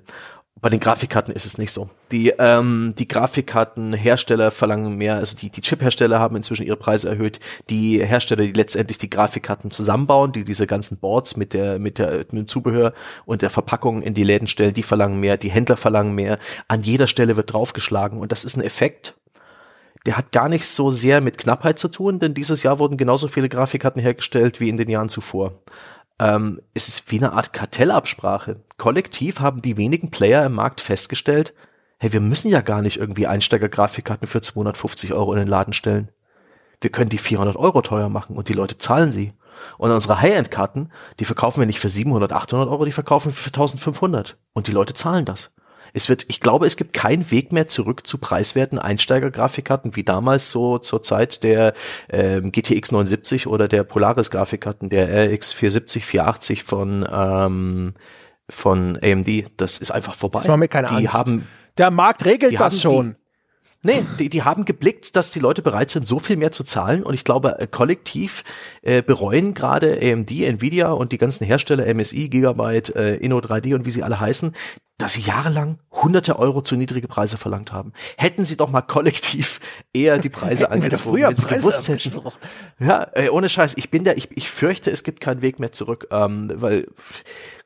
Bei den Grafikkarten ist es nicht so. Die, ähm, die Grafikkartenhersteller verlangen mehr, also die, die Chip-Hersteller haben inzwischen ihre Preise erhöht. Die Hersteller, die letztendlich die Grafikkarten zusammenbauen, die diese ganzen Boards mit der, mit der, mit dem Zubehör und der Verpackung in die Läden stellen, die verlangen mehr, die Händler verlangen mehr. An jeder Stelle wird draufgeschlagen und das ist ein Effekt, der hat gar nicht so sehr mit Knappheit zu tun, denn dieses Jahr wurden genauso viele Grafikkarten hergestellt wie in den Jahren zuvor ähm, es ist wie eine Art Kartellabsprache. Kollektiv haben die wenigen Player im Markt festgestellt, hey, wir müssen ja gar nicht irgendwie Einsteiger-Grafikkarten für 250 Euro in den Laden stellen. Wir können die 400 Euro teuer machen und die Leute zahlen sie. Und unsere High-End-Karten, die verkaufen wir nicht für 700, 800 Euro, die verkaufen wir für 1500. Und die Leute zahlen das es wird, ich glaube, es gibt keinen Weg mehr zurück zu preiswerten Einsteiger-Grafikkarten wie damals so zur Zeit der ähm, GTX 79 oder der Polaris-Grafikkarten, der RX 470, 480 von ähm, von AMD. Das ist einfach vorbei. Das war mir keine die Angst. Haben, der Markt regelt das schon. Nee, die, die haben geblickt, dass die Leute bereit sind, so viel mehr zu zahlen. Und ich glaube, äh, kollektiv äh, bereuen gerade AMD, Nvidia und die ganzen Hersteller MSI, Gigabyte, äh, Inno3D und wie sie alle heißen, dass sie jahrelang hunderte Euro zu niedrige Preise verlangt haben. Hätten sie doch mal kollektiv eher die Preise angezogen, wenn sie Preise gewusst hätten. Ja, äh, ohne Scheiß, ich bin der, ich, ich fürchte, es gibt keinen Weg mehr zurück, ähm, weil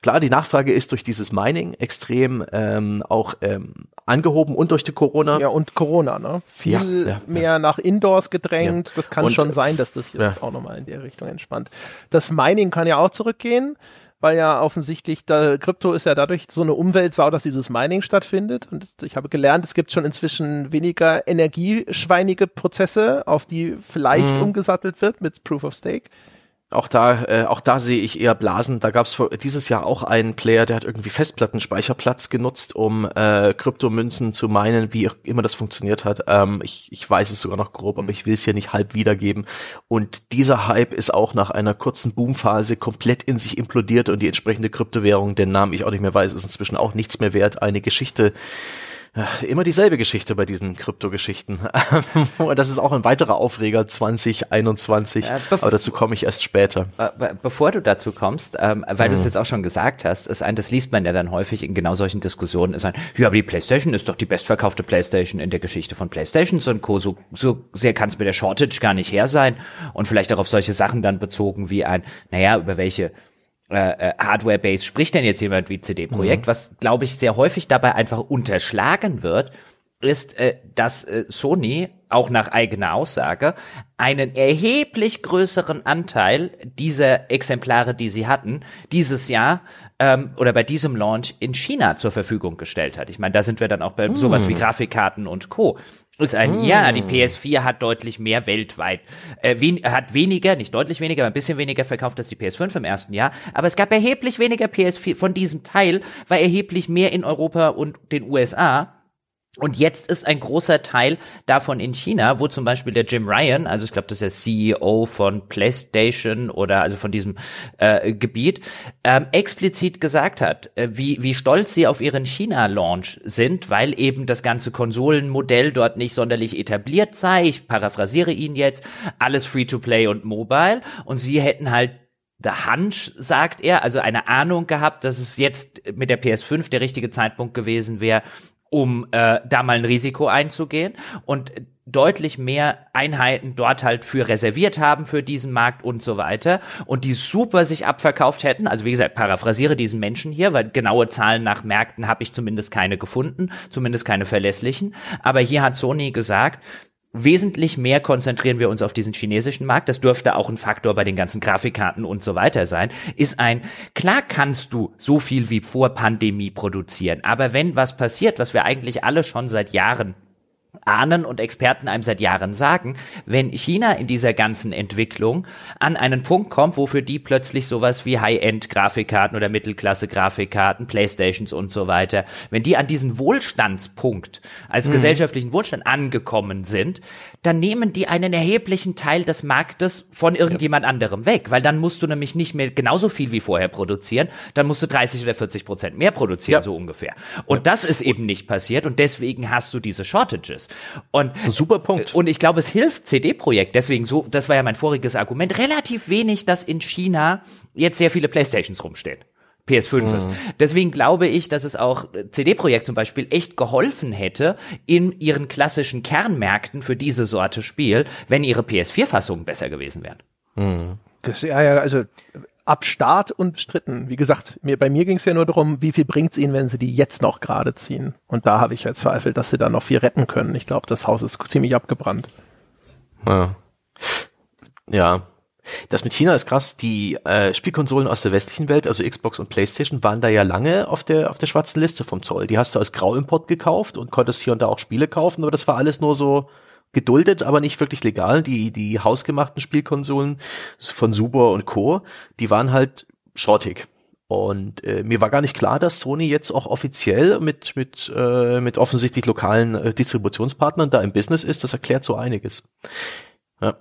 klar, die Nachfrage ist durch dieses Mining extrem ähm, auch ähm, angehoben und durch die Corona. Ja, und Corona, ne? Viel ja, ja, mehr ja. nach Indoors gedrängt. Das kann und, schon sein, dass das jetzt auch nochmal in der Richtung entspannt. Das Mining kann ja auch zurückgehen weil ja offensichtlich da Krypto ist ja dadurch so eine Umweltsau, dass dieses Mining stattfindet. Und ich habe gelernt, es gibt schon inzwischen weniger energieschweinige Prozesse, auf die vielleicht mhm. umgesattelt wird mit Proof of Stake. Auch da, äh, auch da sehe ich eher Blasen. Da gab es dieses Jahr auch einen Player, der hat irgendwie Festplattenspeicherplatz genutzt, um äh, Kryptomünzen zu meinen, wie immer das funktioniert hat. Ähm, ich, ich weiß es sogar noch grob, aber ich will es hier nicht halb wiedergeben. Und dieser Hype ist auch nach einer kurzen Boomphase komplett in sich implodiert und die entsprechende Kryptowährung, den Namen ich auch nicht mehr weiß, ist inzwischen auch nichts mehr wert. Eine Geschichte Immer dieselbe Geschichte bei diesen Kryptogeschichten. das ist auch ein weiterer Aufreger 2021, äh, aber dazu komme ich erst später. Bevor du dazu kommst, ähm, weil mhm. du es jetzt auch schon gesagt hast, ist ein, das liest man ja dann häufig in genau solchen Diskussionen, ist ein, ja, aber die PlayStation ist doch die bestverkaufte PlayStation in der Geschichte von PlayStations und Co. So, so sehr kann es mit der Shortage gar nicht her sein und vielleicht auch auf solche Sachen dann bezogen wie ein, naja, über welche äh, äh, Hardware-Base spricht denn jetzt jemand wie CD Projekt? Mhm. Was, glaube ich, sehr häufig dabei einfach unterschlagen wird, ist, äh, dass äh, Sony auch nach eigener Aussage einen erheblich größeren Anteil dieser Exemplare, die sie hatten, dieses Jahr ähm, oder bei diesem Launch in China zur Verfügung gestellt hat. Ich meine, da sind wir dann auch bei mm. sowas wie Grafikkarten und Co. Ist ein, mm. ja, die PS4 hat deutlich mehr weltweit, äh, wen, hat weniger, nicht deutlich weniger, aber ein bisschen weniger verkauft als die PS5 im ersten Jahr. Aber es gab erheblich weniger PS4 von diesem Teil, war erheblich mehr in Europa und den USA. Und jetzt ist ein großer Teil davon in China, wo zum Beispiel der Jim Ryan, also ich glaube, das ist der CEO von PlayStation oder also von diesem äh, Gebiet, ähm, explizit gesagt hat, äh, wie, wie stolz sie auf ihren China-Launch sind, weil eben das ganze Konsolenmodell dort nicht sonderlich etabliert sei. Ich paraphrasiere ihn jetzt, alles Free-to-Play und Mobile. Und sie hätten halt The Hunch, sagt er, also eine Ahnung gehabt, dass es jetzt mit der PS5 der richtige Zeitpunkt gewesen wäre, um äh, da mal ein Risiko einzugehen und deutlich mehr Einheiten dort halt für reserviert haben für diesen Markt und so weiter und die super sich abverkauft hätten. Also wie gesagt, paraphrasiere diesen Menschen hier, weil genaue Zahlen nach Märkten habe ich zumindest keine gefunden, zumindest keine verlässlichen. Aber hier hat Sony gesagt, wesentlich mehr konzentrieren wir uns auf diesen chinesischen Markt. Das dürfte auch ein Faktor bei den ganzen Grafikkarten und so weiter sein. Ist ein, klar kannst du so viel wie vor Pandemie produzieren, aber wenn was passiert, was wir eigentlich alle schon seit Jahren ahnen und Experten einem seit Jahren sagen, wenn China in dieser ganzen Entwicklung an einen Punkt kommt, wo für die plötzlich sowas wie High-End-Grafikkarten oder Mittelklasse-Grafikkarten, Playstations und so weiter, wenn die an diesen Wohlstandspunkt als mhm. gesellschaftlichen Wohlstand angekommen sind, dann nehmen die einen erheblichen Teil des Marktes von irgendjemand ja. anderem weg, weil dann musst du nämlich nicht mehr genauso viel wie vorher produzieren, dann musst du 30 oder 40 Prozent mehr produzieren, ja. so ungefähr. Und ja. das ist eben nicht passiert und deswegen hast du diese Shortages. Und, das ist ein super Punkt. Und ich glaube, es hilft CD-Projekt, deswegen so, das war ja mein voriges Argument, relativ wenig, dass in China jetzt sehr viele Playstations rumstehen. PS5 mhm. ist. Deswegen glaube ich, dass es auch CD-Projekt zum Beispiel echt geholfen hätte in ihren klassischen Kernmärkten für diese Sorte Spiel, wenn ihre PS4-Fassungen besser gewesen wären. Mhm. Das, ja, ja, also ab Start unbestritten. Wie gesagt, mir, bei mir ging es ja nur darum, wie viel bringt's ihnen, wenn sie die jetzt noch gerade ziehen. Und da habe ich ja Zweifel, dass sie da noch viel retten können. Ich glaube, das Haus ist ziemlich abgebrannt. Ja. ja. Das mit China ist krass. Die äh, Spielkonsolen aus der westlichen Welt, also Xbox und PlayStation, waren da ja lange auf der auf der schwarzen Liste vom Zoll. Die hast du als Grauimport gekauft und konntest hier und da auch Spiele kaufen, aber das war alles nur so geduldet, aber nicht wirklich legal. Die, die hausgemachten Spielkonsolen von Super und Co., die waren halt shortig. Und äh, mir war gar nicht klar, dass Sony jetzt auch offiziell mit mit äh, mit offensichtlich lokalen äh, Distributionspartnern da im Business ist. Das erklärt so einiges. Ja.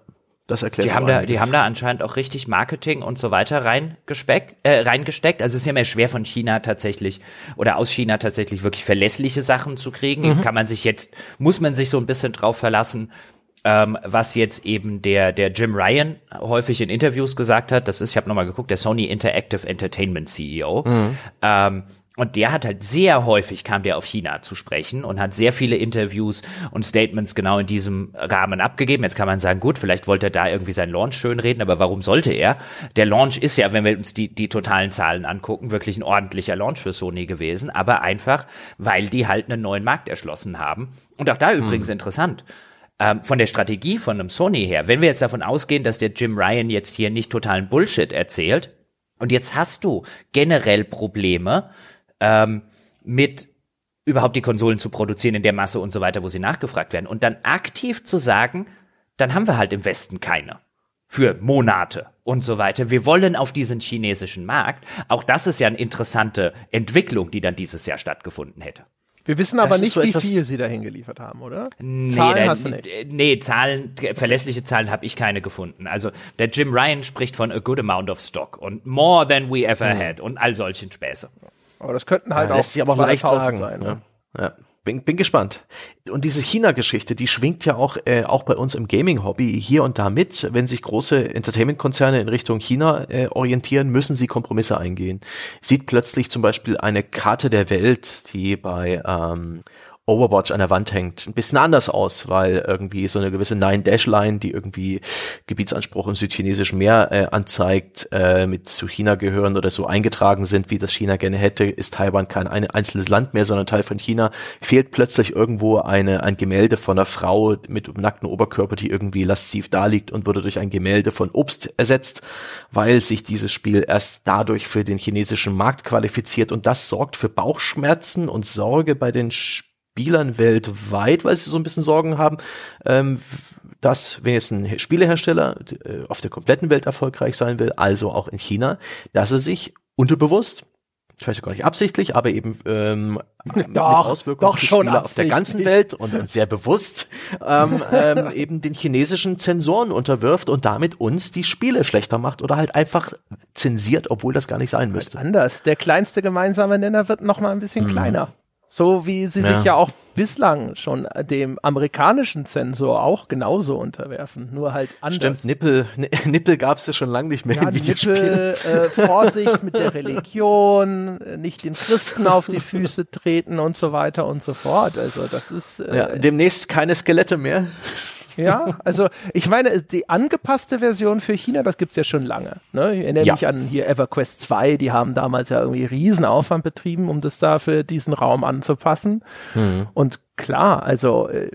Das erklärt die haben da, Die haben da anscheinend auch richtig Marketing und so weiter reingespeckt, äh, reingesteckt. Also es ist ja mehr schwer von China tatsächlich oder aus China tatsächlich wirklich verlässliche Sachen zu kriegen. Mhm. Kann man sich jetzt, muss man sich so ein bisschen drauf verlassen, ähm, was jetzt eben der, der Jim Ryan häufig in Interviews gesagt hat. Das ist, ich habe nochmal geguckt, der Sony Interactive Entertainment CEO. Mhm. Ähm, und der hat halt sehr häufig kam der auf China zu sprechen und hat sehr viele Interviews und Statements genau in diesem Rahmen abgegeben. Jetzt kann man sagen, gut, vielleicht wollte er da irgendwie seinen Launch schönreden, aber warum sollte er? Der Launch ist ja, wenn wir uns die, die totalen Zahlen angucken, wirklich ein ordentlicher Launch für Sony gewesen, aber einfach, weil die halt einen neuen Markt erschlossen haben. Und auch da hm. übrigens interessant. Ähm, von der Strategie von einem Sony her, wenn wir jetzt davon ausgehen, dass der Jim Ryan jetzt hier nicht totalen Bullshit erzählt, und jetzt hast du generell Probleme, ähm, mit überhaupt die Konsolen zu produzieren in der Masse und so weiter, wo sie nachgefragt werden. Und dann aktiv zu sagen, dann haben wir halt im Westen keine. Für Monate und so weiter. Wir wollen auf diesen chinesischen Markt. Auch das ist ja eine interessante Entwicklung, die dann dieses Jahr stattgefunden hätte. Wir wissen aber das nicht, so wie viel sie dahin geliefert haben, oder? Nee, Zahlen da, hast du nicht. Nee, Zahlen, verlässliche Zahlen habe ich keine gefunden. Also der Jim Ryan spricht von a good amount of stock und more than we ever mhm. had und all solchen Späße. Aber das könnten halt ja, auch lässt sich aber auch leicht sagen. Sein, ne? Ja. Bin, bin gespannt. Und diese China-Geschichte, die schwingt ja auch, äh, auch bei uns im Gaming-Hobby hier und da mit. Wenn sich große Entertainment-Konzerne in Richtung China äh, orientieren, müssen sie Kompromisse eingehen. Sieht plötzlich zum Beispiel eine Karte der Welt, die bei ähm, Overwatch an der Wand hängt, ein bisschen anders aus, weil irgendwie so eine gewisse Nine-Dash-Line, die irgendwie Gebietsanspruch im südchinesischen Meer äh, anzeigt, äh, mit zu China gehören oder so eingetragen sind, wie das China gerne hätte, ist Taiwan kein ein einzelnes Land mehr, sondern Teil von China, fehlt plötzlich irgendwo eine, ein Gemälde von einer Frau mit nacktem Oberkörper, die irgendwie lasziv daliegt und wurde durch ein Gemälde von Obst ersetzt, weil sich dieses Spiel erst dadurch für den chinesischen Markt qualifiziert. Und das sorgt für Bauchschmerzen und Sorge bei den Spielern weltweit, weil sie so ein bisschen Sorgen haben, ähm, dass, wenn jetzt ein Spielehersteller äh, auf der kompletten Welt erfolgreich sein will, also auch in China, dass er sich unterbewusst, vielleicht gar nicht absichtlich, aber eben ähm, doch, Auswirkungen doch schon auf der ganzen Welt und sehr bewusst ähm, ähm, eben den chinesischen Zensoren unterwirft und damit uns die Spiele schlechter macht oder halt einfach zensiert, obwohl das gar nicht sein müsste. Anders. Der kleinste gemeinsame Nenner wird noch mal ein bisschen mhm. kleiner. So wie sie ja. sich ja auch bislang schon dem amerikanischen Zensor auch genauso unterwerfen, nur halt anders. Stimmt, Nippel, Nippel gab es ja schon lange nicht mehr ja, in Nippel, äh, Vorsicht mit der Religion, nicht den Christen auf die Füße treten und so weiter und so fort. Also das ist äh, ja, demnächst keine Skelette mehr. Ja, also ich meine, die angepasste Version für China, das gibt's ja schon lange. Ne? Ich erinnere ja. mich an hier EverQuest 2, die haben damals ja irgendwie riesen Aufwand betrieben, um das da für diesen Raum anzupassen. Mhm. Und klar, also äh,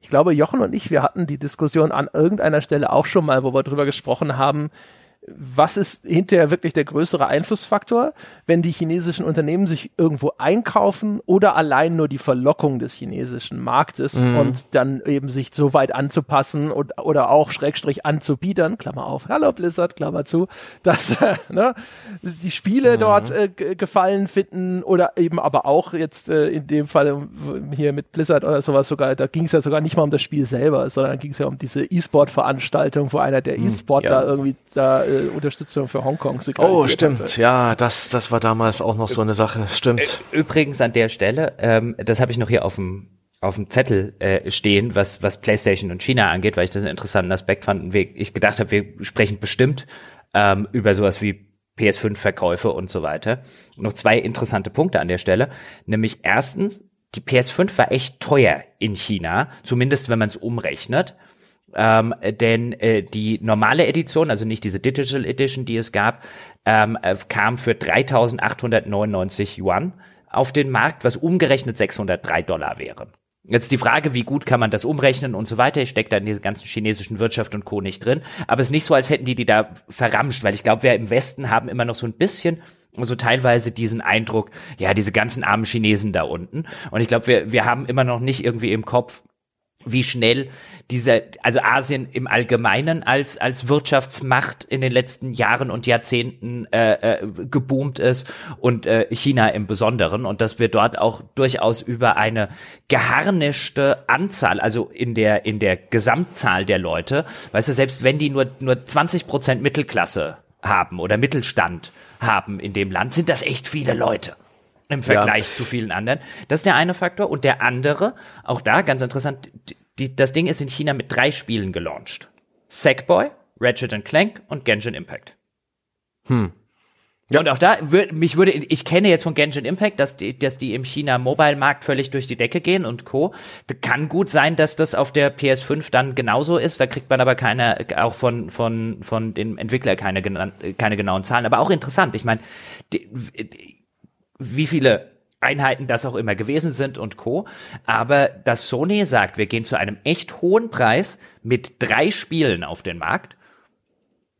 ich glaube, Jochen und ich, wir hatten die Diskussion an irgendeiner Stelle auch schon mal, wo wir drüber gesprochen haben, was ist hinterher wirklich der größere Einflussfaktor, wenn die chinesischen Unternehmen sich irgendwo einkaufen oder allein nur die Verlockung des chinesischen Marktes mhm. und dann eben sich so weit anzupassen und, oder auch Schrägstrich anzubiedern, Klammer auf, Hello Blizzard, Klammer zu, dass äh, ne, die Spiele mhm. dort äh, gefallen finden oder eben aber auch jetzt äh, in dem Fall ähm, hier mit Blizzard oder sowas sogar, da ging es ja sogar nicht mal um das Spiel selber, sondern ging es ja um diese E-Sport-Veranstaltung, wo einer der mhm. E-Sportler ja. irgendwie da äh, Unterstützung für Hongkong Oh, stimmt. Hatte. Ja, das, das war damals auch noch so eine Sache. Stimmt. Übrigens an der Stelle, ähm, das habe ich noch hier auf dem auf dem Zettel äh, stehen, was was PlayStation und China angeht, weil ich das einen interessanten Aspekt fand und wir, ich gedacht habe, wir sprechen bestimmt ähm, über sowas wie PS5-Verkäufe und so weiter. noch zwei interessante Punkte an der Stelle, nämlich erstens, die PS5 war echt teuer in China, zumindest wenn man es umrechnet. Ähm, denn äh, die normale Edition, also nicht diese Digital Edition, die es gab, ähm, äh, kam für 3.899 Yuan auf den Markt, was umgerechnet 603 Dollar wäre. Jetzt die Frage, wie gut kann man das umrechnen und so weiter. Ich stecke da in dieser ganzen chinesischen Wirtschaft und Co. nicht drin. Aber es ist nicht so, als hätten die die da verramscht, weil ich glaube, wir im Westen haben immer noch so ein bisschen so teilweise diesen Eindruck, ja, diese ganzen armen Chinesen da unten. Und ich glaube, wir, wir haben immer noch nicht irgendwie im Kopf, wie schnell diese, also Asien im Allgemeinen als als Wirtschaftsmacht in den letzten Jahren und Jahrzehnten äh, äh, geboomt ist und äh, China im Besonderen. Und dass wir dort auch durchaus über eine geharnischte Anzahl, also in der in der Gesamtzahl der Leute, weißt du, selbst wenn die nur nur 20 Prozent Mittelklasse haben oder Mittelstand haben in dem Land, sind das echt viele Leute im Vergleich ja. zu vielen anderen. Das ist der eine Faktor. Und der andere, auch da ganz interessant, die, das Ding ist in China mit drei Spielen gelauncht. Sackboy, Ratchet Clank und Genshin Impact. Hm. Ja. Und auch da, mich würde, ich kenne jetzt von Genshin Impact, dass die, dass die im China-Mobile-Markt völlig durch die Decke gehen und Co. Kann gut sein, dass das auf der PS5 dann genauso ist. Da kriegt man aber keine, auch von, von, von dem Entwickler keine, keine genauen Zahlen. Aber auch interessant. Ich meine, wie viele Einheiten das auch immer gewesen sind und Co. Aber dass Sony sagt, wir gehen zu einem echt hohen Preis mit drei Spielen auf den Markt,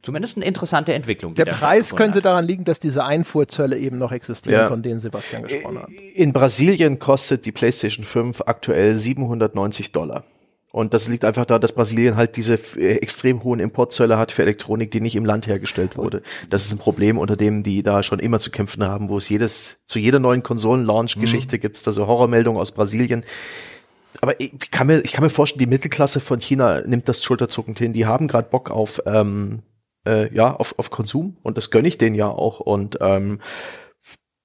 zumindest eine interessante Entwicklung. Der Preis könnte hat. daran liegen, dass diese Einfuhrzölle eben noch existieren, ja. von denen Sebastian gesprochen hat. In Brasilien kostet die PlayStation 5 aktuell 790 Dollar. Und das liegt einfach da, dass Brasilien halt diese äh, extrem hohen Importzölle hat für Elektronik, die nicht im Land hergestellt wurde. Das ist ein Problem, unter dem die da schon immer zu kämpfen haben, wo es jedes, zu jeder neuen Konsolen-Launch-Geschichte mhm. gibt es da so Horrormeldungen aus Brasilien. Aber ich kann mir, ich kann mir vorstellen, die Mittelklasse von China nimmt das schulterzuckend hin. Die haben gerade Bock auf, ähm, äh, ja, auf, auf Konsum und das gönne ich denen ja auch. Und ähm,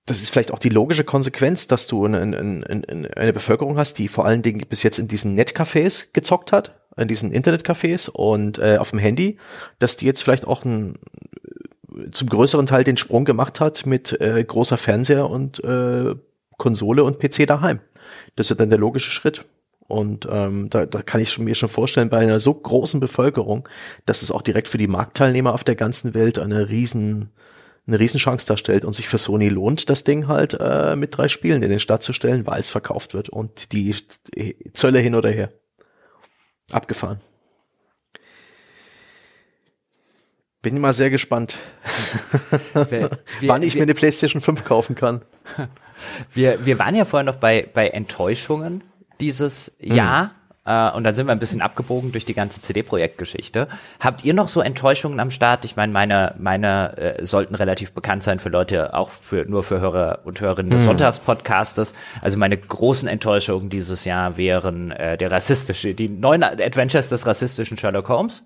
das ist vielleicht auch die logische Konsequenz, dass du eine, eine, eine Bevölkerung hast, die vor allen Dingen bis jetzt in diesen Netcafés gezockt hat, in diesen Internetcafés und äh, auf dem Handy, dass die jetzt vielleicht auch ein, zum größeren Teil den Sprung gemacht hat mit äh, großer Fernseher und äh, Konsole und PC daheim. Das ist dann der logische Schritt. Und ähm, da, da kann ich mir schon vorstellen, bei einer so großen Bevölkerung, dass es auch direkt für die Marktteilnehmer auf der ganzen Welt eine riesen eine Riesenchance darstellt und sich für Sony lohnt, das Ding halt äh, mit drei Spielen in den Start zu stellen, weil es verkauft wird und die Zölle hin oder her. Abgefahren. Bin mal sehr gespannt, wir, wir, wann ich wir, mir eine PlayStation 5 kaufen kann. Wir, wir waren ja vorher noch bei, bei Enttäuschungen dieses mhm. Jahr. Äh, und dann sind wir ein bisschen abgebogen durch die ganze CD-Projektgeschichte. Habt ihr noch so Enttäuschungen am Start? Ich meine, meine, meine äh, sollten relativ bekannt sein für Leute, auch für nur für Hörer und Hörerinnen des mhm. Sonntagspodcastes. Also meine großen Enttäuschungen dieses Jahr wären äh, der rassistische, die neuen Adventures des rassistischen Sherlock Holmes.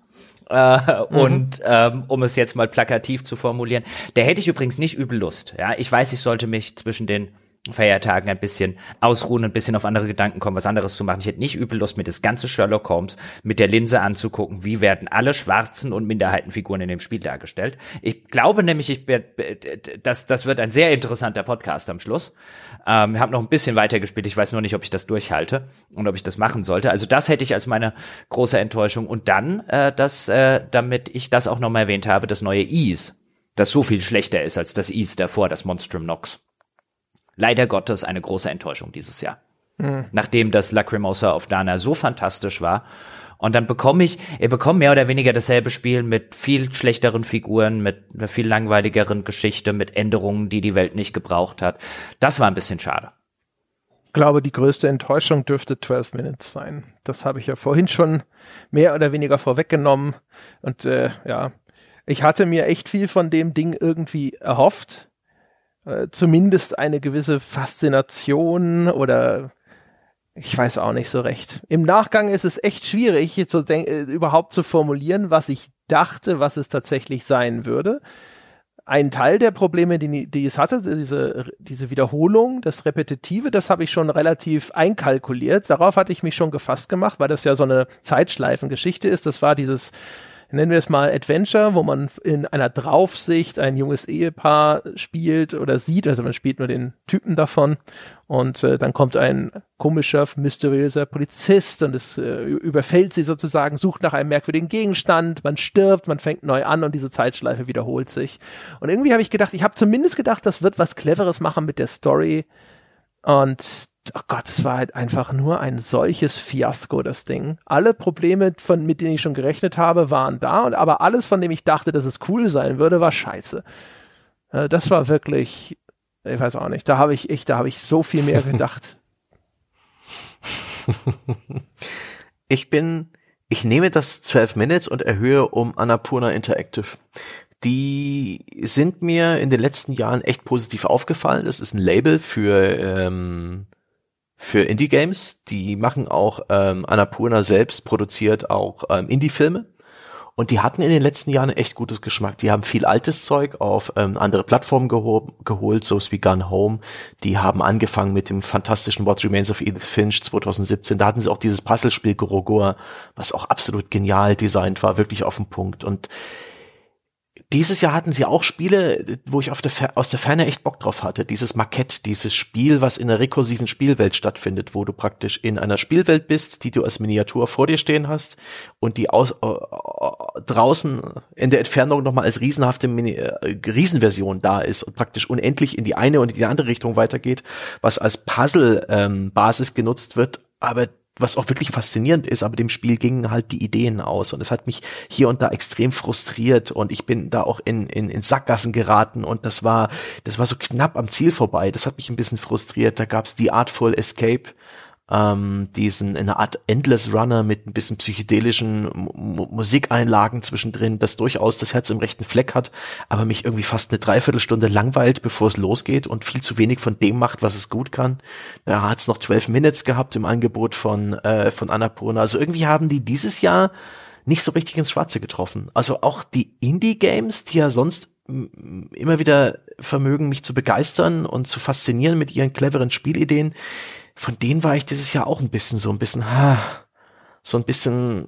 Äh, mhm. Und ähm, um es jetzt mal plakativ zu formulieren, der hätte ich übrigens nicht übel Lust. Ja, ich weiß, ich sollte mich zwischen den Feiertagen ein bisschen ausruhen, ein bisschen auf andere Gedanken kommen, was anderes zu machen. Ich hätte nicht übel Lust, mir das ganze Sherlock Holmes mit der Linse anzugucken, wie werden alle schwarzen und Minderheitenfiguren in dem Spiel dargestellt. Ich glaube nämlich, ich, das, das wird ein sehr interessanter Podcast am Schluss. Ähm, ich habe noch ein bisschen weiter gespielt, ich weiß nur nicht, ob ich das durchhalte und ob ich das machen sollte. Also das hätte ich als meine große Enttäuschung. Und dann, äh, das, äh, damit ich das auch nochmal erwähnt habe, das neue Ease, das so viel schlechter ist als das Ease davor, das Monstrum Nox leider Gottes eine große Enttäuschung dieses Jahr. Mhm. Nachdem das Lacrimosa auf Dana so fantastisch war. Und dann bekomme ich, ich bekomme mehr oder weniger dasselbe Spiel mit viel schlechteren Figuren, mit einer viel langweiligeren Geschichte, mit Änderungen, die die Welt nicht gebraucht hat. Das war ein bisschen schade. Ich glaube, die größte Enttäuschung dürfte 12 Minutes sein. Das habe ich ja vorhin schon mehr oder weniger vorweggenommen. Und äh, ja, ich hatte mir echt viel von dem Ding irgendwie erhofft. Äh, zumindest eine gewisse Faszination oder ich weiß auch nicht so recht. Im Nachgang ist es echt schwierig, zu äh, überhaupt zu formulieren, was ich dachte, was es tatsächlich sein würde. Ein Teil der Probleme, die, die es hatte, diese, diese Wiederholung, das Repetitive, das habe ich schon relativ einkalkuliert. Darauf hatte ich mich schon gefasst gemacht, weil das ja so eine Zeitschleifengeschichte ist. Das war dieses nennen wir es mal Adventure, wo man in einer Draufsicht ein junges Ehepaar spielt oder sieht, also man spielt nur den Typen davon. Und äh, dann kommt ein komischer, mysteriöser Polizist und es äh, überfällt sie sozusagen, sucht nach einem merkwürdigen Gegenstand, man stirbt, man fängt neu an und diese Zeitschleife wiederholt sich. Und irgendwie habe ich gedacht, ich habe zumindest gedacht, das wird was Cleveres machen mit der Story. Und oh Gott, es war halt einfach nur ein solches Fiasko, das Ding. Alle Probleme, von, mit denen ich schon gerechnet habe, waren da, und aber alles, von dem ich dachte, dass es cool sein würde, war scheiße. Äh, das war wirklich, ich weiß auch nicht, da habe ich echt, da habe ich so viel mehr gedacht. ich bin, ich nehme das 12 Minutes und erhöhe um Annapurna Interactive. Die sind mir in den letzten Jahren echt positiv aufgefallen. Das ist ein Label für ähm, für Indie-Games. Die machen auch, ähm, Annapurna selbst produziert auch ähm, Indie-Filme. Und die hatten in den letzten Jahren echt gutes Geschmack. Die haben viel altes Zeug auf ähm, andere Plattformen geho geholt, so wie Gun Home. Die haben angefangen mit dem fantastischen What Remains of Edith Finch 2017. Da hatten sie auch dieses Puzzlespiel Gorogor, was auch absolut genial designt war, wirklich auf den Punkt. Und dieses Jahr hatten sie auch Spiele, wo ich der aus der Ferne echt Bock drauf hatte. Dieses Markett, dieses Spiel, was in einer rekursiven Spielwelt stattfindet, wo du praktisch in einer Spielwelt bist, die du als Miniatur vor dir stehen hast und die aus, äh, äh draußen in der Entfernung nochmal als riesenhafte Mini äh, Riesenversion da ist und praktisch unendlich in die eine und in die andere Richtung weitergeht, was als Puzzle-Basis ähm, genutzt wird, aber was auch wirklich faszinierend ist, aber dem Spiel gingen halt die Ideen aus und es hat mich hier und da extrem frustriert und ich bin da auch in, in, in Sackgassen geraten und das war, das war so knapp am Ziel vorbei. Das hat mich ein bisschen frustriert. Da gab's die Artful Escape, ähm, diesen eine Art Endless Runner mit ein bisschen psychedelischen M Musikeinlagen zwischendrin, das durchaus das Herz im rechten Fleck hat, aber mich irgendwie fast eine Dreiviertelstunde langweilt, bevor es losgeht und viel zu wenig von dem macht, was es gut kann. Da hat es noch 12 Minutes gehabt im Angebot von äh, von Annapurna. Also irgendwie haben die dieses Jahr nicht so richtig ins Schwarze getroffen. Also auch die Indie-Games, die ja sonst immer wieder vermögen, mich zu begeistern und zu faszinieren mit ihren cleveren Spielideen. Von denen war ich dieses Jahr auch ein bisschen so ein bisschen, ha, so ein bisschen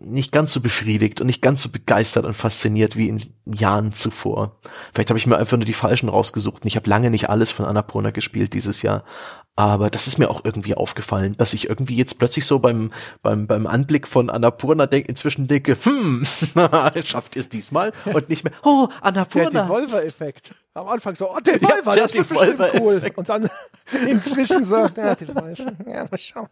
nicht ganz so befriedigt und nicht ganz so begeistert und fasziniert wie in Jahren zuvor. Vielleicht habe ich mir einfach nur die falschen rausgesucht und ich habe lange nicht alles von Annapurna gespielt dieses Jahr. Aber das ist mir auch irgendwie aufgefallen, dass ich irgendwie jetzt plötzlich so beim, beim, beim Anblick von Annapurna denk, inzwischen denke, hm, schafft ihr es diesmal? Und nicht mehr, oh, Annapurna. Der Devolver-Effekt. Am Anfang so, oh, Devolver, ja, das ist bestimmt cool. Und dann inzwischen so, ja, Devolver, ja, mal schauen.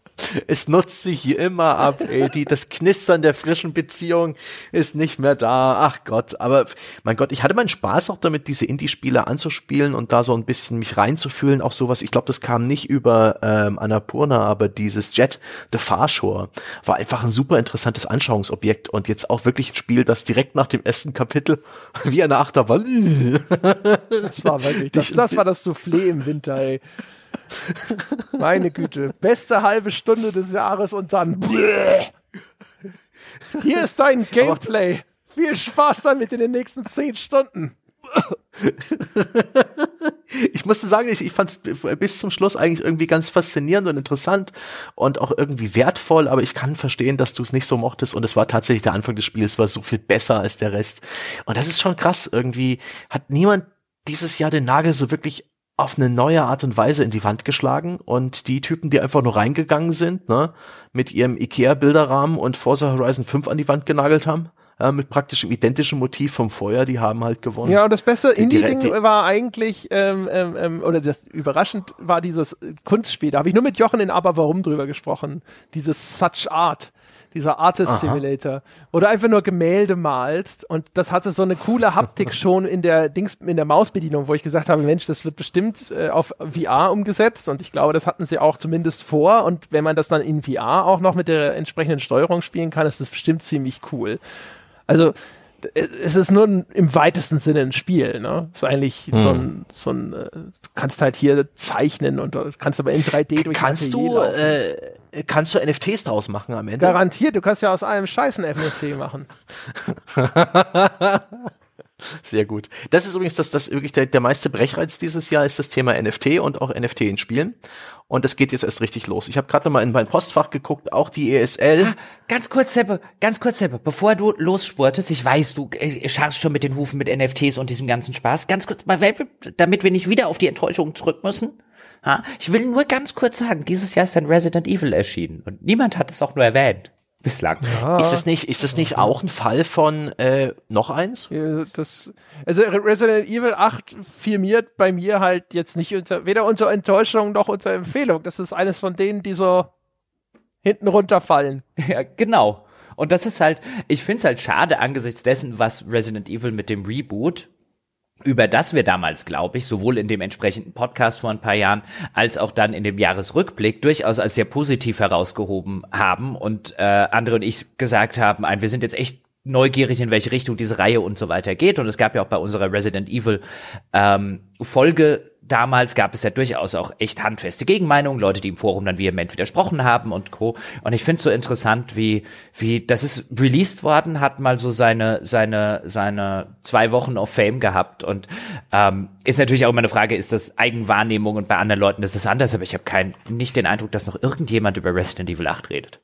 Es nutzt sich hier immer ab, ey, die, das Knistern der frischen Beziehung ist nicht mehr da. Ach Gott, aber mein Gott, ich hatte meinen Spaß auch damit, diese Indie-Spiele anzuspielen und da so ein bisschen mich reinzufühlen, auch sowas, ich glaube, das kam nicht über ähm, Annapurna, aber dieses Jet The Far Shore war einfach ein super interessantes Anschauungsobjekt und jetzt auch wirklich ein Spiel, das direkt nach dem ersten Kapitel wie eine Achterbahn Das war wirklich, das, das war das Soufflé im Winter, ey. Meine Güte. Beste halbe Stunde des Jahres und dann. Hier ist dein Gameplay. Viel Spaß damit in den nächsten zehn Stunden. ich musste sagen, ich, ich fand es bis zum Schluss eigentlich irgendwie ganz faszinierend und interessant und auch irgendwie wertvoll, aber ich kann verstehen, dass du es nicht so mochtest und es war tatsächlich der Anfang des Spiels war so viel besser als der Rest. Und das ist schon krass. Irgendwie hat niemand dieses Jahr den Nagel so wirklich auf eine neue Art und Weise in die Wand geschlagen und die Typen, die einfach nur reingegangen sind, ne, mit ihrem Ikea-Bilderrahmen und Forza Horizon 5 an die Wand genagelt haben, äh, mit praktisch identischem Motiv vom Feuer, die haben halt gewonnen. Ja, und das beste Indie-Ding war eigentlich, ähm, ähm, ähm, oder das überraschend war dieses Kunstspiel. Da habe ich nur mit Jochen in Aber Warum drüber gesprochen. Dieses Such Art dieser Artist Aha. Simulator, wo du einfach nur Gemälde malst und das hatte so eine coole Haptik schon in der Dings, in der Mausbedienung, wo ich gesagt habe, Mensch, das wird bestimmt äh, auf VR umgesetzt und ich glaube, das hatten sie auch zumindest vor und wenn man das dann in VR auch noch mit der entsprechenden Steuerung spielen kann, ist das bestimmt ziemlich cool. Also es ist nur im weitesten Sinne ein Spiel, ne? Ist eigentlich hm. so ein, so ein, äh, du kannst halt hier zeichnen und du kannst aber in 3D durch Kannst du, äh, kannst du NFTs draus machen am Ende? Garantiert, du kannst ja aus einem scheißen NFT machen. Sehr gut. Das ist übrigens das, das wirklich der, der meiste Brechreiz dieses Jahr ist das Thema NFT und auch NFT in Spielen. Und das geht jetzt erst richtig los. Ich habe gerade mal in mein Postfach geguckt, auch die ESL. Ah, ganz kurz, Seppe, ganz kurz, Seppe, bevor du losspurtest, ich weiß, du äh, scharst schon mit den Hufen mit NFTs und diesem ganzen Spaß. Ganz kurz, damit wir nicht wieder auf die Enttäuschung zurück müssen. Ich will nur ganz kurz sagen, dieses Jahr ist ein Resident Evil erschienen und niemand hat es auch nur erwähnt bislang. Ja. Ist es nicht, ist es nicht auch ein Fall von äh, noch eins? Ja, das, also Resident Evil 8 firmiert bei mir halt jetzt nicht unter, weder unter Enttäuschung noch unter Empfehlung. Das ist eines von denen, die so hinten runterfallen. Ja, genau. Und das ist halt, ich finde es halt schade angesichts dessen, was Resident Evil mit dem Reboot über das wir damals, glaube ich, sowohl in dem entsprechenden Podcast vor ein paar Jahren als auch dann in dem Jahresrückblick durchaus als sehr positiv herausgehoben haben und äh, andere und ich gesagt haben, ein, wir sind jetzt echt neugierig, in welche Richtung diese Reihe und so weiter geht. Und es gab ja auch bei unserer Resident Evil ähm, Folge damals gab es ja durchaus auch echt handfeste Gegenmeinungen, Leute, die im Forum dann vehement widersprochen haben und Co. Und ich finde es so interessant, wie, wie, das ist released worden, hat mal so seine, seine, seine zwei Wochen of Fame gehabt und ähm, ist natürlich auch immer eine Frage, ist das Eigenwahrnehmung und bei anderen Leuten ist das anders, aber ich habe kein, nicht den Eindruck, dass noch irgendjemand über Resident Evil 8 redet.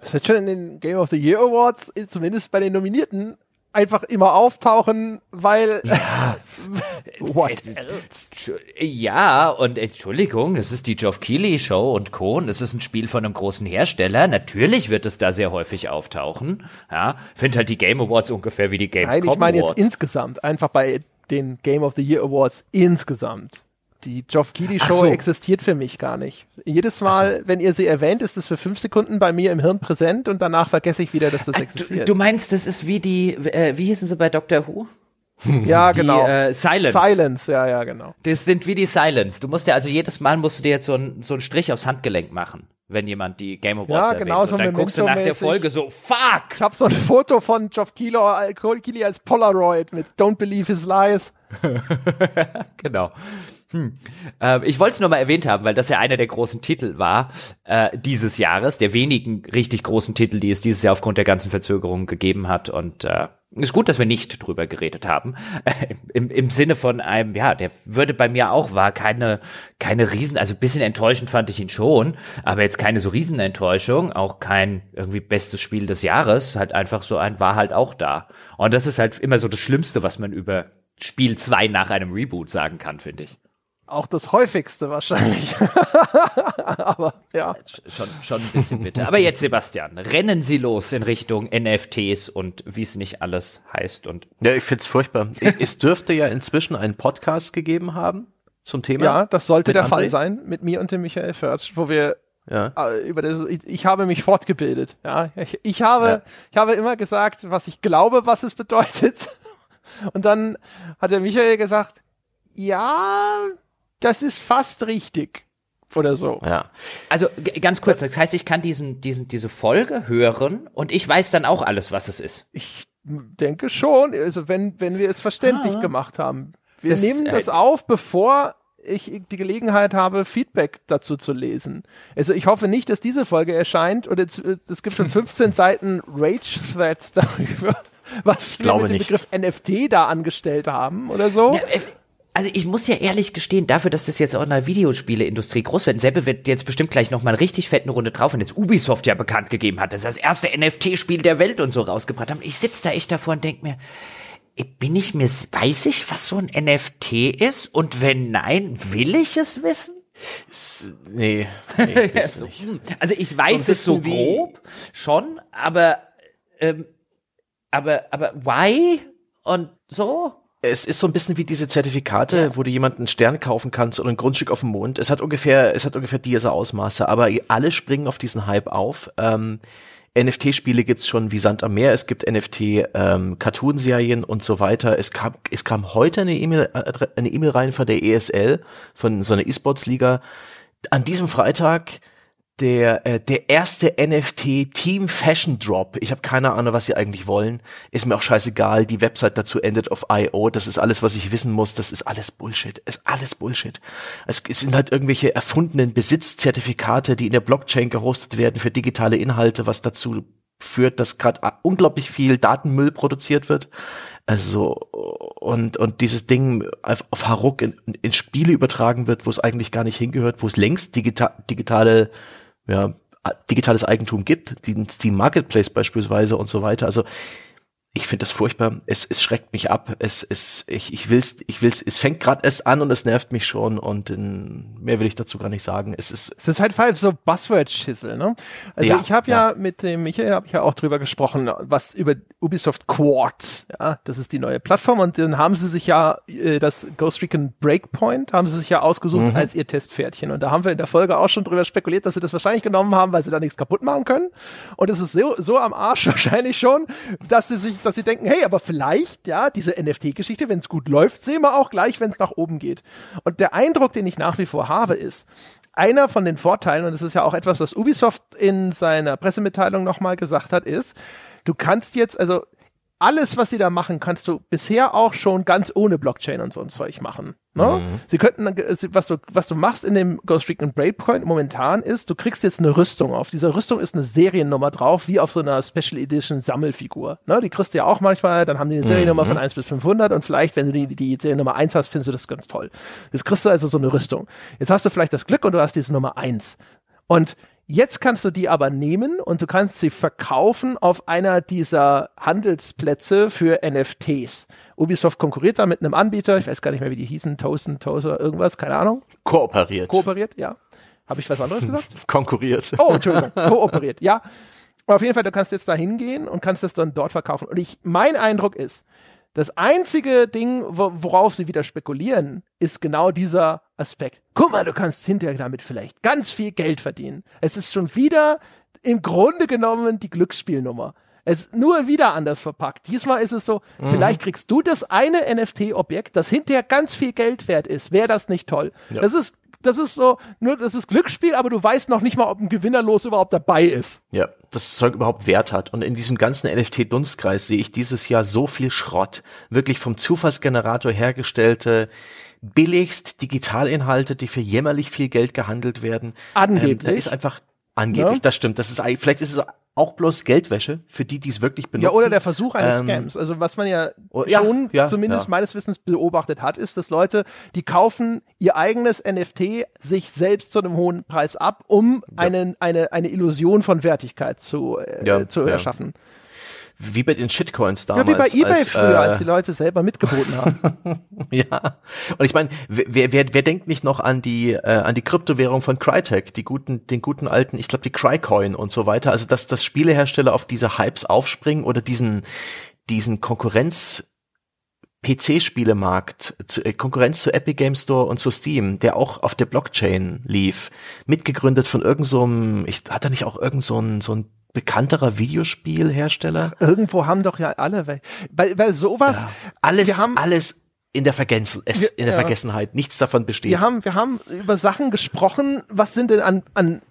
Das wird schon in den Game of the Year Awards, zumindest bei den Nominierten, einfach immer auftauchen, weil ja, what else? ja und Entschuldigung, es ist die Geoff Keighley Show und Co. Und es ist ein Spiel von einem großen Hersteller. Natürlich wird es da sehr häufig auftauchen. Ja, finde halt die Game Awards ungefähr wie die Gamescom Nein, ich meine jetzt insgesamt, einfach bei den Game of the Year Awards insgesamt. Die Geoff Keighley Show so. existiert für mich gar nicht. Jedes Mal, so. wenn ihr sie erwähnt, ist es für fünf Sekunden bei mir im Hirn präsent und danach vergesse ich wieder, dass das existiert. Du, du meinst, das ist wie die, äh, wie hießen sie bei Doctor Who? Ja, die, genau. Äh, Silence. Silence, ja, ja, genau. Das sind wie die Silence. Du musst ja also jedes Mal musst du dir jetzt so, ein, so einen Strich aufs Handgelenk machen, wenn jemand die Game Awards ja, erwähnt. Genau, so und dann guckst du nach der Folge so, fuck! Ich hab so ein Foto von Geoff Keighley als Polaroid mit Don't Believe His Lies. genau. Hm. Äh, ich wollte es nur mal erwähnt haben, weil das ja einer der großen Titel war äh, dieses Jahres, der wenigen richtig großen Titel, die es dieses Jahr aufgrund der ganzen Verzögerungen gegeben hat. Und äh, ist gut, dass wir nicht drüber geredet haben. Im, Im Sinne von einem, ja, der würde bei mir auch, war keine, keine Riesen, also bisschen enttäuschend fand ich ihn schon, aber jetzt keine so Riesenenttäuschung, auch kein irgendwie bestes Spiel des Jahres, halt einfach so ein, war halt auch da. Und das ist halt immer so das Schlimmste, was man über Spiel 2 nach einem Reboot sagen kann, finde ich. Auch das häufigste wahrscheinlich. Aber ja. Schon, schon ein bisschen bitte. Aber jetzt, Sebastian, rennen Sie los in Richtung NFTs und wie es nicht alles heißt. Und ja, ich find's furchtbar. es dürfte ja inzwischen einen Podcast gegeben haben zum Thema. Ja, das sollte der André. Fall sein mit mir und dem Michael Förtsch, wo wir ja. Äh, über das, ich, ich, habe mich fortgebildet. Ja, ich, ich habe, ja. ich habe immer gesagt, was ich glaube, was es bedeutet. Und dann hat der Michael gesagt, ja, das ist fast richtig oder so. Ja. Also ganz kurz, das heißt, ich kann diesen, diesen, diese Folge hören und ich weiß dann auch alles, was es ist. Ich denke schon, also wenn, wenn wir es verständlich ah. gemacht haben. Wir das, nehmen das äh, auf, bevor ich die Gelegenheit habe, Feedback dazu zu lesen. Also ich hoffe nicht, dass diese Folge erscheint und es, es gibt schon 15 Seiten Rage-Threads darüber, was wir mit dem nicht. Begriff NFT da angestellt haben oder so. Ja, äh, also ich muss ja ehrlich gestehen, dafür, dass das jetzt auch in der Videospieleindustrie groß wird, Seppe wird jetzt bestimmt gleich noch mal eine richtig fetten Runde drauf und jetzt Ubisoft ja bekannt gegeben hat, dass das erste NFT-Spiel der Welt und so rausgebracht haben. Ich sitze da echt davor und denk mir, bin ich mir, weiß ich, was so ein NFT ist? Und wenn nein, will ich es wissen? S nee, nee so, hm. Also ich weiß so es so grob schon, aber ähm, aber aber why und so? Es ist so ein bisschen wie diese Zertifikate, ja. wo du jemanden einen Stern kaufen kannst oder ein Grundstück auf dem Mond. Es hat ungefähr, es hat ungefähr diese Ausmaße, aber alle springen auf diesen Hype auf. Ähm, NFT-Spiele gibt's schon wie Sand am Meer. Es gibt NFT-Cartoon-Serien ähm, und so weiter. Es kam, es kam heute eine E-Mail, äh, eine E-Mail rein von der ESL, von so einer E-Sports-Liga. An diesem Freitag der, äh, der erste NFT Team Fashion Drop. Ich habe keine Ahnung, was sie eigentlich wollen. Ist mir auch scheißegal. Die Website dazu endet auf IO. Das ist alles, was ich wissen muss. Das ist alles Bullshit. Ist alles Bullshit. Es, es sind halt irgendwelche erfundenen Besitzzertifikate, die in der Blockchain gehostet werden für digitale Inhalte, was dazu führt, dass gerade unglaublich viel Datenmüll produziert wird. Also und und dieses Ding auf, auf Haruk in, in Spiele übertragen wird, wo es eigentlich gar nicht hingehört, wo es längst digita digitale ja, digitales Eigentum gibt, den Steam Marketplace beispielsweise und so weiter. Also ich finde das furchtbar. Es, es schreckt mich ab. Es, es, ich, ich will's, ich will's. Es fängt gerade erst an und es nervt mich schon und in, mehr will ich dazu gar nicht sagen. Es ist, es ist halt falsch so Buzzword-Schissel, ne? Also ja, ich habe ja, ja, mit dem Michael habe ich ja auch drüber gesprochen, was über Ubisoft Quartz. Ja, das ist die neue Plattform und dann haben sie sich ja äh, das Ghost Recon Breakpoint haben sie sich ja ausgesucht mhm. als ihr Testpferdchen und da haben wir in der Folge auch schon drüber spekuliert, dass sie das wahrscheinlich genommen haben, weil sie da nichts kaputt machen können. Und es ist so, so am Arsch wahrscheinlich schon, dass sie sich dass sie denken, hey, aber vielleicht, ja, diese NFT-Geschichte, wenn es gut läuft, sehen wir auch gleich, wenn es nach oben geht. Und der Eindruck, den ich nach wie vor habe, ist, einer von den Vorteilen, und das ist ja auch etwas, was Ubisoft in seiner Pressemitteilung nochmal gesagt hat, ist, du kannst jetzt, also alles, was sie da machen, kannst du bisher auch schon ganz ohne Blockchain und so ein Zeug machen. Ne? Mhm. Sie könnten, was du, was du machst in dem Ghost Recon Breakpoint momentan ist, du kriegst jetzt eine Rüstung. Auf dieser Rüstung ist eine Seriennummer drauf, wie auf so einer Special Edition Sammelfigur. Ne? Die kriegst du ja auch manchmal, dann haben die eine Seriennummer mhm. von 1 bis 500 und vielleicht, wenn du die, die Seriennummer 1 hast, findest du das ganz toll. Jetzt kriegst du also so eine Rüstung. Jetzt hast du vielleicht das Glück und du hast diese Nummer 1. Und Jetzt kannst du die aber nehmen und du kannst sie verkaufen auf einer dieser Handelsplätze für NFTs. Ubisoft konkurriert da mit einem Anbieter, ich weiß gar nicht mehr, wie die hießen, Toasten, Toaster, irgendwas, keine Ahnung. Kooperiert. Kooperiert, ja. Habe ich was anderes gesagt? Konkurriert. Oh, Entschuldigung, kooperiert, ja. Und auf jeden Fall, du kannst jetzt da hingehen und kannst das dann dort verkaufen. Und ich, mein Eindruck ist, das einzige Ding, worauf sie wieder spekulieren, ist genau dieser Aspekt. Guck mal, du kannst hinterher damit vielleicht ganz viel Geld verdienen. Es ist schon wieder im Grunde genommen die Glücksspielnummer. Es ist nur wieder anders verpackt. Diesmal ist es so, mhm. vielleicht kriegst du das eine NFT-Objekt, das hinterher ganz viel Geld wert ist. Wäre das nicht toll? Ja. Das ist das ist so, nur das ist Glücksspiel, aber du weißt noch nicht mal, ob ein Gewinnerlos überhaupt dabei ist. Ja, das Zeug überhaupt Wert hat. Und in diesem ganzen NFT-Dunstkreis sehe ich dieses Jahr so viel Schrott. Wirklich vom Zufallsgenerator hergestellte billigst Digitalinhalte, die für jämmerlich viel Geld gehandelt werden. Angeblich. Ähm, da ist einfach angeblich, Ja. das stimmt. Das ist eigentlich- vielleicht ist es auch bloß Geldwäsche für die, die es wirklich benutzen. Ja, oder der Versuch eines Ähm, Scams. Also was man ja oh, ja, schon ja, zumindest ja. meines Wissens beobachtet hat, ist, dass Leute, die kaufen ihr eigenes NFT sich selbst zu einem hohen Preis ab, um einen, eine, eine Illusion von Wertigkeit zu, äh, Ja, zu ja. erschaffen. Wie bei den Shitcoins Ja, damals. wie bei eBay als, früher, äh, als die Leute selber mitgeboten haben. Ja, und ich meine, wer, wer, wer denkt nicht noch an die äh, an die Kryptowährung von Crytek, die guten, den guten alten, ich glaube die Crycoin und so weiter. Also dass dass Spielehersteller auf diese Hypes aufspringen oder diesen diesen Konkurrenz PC-Spielemarkt, zu, äh, Konkurrenz zu Epic Game Store und zu Steam, der auch auf der Blockchain lief, mitgegründet von irgendeinem, so ich hat er nicht auch irgend so ein so ein bekannterer Videospielhersteller? Irgendwo haben doch ja alle, weil, bei, bei sowas, Alles, wir haben, alles in der, Vergessen, es, in der ja. Vergessenheit. Nichts davon besteht. wir haben, wir haben über Sachen gesprochen, was sind denn an, an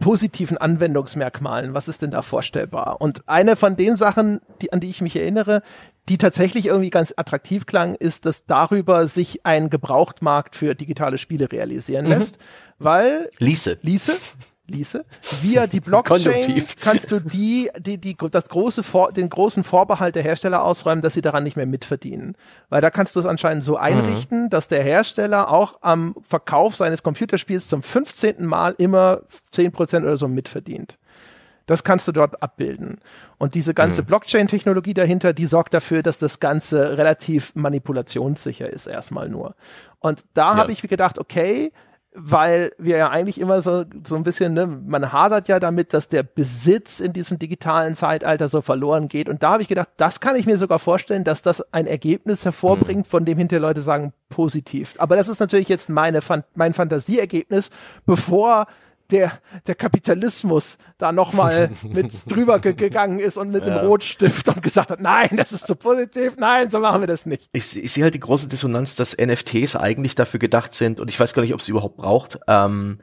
positiven Anwendungsmerkmalen, was ist denn da vorstellbar? Und eine von den Sachen, die, an die ich mich erinnere, die tatsächlich irgendwie ganz attraktiv klang, ist, dass darüber sich ein Gebrauchtmarkt für digitale Spiele realisieren Mhm. lässt, weil Ließe. Ließe, Ließe, via die Blockchain kannst du die, die, die, das große Vor, den großen Vorbehalt der Hersteller ausräumen, dass sie daran nicht mehr mitverdienen. Weil da kannst du es anscheinend so einrichten, dass der Hersteller auch am Verkauf seines Computerspiels zum 15. Mal immer 10% oder so mitverdient. Das kannst du dort abbilden. Und diese ganze Blockchain-Technologie dahinter, die sorgt dafür, dass das Ganze relativ manipulationssicher ist, erstmal nur. Und da habe ich gedacht, okay, weil wir ja eigentlich immer so, so ein bisschen, ne, man hadert ja damit, dass der Besitz in diesem digitalen Zeitalter so verloren geht. Und da habe ich gedacht, das kann ich mir sogar vorstellen, dass das ein Ergebnis hervorbringt, von dem hinterher Leute sagen, positiv. Aber das ist natürlich jetzt meine, mein Fantasieergebnis, bevor der, der Kapitalismus da nochmal mit drüber ge gegangen ist und mit dem Rotstift und gesagt hat, nein, das ist zu positiv, nein, so machen wir das nicht. Ich, ich sehe halt die große Dissonanz, dass NFTs eigentlich dafür gedacht sind, und ich weiß gar nicht, ob es überhaupt braucht, ähm,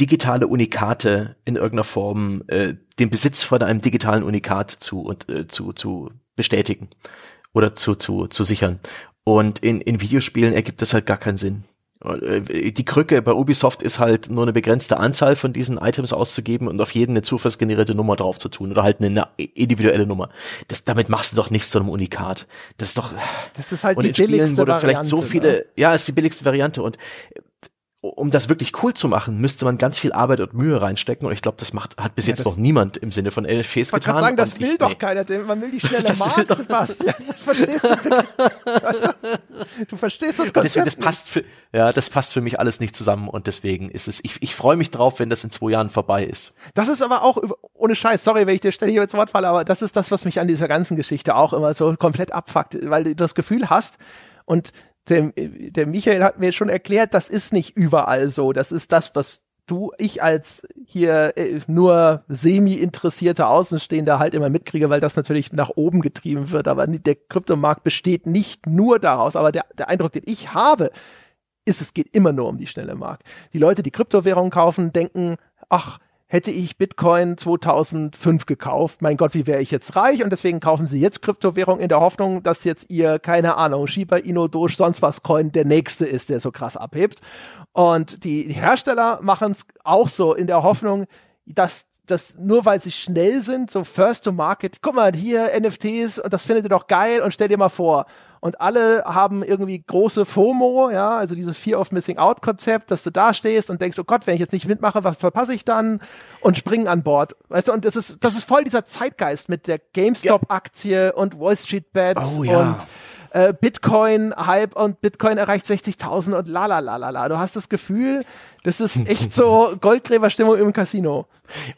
digitale Unikate in irgendeiner Form, äh, den Besitz von einem digitalen Unikat zu, und, äh, zu, zu bestätigen oder zu, zu, zu sichern. Und in, in Videospielen ergibt das halt gar keinen Sinn. Äh, Die Krücke bei Ubisoft ist halt nur eine begrenzte Anzahl von diesen Items auszugeben und auf jeden eine zufallsgenerierte Nummer drauf zu tun oder halt eine individuelle Nummer. Das, damit machst du doch nichts zu einem Unikat. Das ist doch, Das ist halt und die in Spielen, billigste wo du vielleicht so Variante, viele, ne? ja, ist die billigste Variante und um das wirklich cool zu machen, müsste man ganz viel Arbeit und Mühe reinstecken und ich glaube, das macht, hat bis jetzt das- noch niemand im Sinne von Ich wollte getan. gerade sagen, das will ich, doch nee. keiner, denn man will die schnelle Markt, Sebastian. Verstehst du? Weißt du? Verstehst das Und deswegen, Konzept das passt für, ja, das passt für mich alles nicht zusammen und deswegen ist es, ich, ich freue mich drauf, wenn das in zwei Jahren vorbei ist. Das ist aber auch, ohne Scheiß, sorry, wenn ich dir ständig ins Wort falle, aber das ist das, was mich an dieser ganzen Geschichte auch immer so komplett abfuckt, weil du das Gefühl hast und der, der Michael hat mir schon erklärt, das ist nicht überall so. Das ist das, was du, ich als hier äh, nur semi-interessierter Außenstehender halt immer mitkriege, weil das natürlich nach oben getrieben wird. Aber der Kryptomarkt besteht nicht nur daraus. Aber der, der Eindruck, den ich habe, ist, es geht immer nur um die schnelle Markt. Die Leute, die Kryptowährungen kaufen, denken, ach, hätte ich Bitcoin 2005 gekauft, mein Gott, wie wäre ich jetzt reich? Und deswegen kaufen sie jetzt Kryptowährung in der Hoffnung, dass jetzt ihr, keine Ahnung, Shiba Inu, Doge, sonst was Coin der nächste ist, der so krass abhebt. Und die Hersteller machen es auch so in der Hoffnung, dass das nur weil sie schnell sind, so first to market, guck mal, hier NFTs und das findet ihr doch geil und stell dir mal vor. Und alle haben irgendwie große FOMO, ja, also dieses Fear of Missing Out Konzept, dass du da stehst und denkst, oh Gott, wenn ich jetzt nicht mitmache, was verpasse ich dann? Und springen an Bord. Weißt du, und das ist, das ist voll dieser Zeitgeist mit der GameStop-Aktie und Wall Street Bets Oh ja. und äh, Bitcoin-Hype und Bitcoin erreicht 60.000 und la la la la la. Du hast das Gefühl, das ist echt so Goldgräberstimmung im Casino.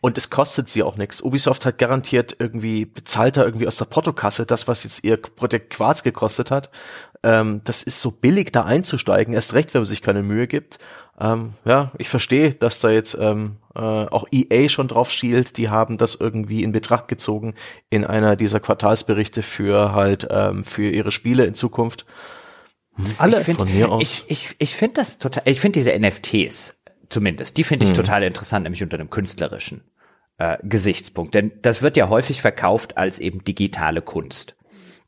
Und es kostet sie auch nichts. Ubisoft hat garantiert irgendwie, bezahlt da irgendwie aus der Portokasse das, was jetzt ihr Projekt Quarz gekostet hat. Ähm, das ist so billig, da einzusteigen, erst recht, wenn man sich keine Mühe gibt. Ähm, ja, ich verstehe, dass da jetzt ähm, äh, auch EA schon drauf schielt. Die haben das irgendwie in Betracht gezogen in einer dieser Quartalsberichte für halt ähm, für ihre Spiele in Zukunft. Alle. Ich find- Von mir aus. Ich, ich, ich finde das total, ich finde diese NFTs zumindest, die finde ich total interessant, nämlich unter einem künstlerischen äh, Gesichtspunkt. Denn das wird ja häufig verkauft als eben digitale Kunst.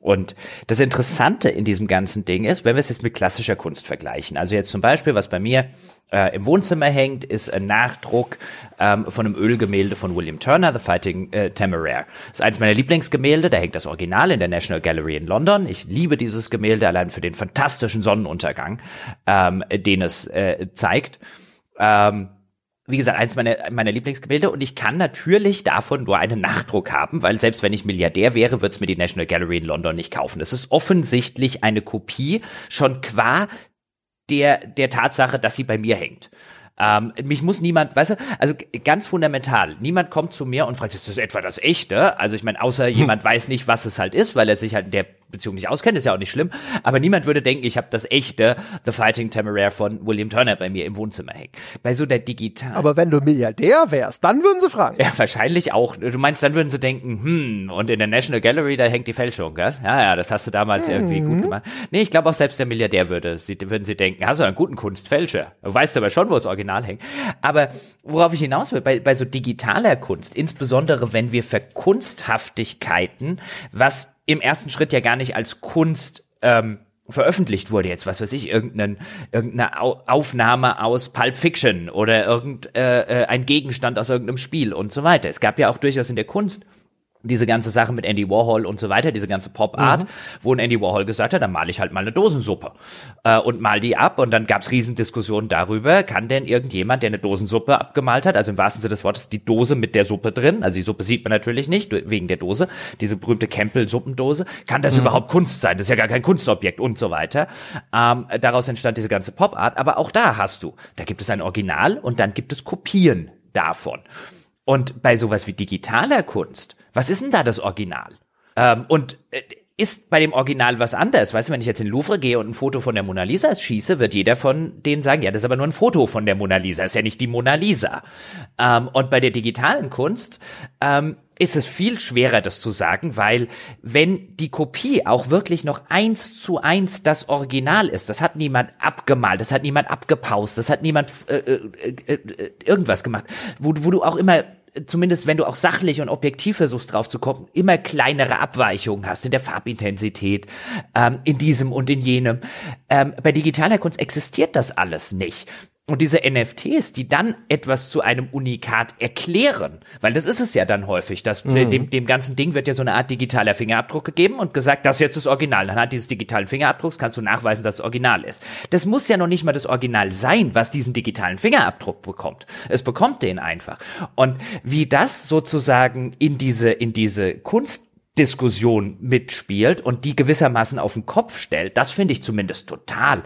Und das Interessante in diesem ganzen Ding ist, wenn wir es jetzt mit klassischer Kunst vergleichen, also jetzt zum Beispiel, was bei mir äh, im Wohnzimmer hängt, ist ein Nachdruck ähm, von einem Ölgemälde von William Turner, The Fighting äh, Temeraire. Das ist eines meiner Lieblingsgemälde, da hängt das Original in der National Gallery in London. Ich liebe dieses Gemälde allein für den fantastischen Sonnenuntergang, ähm, den es äh, zeigt. Ähm, wie gesagt, eins meiner, meiner Lieblingsgemälde und ich kann natürlich davon nur einen Nachdruck haben, weil selbst wenn ich Milliardär wäre, würde es mir die National Gallery in London nicht kaufen. Es ist offensichtlich eine Kopie, schon qua der, der Tatsache, dass sie bei mir hängt. Ähm, mich muss niemand, weißt du, also ganz fundamental, niemand kommt zu mir und fragt, ist das etwa das Echte? Also ich meine, außer hm. jemand weiß nicht, was es halt ist, weil er sich halt in der Beziehung nicht auskennt, ist ja auch nicht schlimm. Aber niemand würde denken, ich habe das echte The Fighting Temeraire von William Turner bei mir im Wohnzimmer hängen. Bei so der digital. Aber wenn du Milliardär wärst, dann würden sie fragen. Ja, wahrscheinlich auch. Du meinst, dann würden sie denken, hm, und in der National Gallery, da hängt die Fälschung, gell? Ja, ja, das hast du damals mhm. irgendwie gut gemacht. Nee, ich glaube auch selbst der Milliardär würde, sie, würden sie denken, hast du einen guten Kunstfälscher. Du weißt aber schon, wo das Original hängt. Aber worauf ich hinaus will, bei, bei so digitaler Kunst, insbesondere wenn wir für Kunsthaftigkeiten, was im ersten Schritt ja gar nicht als Kunst ähm, veröffentlicht wurde jetzt, was weiß ich, irgendeine, irgendeine Aufnahme aus Pulp Fiction oder irgendein äh, äh, Gegenstand aus irgendeinem Spiel und so weiter. Es gab ja auch durchaus in der Kunst diese ganze Sache mit Andy Warhol und so weiter, diese ganze Pop-Art, mhm. wo ein Andy Warhol gesagt hat, dann male ich halt mal eine Dosensuppe äh, und mal die ab und dann gab's Riesendiskussionen darüber, kann denn irgendjemand, der eine Dosensuppe abgemalt hat, also im wahrsten Sinne des Wortes die Dose mit der Suppe drin, also die Suppe sieht man natürlich nicht wegen der Dose, diese berühmte Campbell-Suppendose, kann das mhm. überhaupt Kunst sein? Das ist ja gar kein Kunstobjekt und so weiter. Ähm, daraus entstand diese ganze Pop-Art, aber auch da hast du, da gibt es ein Original und dann gibt es Kopien davon. Und bei sowas wie digitaler Kunst, was ist denn da das Original? Ähm, und äh, ist bei dem Original was anderes. Weißt du, wenn ich jetzt in Louvre gehe und ein Foto von der Mona Lisa schieße, wird jeder von denen sagen, ja, das ist aber nur ein Foto von der Mona Lisa, ist ja nicht die Mona Lisa. Ähm, und bei der digitalen Kunst ähm, ist es viel schwerer, das zu sagen, weil wenn die Kopie auch wirklich noch eins zu eins das Original ist, das hat niemand abgemalt, das hat niemand abgepaust, das hat niemand äh, äh, äh, äh irgendwas gemacht, wo, wo du auch immer zumindest wenn du auch sachlich und objektiv versuchst drauf zu kommen, immer kleinere Abweichungen hast in der Farbintensität, ähm, in diesem und in jenem. Ähm, bei digitaler Kunst existiert das alles nicht. Und diese NFTs, die dann etwas zu einem Unikat erklären, weil das ist es ja dann häufig, dass mhm. dem, dem ganzen Ding wird ja so eine Art digitaler Fingerabdruck gegeben und gesagt, das ist jetzt das Original. Dann hat dieses digitalen Fingerabdrucks, kannst du nachweisen, dass es Original ist. Das muss ja noch nicht mal das Original sein, was diesen digitalen Fingerabdruck bekommt. Es bekommt den einfach. Und wie das sozusagen in diese, in diese Kunst Diskussion mitspielt und die gewissermaßen auf den Kopf stellt, das finde ich zumindest total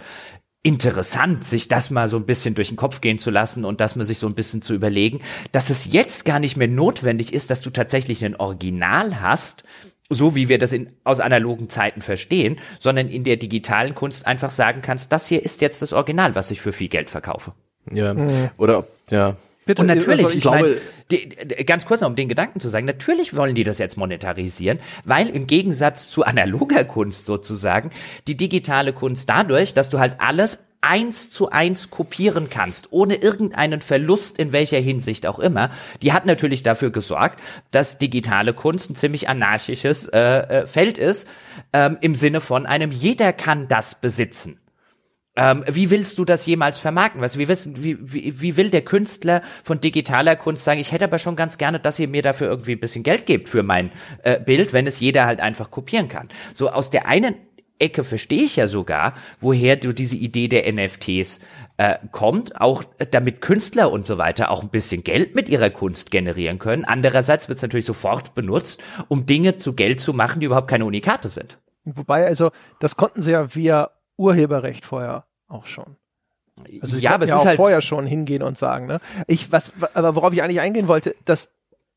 interessant, sich das mal so ein bisschen durch den Kopf gehen zu lassen und das mal sich so ein bisschen zu überlegen, dass es jetzt gar nicht mehr notwendig ist, dass du tatsächlich ein Original hast, so wie wir das in, aus analogen Zeiten verstehen, sondern in der digitalen Kunst einfach sagen kannst, das hier ist jetzt das Original, was ich für viel Geld verkaufe. Ja, mhm. oder, ja. Bitte, und natürlich, also ich, ich glaube, die, die, ganz kurz noch, um den Gedanken zu sagen, natürlich wollen die das jetzt monetarisieren, weil im Gegensatz zu analoger Kunst sozusagen, die digitale Kunst dadurch, dass du halt alles eins zu eins kopieren kannst, ohne irgendeinen Verlust in welcher Hinsicht auch immer, die hat natürlich dafür gesorgt, dass digitale Kunst ein ziemlich anarchisches äh, äh Feld ist, ähm, im Sinne von einem jeder kann das besitzen. Ähm, wie willst du das jemals vermarkten? Weißt, wie, wissen, wie, wie, wie will der Künstler von digitaler Kunst sagen, ich hätte aber schon ganz gerne, dass ihr mir dafür irgendwie ein bisschen Geld gebt für mein äh, Bild, wenn es jeder halt einfach kopieren kann. So aus der einen Ecke verstehe ich ja sogar, woher du diese Idee der NFTs äh, kommt, auch damit Künstler und so weiter auch ein bisschen Geld mit ihrer Kunst generieren können. Andererseits wird es natürlich sofort benutzt, um Dinge zu Geld zu machen, die überhaupt keine Unikate sind. Wobei, also, das konnten sie ja via Urheberrecht vorher auch schon. Also ja, aber es ja ist auch halt vorher schon hingehen und sagen, ne? Ich was aber worauf ich eigentlich eingehen wollte, dass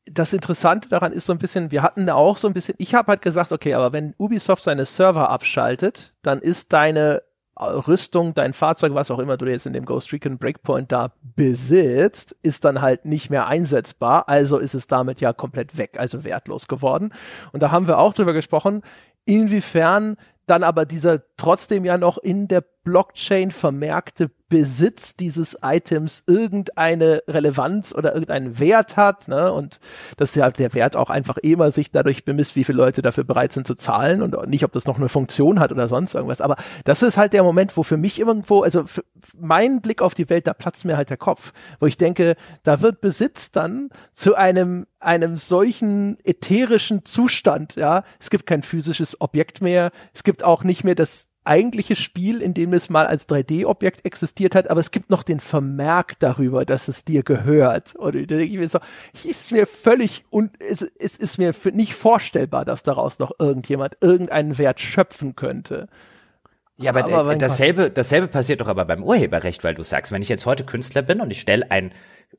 das Interessante daran ist so ein bisschen, wir hatten auch so ein bisschen, ich habe halt gesagt, okay, aber wenn Ubisoft seine Server abschaltet, dann ist deine Rüstung, dein Fahrzeug, was auch immer du jetzt in dem Ghost Recon Breakpoint da besitzt, ist dann halt nicht mehr einsetzbar. Also ist es damit ja komplett weg, also wertlos geworden. Und da haben wir auch drüber gesprochen, inwiefern dann aber dieser trotzdem ja noch in der Blockchain vermerkte Besitz dieses Items irgendeine Relevanz oder irgendeinen Wert hat, ne? Und dass ja der Wert auch einfach immer sich dadurch bemisst, wie viele Leute dafür bereit sind zu zahlen und nicht, ob das noch eine Funktion hat oder sonst irgendwas. Aber das ist halt der Moment, wo für mich irgendwo, also mein Blick auf die Welt, da platzt mir halt der Kopf, wo ich denke, da wird Besitz dann zu einem einem solchen ätherischen Zustand, ja. Es gibt kein physisches Objekt mehr. Es gibt auch nicht mehr das eigentliche Spiel, in dem es mal als 3D-Objekt existiert hat, aber es gibt noch den Vermerk darüber, dass es dir gehört. Und da denke ich mir so, ist mir völlig und es, es ist mir nicht vorstellbar, dass daraus noch irgendjemand irgendeinen Wert schöpfen könnte. Ja, aber, aber dasselbe, dasselbe passiert doch aber beim Urheberrecht, weil du sagst, wenn ich jetzt heute Künstler bin und ich stelle ein,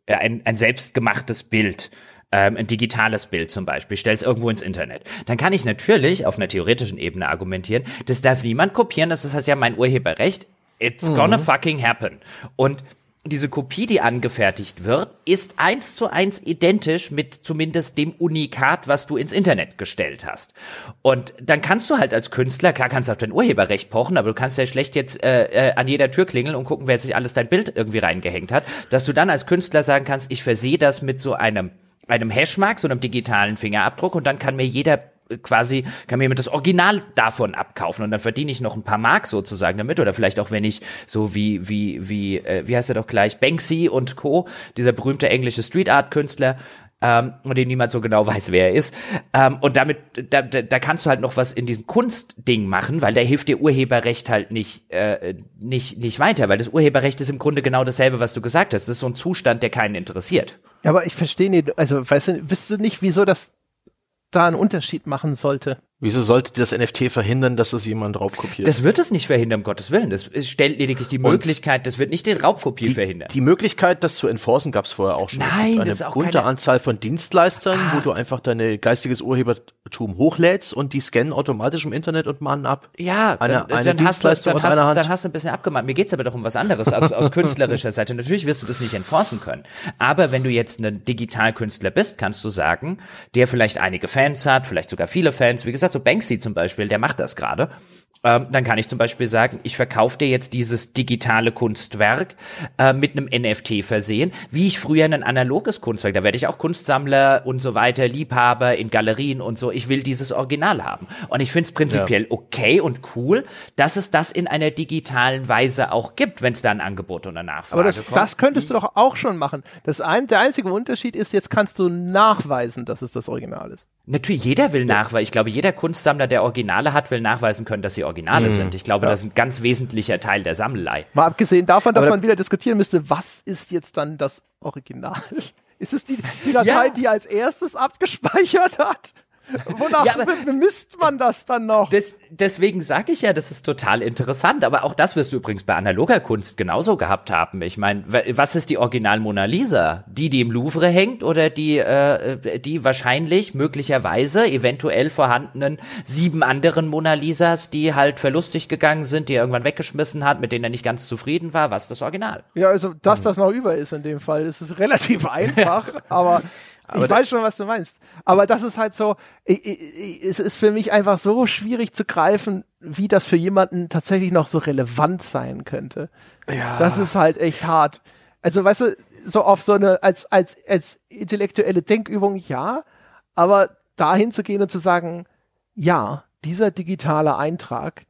äh, ein, ein selbstgemachtes Bild ähm, ein digitales Bild zum Beispiel, stell es irgendwo ins Internet, dann kann ich natürlich auf einer theoretischen Ebene argumentieren, das darf niemand kopieren, das ist halt ja mein Urheberrecht. It's mhm. gonna fucking happen. Und diese Kopie, die angefertigt wird, ist eins zu eins identisch mit zumindest dem Unikat, was du ins Internet gestellt hast. Und dann kannst du halt als Künstler, klar kannst du auf dein Urheberrecht pochen, aber du kannst ja schlecht jetzt äh, äh, an jeder Tür klingeln und gucken, wer sich alles dein Bild irgendwie reingehängt hat, dass du dann als Künstler sagen kannst, ich versehe das mit so einem einem Hashmark, so einem digitalen Fingerabdruck und dann kann mir jeder äh, quasi, kann mir das Original davon abkaufen und dann verdiene ich noch ein paar Mark sozusagen damit oder vielleicht auch wenn ich so wie, wie, wie, äh, wie heißt er doch gleich, Banksy und Co., dieser berühmte englische Street Art Künstler, ähm, und dem niemand so genau weiß, wer er ist. Ähm, und damit, da, da, kannst du halt noch was in diesem Kunstding machen, weil da hilft dir Urheberrecht halt nicht, äh, nicht, nicht weiter, weil das Urheberrecht ist im Grunde genau dasselbe, was du gesagt hast. Das ist so ein Zustand, der keinen interessiert. Ja, aber ich verstehe nicht, also weißt du, wisst du nicht, wieso das da einen Unterschied machen sollte? Wieso sollte das NFT verhindern, dass es jemand raubkopiert? Das wird es nicht verhindern, um Gottes Willen. Das stellt lediglich die Möglichkeit, das wird nicht den Raubkopie die, verhindern. Die Möglichkeit, das zu enforcen, gab es vorher auch schon. Nein, es gibt das ist eine auch bunte keine Anzahl von Dienstleistern, Ach. wo du einfach deine geistiges Urhebertum hochlädst und die scannen automatisch im Internet und mahnen ab. Ja, eine, dann, eine dann, hast du, Dienstleistung dann, aus hast, einer Hand. dann hast du ein bisschen abgemahnt. Mir geht's aber doch um was anderes aus, aus künstlerischer Seite. Natürlich wirst du das nicht enforcen können. Aber wenn du jetzt ein Digitalkünstler bist, kannst du sagen, der vielleicht einige Fans hat, vielleicht sogar viele Fans, wie gesagt, so Banksy zum Beispiel, der macht das gerade. Ähm, dann kann ich zum Beispiel sagen, ich verkaufe dir jetzt dieses digitale Kunstwerk äh, mit einem NFT versehen, wie ich früher ein analoges Kunstwerk, da werde ich auch Kunstsammler und so weiter, Liebhaber in Galerien und so, ich will dieses Original haben. Und ich finde es prinzipiell okay und cool, dass es das in einer digitalen Weise auch gibt, wenn es da ein Angebot und eine Nachfrage Aber das, kommt. das könntest du doch auch schon machen. Das ein, der einzige Unterschied ist, jetzt kannst du nachweisen, dass es das Original ist. Natürlich, jeder will nachweisen. Ich glaube, jeder Kunstsammler, der Originale hat, will nachweisen können, dass sie Originale sind. Ich glaube, Ja. das ist ein ganz wesentlicher Teil der Sammelei. Mal abgesehen davon, dass Aber man wieder diskutieren müsste, was ist jetzt dann das Original? Ist es die, die Datei, Ja. die als erstes abgespeichert hat? Wonach Ja, bemisst man das dann noch? Des, deswegen sage ich ja, das ist total interessant. Aber auch das wirst du übrigens bei analoger Kunst genauso gehabt haben. Ich meine, wa- was ist die Original Mona Lisa? Die, die im Louvre hängt oder die, äh, die wahrscheinlich, möglicherweise, eventuell vorhandenen sieben anderen Mona Lisas, die halt verlustig gegangen sind, die er irgendwann weggeschmissen hat, mit denen er nicht ganz zufrieden war? Was ist das Original? Ja, also, dass das noch über ist in dem Fall, ist es relativ einfach, aber, ich weiß schon, was du meinst. Aber das ist halt so, ich, ich, es ist für mich einfach so schwierig zu greifen, wie das für jemanden tatsächlich noch so relevant sein könnte. Ja. Das ist halt echt hart. Also, weißt du, so auf so eine, als, als, als intellektuelle Denkübung, ja, aber dahin zu gehen und zu sagen, ja, dieser digitale Eintrag,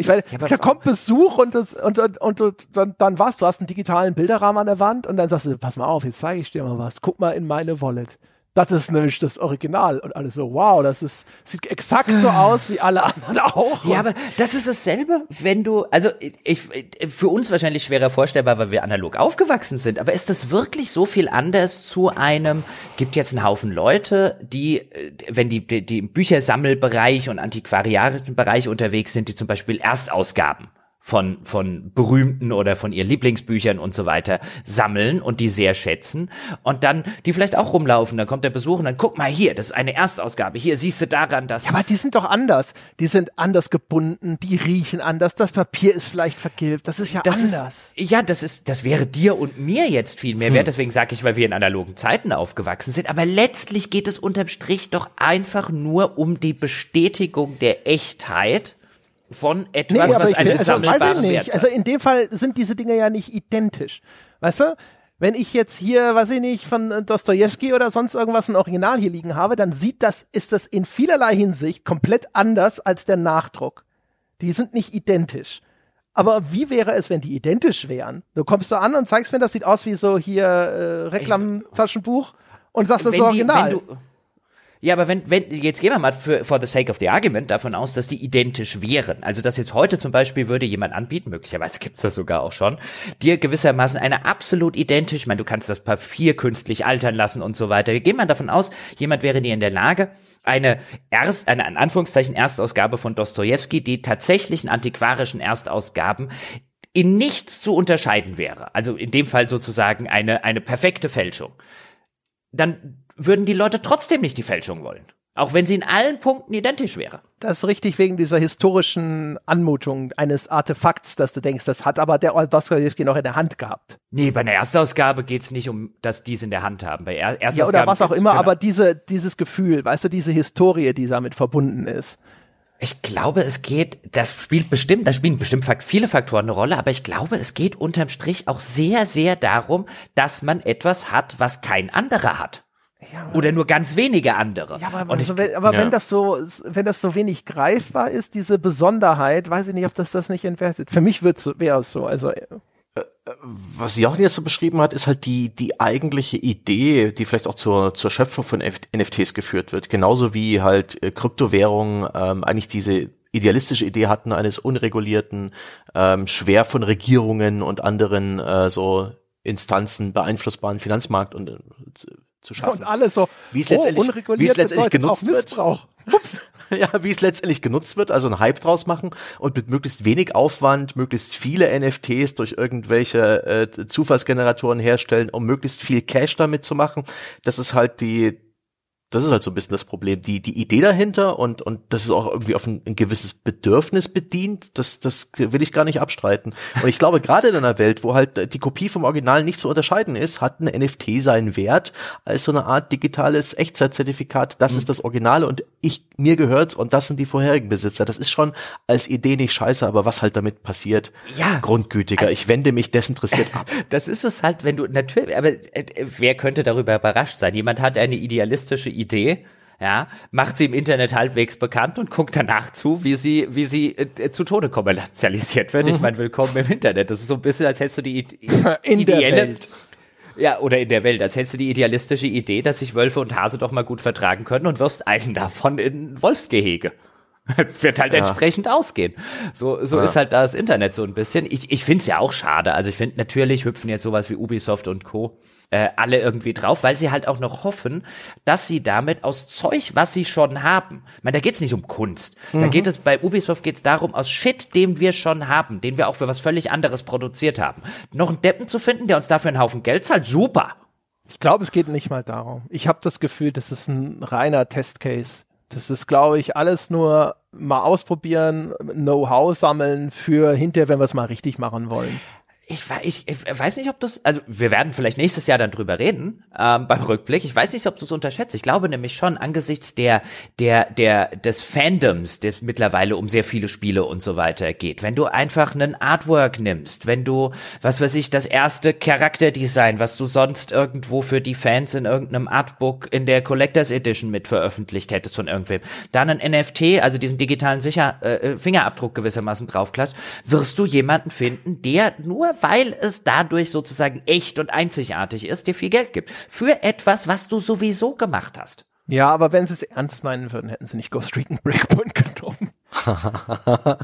ich meine, Ja, da kommt Besuch und, das, und, und, und, und dann, dann was, du hast einen digitalen Bilderrahmen an der Wand und dann sagst du, pass mal auf, jetzt zeige ich dir mal was, guck mal in meine Wallet. Das ist nämlich das Original. Und alles so, wow, das ist, sieht exakt so aus wie alle anderen auch. Ja, aber das ist dasselbe, wenn du, also ich, für uns wahrscheinlich schwerer vorstellbar, weil wir analog aufgewachsen sind, aber ist das wirklich so viel anders zu einem, gibt jetzt einen Haufen Leute, die, wenn die, die, die im Büchersammelbereich und antiquariatischen Bereich unterwegs sind, die zum Beispiel Erstausgaben von, von berühmten oder von ihren Lieblingsbüchern und so weiter sammeln und die sehr schätzen und dann die vielleicht auch rumlaufen, dann kommt der Besuch und dann guck mal hier, das ist eine Erstausgabe, hier siehst du daran, dass Ja, aber die sind doch anders. Die sind anders gebunden, die riechen anders, das Papier ist vielleicht vergilbt, das ist ja das anders. Ist, ja, das ist, das wäre dir und mir jetzt viel mehr wert. Deswegen sage ich, weil wir in analogen Zeiten aufgewachsen sind. Aber letztlich geht es unterm Strich doch einfach nur um die Bestätigung der Echtheit von etwas, nee, aber was ich, einen also, weiß ich. Also in dem Fall sind diese Dinge ja nicht identisch. Weißt du? Wenn ich jetzt hier, weiß ich nicht, von äh, Dostoevsky oder sonst irgendwas ein Original hier liegen habe, dann sieht das, ist das in vielerlei Hinsicht komplett anders als der Nachdruck. Die sind nicht identisch. Aber wie wäre es, wenn die identisch wären? Du kommst da an und zeigst mir, das sieht aus wie so hier äh, Reklamtaschenbuch und sagst, das ist die- Original. du- ja, aber wenn, wenn, jetzt gehen wir mal für, for the sake of the argument davon aus, dass die identisch wären. Also, dass jetzt heute zum Beispiel würde jemand anbieten, möglicherweise gibt's das sogar auch schon, dir gewissermaßen eine absolut identisch, ich meine, du kannst das Papier künstlich altern lassen und so weiter. Wir gehen mal davon aus, jemand wäre dir in der Lage, eine erst, eine, in Anführungszeichen, Erstausgabe von Dostoevsky, die tatsächlichen antiquarischen Erstausgaben, in nichts zu unterscheiden wäre. Also in dem Fall sozusagen eine, eine perfekte Fälschung dann würden die Leute trotzdem nicht die Fälschung wollen. Auch wenn sie in allen Punkten identisch wäre. Das ist richtig wegen dieser historischen Anmutung eines Artefakts, dass du denkst, das hat aber der Dostoevsky noch in der Hand gehabt. Nee, bei einer Erstausgabe geht's nicht um, dass die es in der Hand haben. Bei er Ja, oder was auch immer, genau. aber diese, dieses Gefühl, weißt du, diese Historie, die damit verbunden ist. Ich glaube, es geht, das spielt bestimmt, da spielen bestimmt viele Faktoren eine Rolle, aber ich glaube, es geht unterm Strich auch sehr, sehr darum, dass man etwas hat, was kein anderer hat. Oder nur ganz wenige andere. Ja, aber, Und also, ich, wenn, aber ja. wenn das so, wenn das so wenig greifbar ist, diese Besonderheit, weiß ich nicht, ob das das nicht entwertet. Für mich wird's, wäre es so. Also, äh, Was Jochen jetzt so beschrieben hat, ist halt die, die eigentliche Idee, die vielleicht auch zur, zur Schöpfung von F NFTs geführt wird. Genauso wie halt äh, Kryptowährungen ähm, eigentlich diese idealistische Idee hatten eines unregulierten, ähm, schwer von Regierungen und anderen äh, so Instanzen beeinflussbaren Finanzmarkt und, äh, zu, schaffen. und alles so, Wie es oh, letztendlich- unreguliert wie es letztendlich genutzt wird. Missbrauch. Ups. Ja, wie es letztendlich genutzt wird, also einen Hype draus machen und mit möglichst wenig Aufwand möglichst viele NFTs durch irgendwelche äh, Zufallsgeneratoren herstellen, um möglichst viel Cash damit zu machen. Das ist halt die, das ist halt so ein bisschen das Problem. Die, die Idee dahinter und, und das ist auch irgendwie auf ein, ein gewisses Bedürfnis bedient, das, das will ich gar nicht abstreiten. Und ich glaube, gerade in einer Welt, wo halt die Kopie vom Original nicht zu unterscheiden ist, hat ein NFT seinen Wert als so eine Art digitales Echtzeitzertifikat. Das ist das Originale und ich, mir gehört's und das sind die vorherigen Besitzer. Das ist schon als Idee nicht scheiße, aber was halt damit passiert, Ja. grundgütiger. Ich wende mich desinteressiert ab. Das ist es halt, wenn du natürlich, aber äh, wer könnte darüber überrascht sein? Jemand hat eine idealistische Idee, ja, macht sie im Internet halbwegs bekannt und guckt danach zu, wie sie, wie sie äh, zu Tode kommerzialisiert wird. Ich meine, willkommen im Internet. Das ist so ein bisschen, als hättest du die I In der ideelle, Welt. ja, oder in der Welt, als hättest du die idealistische Idee, dass sich Wölfe und Hase doch mal gut vertragen können und wirfst einen davon in Wolfsgehege. Es wird halt entsprechend ausgehen. So, so Ja. ist halt das Internet so ein bisschen. Ich, ich finde es ja auch schade. Also ich finde, natürlich hüpfen jetzt sowas wie Ubisoft und Co. Äh, alle irgendwie drauf, weil sie halt auch noch hoffen, dass sie damit aus Zeug, was sie schon haben, ich meine, da geht's nicht um Kunst. Da geht es, bei Ubisoft geht's darum, aus Shit, den wir schon haben, den wir auch für was völlig anderes produziert haben, noch einen Deppen zu finden, der uns dafür einen Haufen Geld zahlt, super. Ich glaube, es geht nicht mal darum. Ich habe das Gefühl, das ist ein reiner Testcase. Das ist, glaube ich, alles nur mal ausprobieren, Know-how sammeln für hinterher, wenn wir es mal richtig machen wollen. Ich, ich, ich weiß nicht, ob du also wir werden vielleicht nächstes Jahr dann drüber reden, ähm, beim Rückblick. Ich weiß nicht, ob du es unterschätzt. Ich glaube nämlich schon angesichts der, der, der, des Fandoms, der mittlerweile um sehr viele Spiele und so weiter geht. Wenn du einfach einen Artwork nimmst, wenn du, was weiß ich, das erste Charakterdesign, was du sonst irgendwo für die Fans in irgendeinem Artbook in der Collectors Edition mit veröffentlicht hättest von irgendwem, dann ein NFT, also diesen digitalen Sicher äh, Fingerabdruck gewissermaßen draufklasst, wirst du jemanden finden, der nur weil es dadurch sozusagen echt und einzigartig ist, dir viel Geld gibt. Für etwas, was du sowieso gemacht hast. Ja, aber wenn sie es ernst meinen würden, hätten sie nicht Ghost Recon Breakpoint genommen.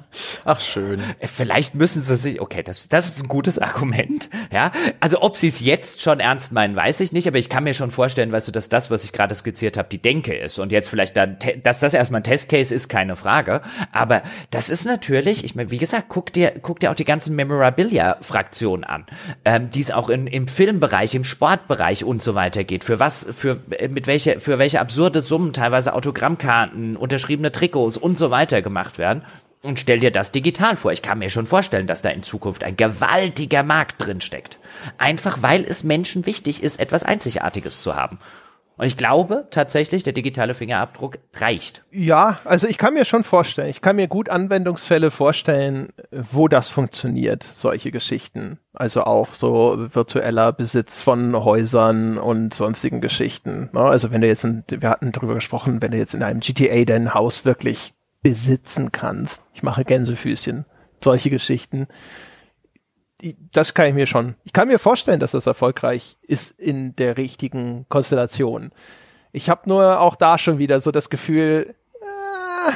Ach schön. Äh, Vielleicht müssen sie sich, okay, das, das ist ein gutes Argument, ja. Also ob sie es jetzt schon ernst meinen, weiß ich nicht, aber ich kann mir schon vorstellen, weißt du, dass das, was ich gerade skizziert habe, die Denke ist und jetzt vielleicht dann, dass das erstmal ein Testcase ist, keine Frage. Aber das ist natürlich, ich meine, wie gesagt, guck dir, guck dir auch die ganzen Memorabilia-Fraktionen an, ähm, die es auch in, im Filmbereich, im Sportbereich und so weiter geht. Für was, für, äh, mit welche, für welche absurde Summen teilweise Autogrammkarten, unterschriebene Trikots und so weiter gemacht werden. Und stell dir das digital vor. Ich kann mir schon vorstellen, dass da in Zukunft ein gewaltiger Markt drin steckt. Einfach weil es Menschen wichtig ist, etwas Einzigartiges zu haben. Und ich glaube tatsächlich, der digitale Fingerabdruck reicht. Ja, also ich kann mir schon vorstellen, ich kann mir gut Anwendungsfälle vorstellen, wo das funktioniert, solche Geschichten. Also auch so virtueller Besitz von Häusern und sonstigen Geschichten. Ne? Also wenn du jetzt, ein, wir hatten drüber gesprochen, wenn du jetzt in einem GTA dein Haus wirklich besitzen kannst. Ich mache Gänsefüßchen. Solche Geschichten das kann ich mir schon. Ich kann mir vorstellen, dass das erfolgreich ist in der richtigen Konstellation. Ich habe nur auch da schon wieder so das Gefühl, äh,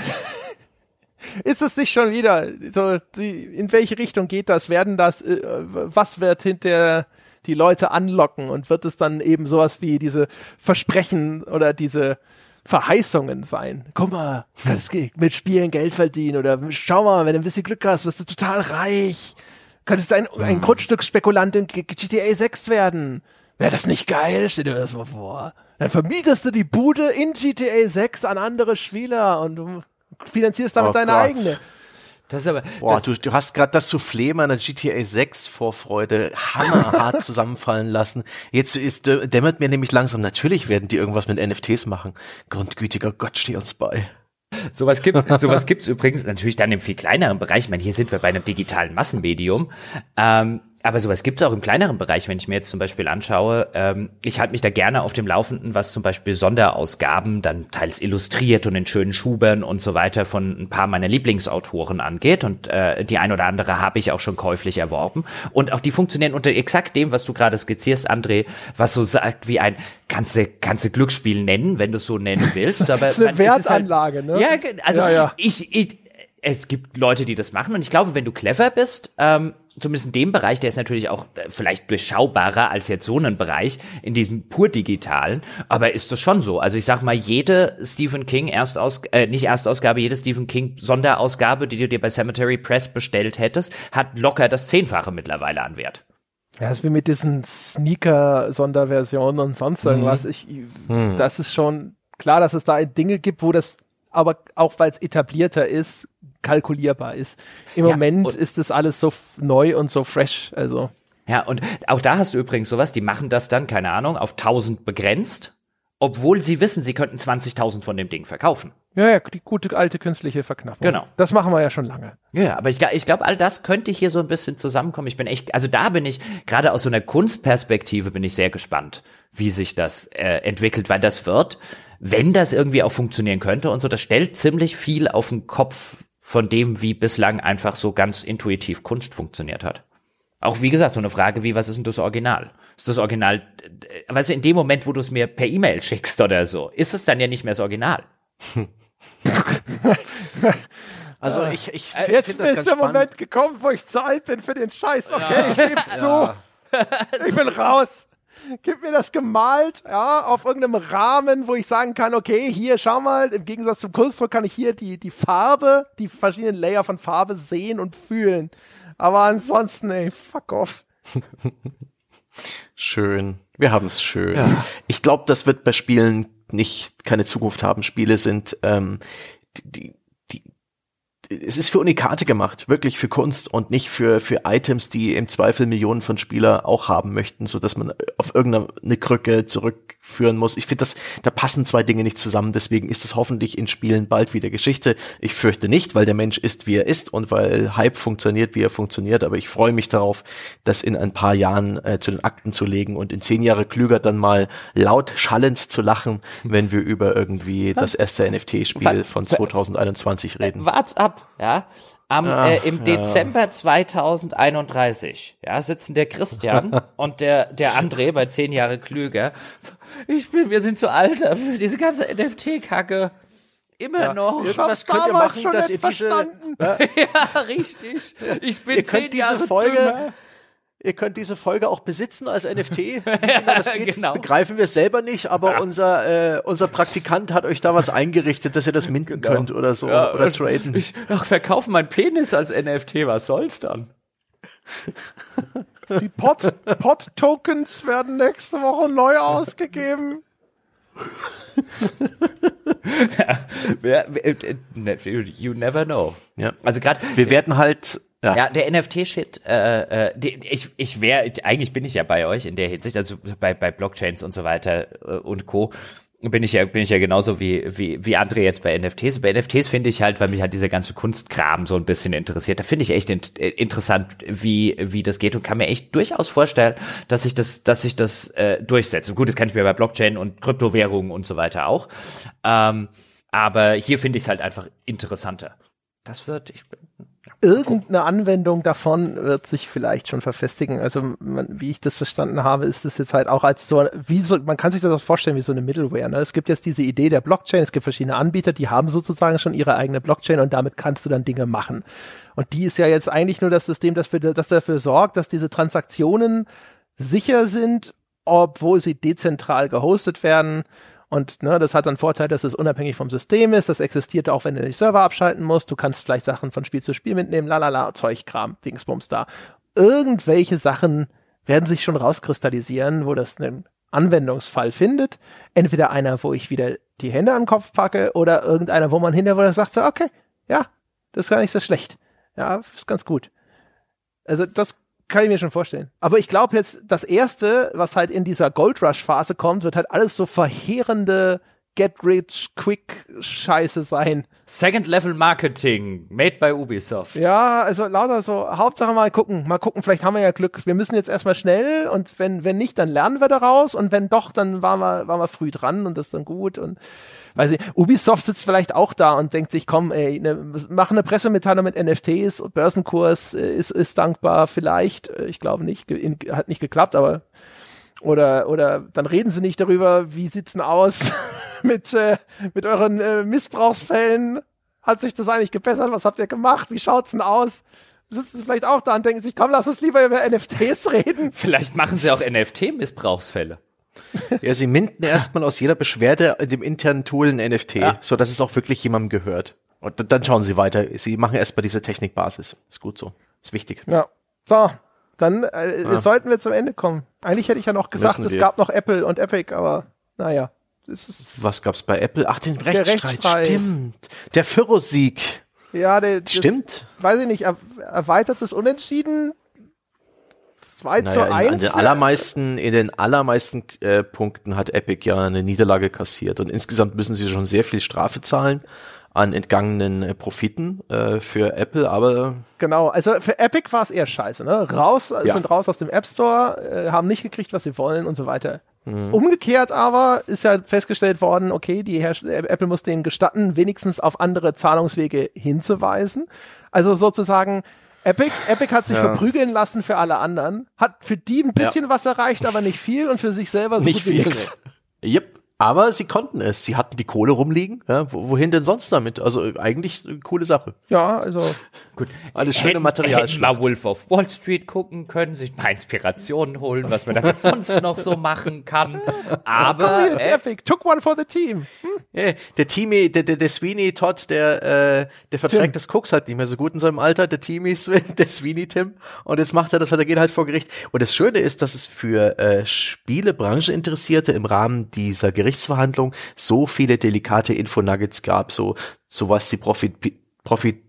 ist es nicht schon wieder so, die, in welche Richtung geht das? Werden das, äh, was wird hinter die Leute anlocken und wird es dann eben sowas wie diese Versprechen oder diese Verheißungen sein. Guck mal, kannst mit Spielen Geld verdienen oder schau mal, wenn du ein bisschen Glück hast, wirst du total reich. Könntest ein, ein mhm. Grundstücksspekulant in GTA 6 werden. Wäre das nicht geil? Stell dir das mal vor. Dann vermietest du die Bude in GTA 6 an andere Spieler und du finanzierst damit oh deine Gott. eigene. Das ist aber, Boah, du, du hast gerade das Soufflé meiner GTA 6 Vorfreude hammerhart zusammenfallen lassen. Jetzt ist, dämmert mir nämlich langsam, natürlich werden die irgendwas mit NFTs machen. Grundgütiger Gott, steh uns bei. Sowas gibt's, sowas gibt's übrigens natürlich dann im viel kleineren Bereich. Ich meine, hier sind wir bei einem digitalen Massenmedium. Ähm, aber sowas gibt es auch im kleineren Bereich, wenn ich mir jetzt zum Beispiel anschaue. Ähm, ich halte mich da gerne auf dem Laufenden, was zum Beispiel Sonderausgaben, dann teils illustriert und in schönen Schubern und so weiter von ein paar meiner Lieblingsautoren angeht. Und äh, die ein oder andere habe ich auch schon käuflich erworben. Und auch die funktionieren unter exakt dem, was du gerade skizzierst, André, was so sagt wie ein kannst du kannst du Glücksspiel nennen, wenn du es so nennen willst. Aber das ist eine halt Wertanlage, halt, ne? Ja, also ja, ja. ich, ich es gibt Leute, die das machen und ich glaube, wenn du clever bist, ähm, zumindest in dem Bereich, der ist natürlich auch äh, vielleicht durchschaubarer als jetzt so einen Bereich, in diesem pur digitalen, aber ist das schon so. Also ich sag mal, jede Stephen King Erstaus äh, nicht Erstausgabe, jede Stephen King Sonderausgabe, die du dir bei Cemetery Press bestellt hättest, hat locker das Zehnfache mittlerweile an Wert. Ja, ist wie mit diesen Sneaker-Sonderversionen und sonst irgendwas. Mhm. Ich, mhm. das ist schon klar, dass es da Dinge gibt, wo das aber auch weil es etablierter ist, kalkulierbar ist. Im ja, Moment ist das alles so neu und so fresh, also. Ja, und auch da hast du übrigens sowas, die machen das dann, keine Ahnung, auf 1000 begrenzt, obwohl sie wissen, sie könnten 20.000 von dem Ding verkaufen. Ja, ja, die gute alte künstliche Verknappung. Genau. Das machen wir ja schon lange. Ja, aber ich, ich glaube, all das könnte hier so ein bisschen zusammenkommen. Ich bin echt, also da bin ich, gerade aus so einer Kunstperspektive bin ich sehr gespannt, wie sich das äh, entwickelt, weil das wird, wenn das irgendwie auch funktionieren könnte und so, das stellt ziemlich viel auf den Kopf von dem, wie bislang einfach so ganz intuitiv Kunst funktioniert hat. Auch wie gesagt, so eine Frage wie, was ist denn das Original? Ist das Original, weißt du, in dem Moment, wo du es mir per E-Mail schickst oder so, ist es dann ja nicht mehr das Original. also ich, ich äh, Jetzt ist der spannend. Moment gekommen, wo ich zu alt bin für den Scheiß. Okay, ja. ich geb's zu. Ich bin raus gib mir das gemalt, ja, auf irgendeinem Rahmen, wo ich sagen kann, okay, hier, schau mal, im Gegensatz zum Kunstdruck kann ich hier die, die Farbe, die verschiedenen Layer von Farbe sehen und fühlen. Aber ansonsten, ey, fuck off. schön. Wir haben es schön. Ja. Ich glaube, das wird bei Spielen nicht keine Zukunft haben. Spiele sind ähm, die, die es ist für Unikate gemacht, wirklich für Kunst und nicht für, für Items, die im Zweifel Millionen von Spieler auch haben möchten, so dass man auf irgendeine Krücke zurückführen muss. Ich finde, das, da passen zwei Dinge nicht zusammen, deswegen ist es hoffentlich in Spielen bald wieder Geschichte. Ich fürchte nicht, weil der Mensch ist, wie er ist und weil Hype funktioniert, wie er funktioniert, aber ich freue mich darauf, das in ein paar Jahren äh, zu den Akten zu legen und in zehn Jahre klüger dann mal laut schallend zu lachen, wenn wir über irgendwie das erste NFT-Spiel von 2021 reden. Wart's ab, ja, am, Ach, äh, im Dezember ja. 2031, ja, sitzen der Christian und der, der André bei zehn Jahre klüger. Ich bin, wir sind zu alt für diese ganze NFT-Kacke. Immer ja, noch. Was könnt ihr machen, dass ihr diese, ja, richtig. Ich bin ihr könnt diese Jahre Folge, dümmer. Ihr könnt diese Folge auch besitzen als NFT. Genau das geht, genau. begreifen wir selber nicht, aber ja. unser, äh, unser Praktikant hat euch da was eingerichtet, dass ihr das minden genau. könnt oder so ja, oder traden. Ich ach, verkaufe mein Penis als NFT, was soll's dann? Die Pot-Tokens werden nächste Woche neu ausgegeben. ja, you never know. Ja. Also gerade wir werden halt Ja, ja der NFT-Shit, äh, äh, ich, ich wäre, eigentlich bin ich ja bei euch in der Hinsicht, also bei, bei Blockchains und so weiter äh, und Co bin ich ja bin ich ja genauso wie wie wie André jetzt bei NFTs. Bei NFTs finde ich halt, weil mich halt dieser ganze Kunstkram so ein bisschen interessiert. Da finde ich echt in, äh, interessant, wie wie das geht und kann mir echt durchaus vorstellen, dass ich das dass ich das äh, durchsetze. Gut, das kann ich mir bei Blockchain und Kryptowährungen und so weiter auch. Ähm, aber hier finde ich es halt einfach interessanter. Das wird ich irgendeine Anwendung davon wird sich vielleicht schon verfestigen. Also man, wie ich das verstanden habe, ist es jetzt halt auch als so, wie so, man kann sich das auch vorstellen wie so eine Middleware. Ne? Es gibt jetzt diese Idee der Blockchain, es gibt verschiedene Anbieter, die haben sozusagen schon ihre eigene Blockchain und damit kannst du dann Dinge machen. Und die ist ja jetzt eigentlich nur das System, das, für, das dafür sorgt, dass diese Transaktionen sicher sind, obwohl sie dezentral gehostet werden und ne, das hat dann Vorteil, dass es unabhängig vom System ist. Das existiert auch, wenn du den Server abschalten musst. Du kannst vielleicht Sachen von Spiel zu Spiel mitnehmen, lalala, Zeugkram, Dingsbums da. Irgendwelche Sachen werden sich schon rauskristallisieren, wo das einen Anwendungsfall findet. Entweder einer, wo ich wieder die Hände den Kopf packe oder irgendeiner, wo man hinterher sagt so, okay, ja, das ist gar nicht so schlecht. Ja, ist ganz gut. Also das kann ich mir schon vorstellen. Aber ich glaube jetzt, das erste, was halt in dieser Gold Rush Phase kommt, wird halt alles so verheerende Get Rich Quick Scheiße sein. Second Level Marketing, made by Ubisoft. Ja, also lauter so, Hauptsache mal gucken, mal gucken, vielleicht haben wir ja Glück. Wir müssen jetzt erstmal schnell und wenn, wenn nicht, dann lernen wir daraus und wenn doch, dann waren wir, waren wir früh dran und das ist dann gut und weiß ich, Ubisoft sitzt vielleicht auch da und denkt sich, komm, ey, ne, mach eine Pressemitteilung mit NFTs, Börsenkurs äh, ist, ist dankbar, vielleicht, äh, ich glaube nicht, hat nicht geklappt, aber oder oder dann reden sie nicht darüber, wie sieht's denn aus mit äh, mit euren äh, Missbrauchsfällen? Hat sich das eigentlich gebessert? Was habt ihr gemacht? Wie schaut's denn aus? Sitzen sie vielleicht auch da und denken sich, komm, lass uns lieber über NFTs reden. Vielleicht machen sie auch NFT-Missbrauchsfälle. Ja, sie minden erstmal aus jeder Beschwerde in dem internen Tool ein NFT, ja. so dass es auch wirklich jemandem gehört. Und dann schauen sie weiter. Sie machen erstmal diese Technikbasis. Ist gut so. Ist wichtig. Ja. So, dann äh, ja. sollten wir zum Ende kommen. Eigentlich hätte ich ja noch gesagt, es gab noch Apple und Epic, aber naja. Was gab's bei Apple? Ach, den Rechtsstreit. Rechtsstreit. Stimmt. Der Pyrrhus-Sieg. Ja, der, Stimmt. Das, weiß ich nicht, erweitertes Unentschieden 2 naja, zu 1. In, in den allermeisten, in den allermeisten äh, Punkten hat Epic ja eine Niederlage kassiert und insgesamt müssen sie schon sehr viel Strafe zahlen an entgangenen äh, Profiten äh, für Apple, aber genau, also für Epic war es eher scheiße, ne? Raus ja. sind raus aus dem App Store, äh, haben nicht gekriegt, was sie wollen und so weiter. Mhm. Umgekehrt aber ist ja festgestellt worden, okay, die Herst Apple muss denen gestatten, wenigstens auf andere Zahlungswege hinzuweisen. Also sozusagen Epic, Epic hat sich ja. verprügeln lassen für alle anderen, hat für die ein bisschen ja. was erreicht, aber nicht viel und für sich selber so nicht gut wie nichts. Yep. Aber sie konnten es. Sie hatten die Kohle rumliegen. Ja, wohin denn sonst damit? Also eigentlich eine coole Sache. Ja, also gut. Alles schöne Hätten, Material. Hätten mal Wolf of Wall Street gucken können, sich mal Inspirationen holen, was man da sonst noch so machen kann. Aber Komm äh, Epic took one for the team. Hm? Der Teamy, der, der, der Sweeney Todd, der, äh, der verträgt Tim. das Cooks halt nicht mehr so gut in seinem Alter. Der Teamy Swin, der Sweeney Tim. Und jetzt macht er das halt, er geht halt vor Gericht. Und das Schöne ist, dass es für äh, Spielebranche Interessierte im Rahmen dieser Gerichte Gerichtsverhandlung so viele delikate Infonuggets gab, so, so was die Profit, Profit,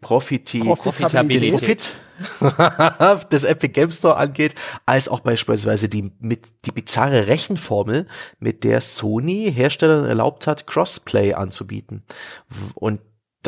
Profiti, Profitabilität. Profit des Epic Game Store angeht, als auch beispielsweise die mit die bizarre Rechenformel, mit der Sony Herstellern erlaubt hat, Crossplay anzubieten. Und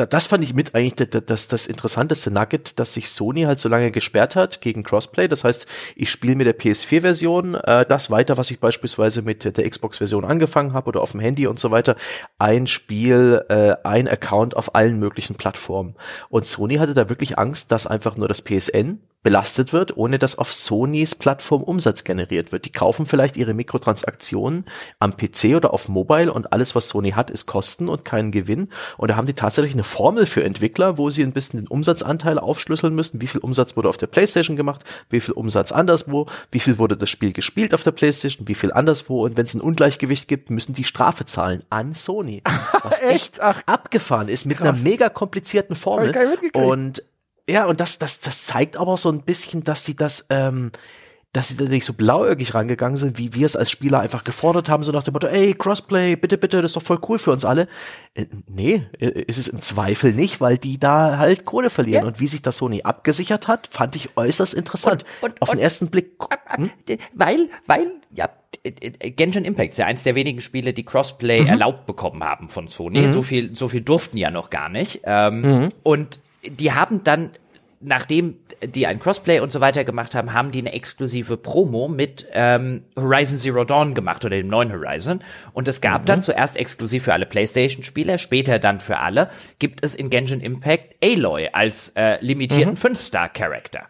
das fand ich mit eigentlich das, das, das interessanteste Nugget, dass sich Sony halt so lange gesperrt hat gegen Crossplay. Das heißt, ich spiele mit der PS4-Version äh, das weiter, was ich beispielsweise mit der Xbox-Version angefangen habe oder auf dem Handy und so weiter. Ein Spiel, äh, ein Account auf allen möglichen Plattformen. Und Sony hatte da wirklich Angst, dass einfach nur das PSN belastet wird, ohne dass auf Sonys Plattform Umsatz generiert wird. Die kaufen vielleicht ihre Mikrotransaktionen am PC oder auf Mobile und alles, was Sony hat, ist Kosten und kein Gewinn. Und da haben die tatsächlich eine Formel für Entwickler, wo sie ein bisschen den Umsatzanteil aufschlüsseln müssen. Wie viel Umsatz wurde auf der PlayStation gemacht? Wie viel Umsatz anderswo? Wie viel wurde das Spiel gespielt auf der PlayStation? Wie viel anderswo? Und wenn es ein Ungleichgewicht gibt, müssen die Strafe zahlen an Sony. Was echt, Ach, abgefahren ist mit krass. einer mega komplizierten Formel. Und ja, und das, das, das zeigt aber so ein bisschen, dass sie das ähm, dass sie da nicht so blauäugig rangegangen sind, wie wir es als Spieler einfach gefordert haben, so nach dem Motto, ey, Crossplay, bitte, bitte, das ist doch voll cool für uns alle. Äh, nee, äh, ist es im Zweifel nicht, weil die da halt Kohle verlieren. Ja. Und wie sich das Sony abgesichert hat, fand ich äußerst interessant. Und- und- Auf den und- ersten Blick. Hm? Weil, weil, ja, Genshin Impact ist ja eins der wenigen Spiele, die Crossplay erlaubt bekommen haben von Sony. So viel, so viel durften ja noch gar nicht. Ähm, Und die haben dann, nachdem die ein Crossplay und so weiter gemacht haben, haben die eine exklusive Promo mit ähm, Horizon Zero Dawn gemacht oder dem neuen Horizon. Und es gab dann zuerst exklusiv für alle PlayStation-Spieler, später dann für alle, gibt es in Genshin Impact Aloy als äh, limitierten Fünf-Star-Charakter.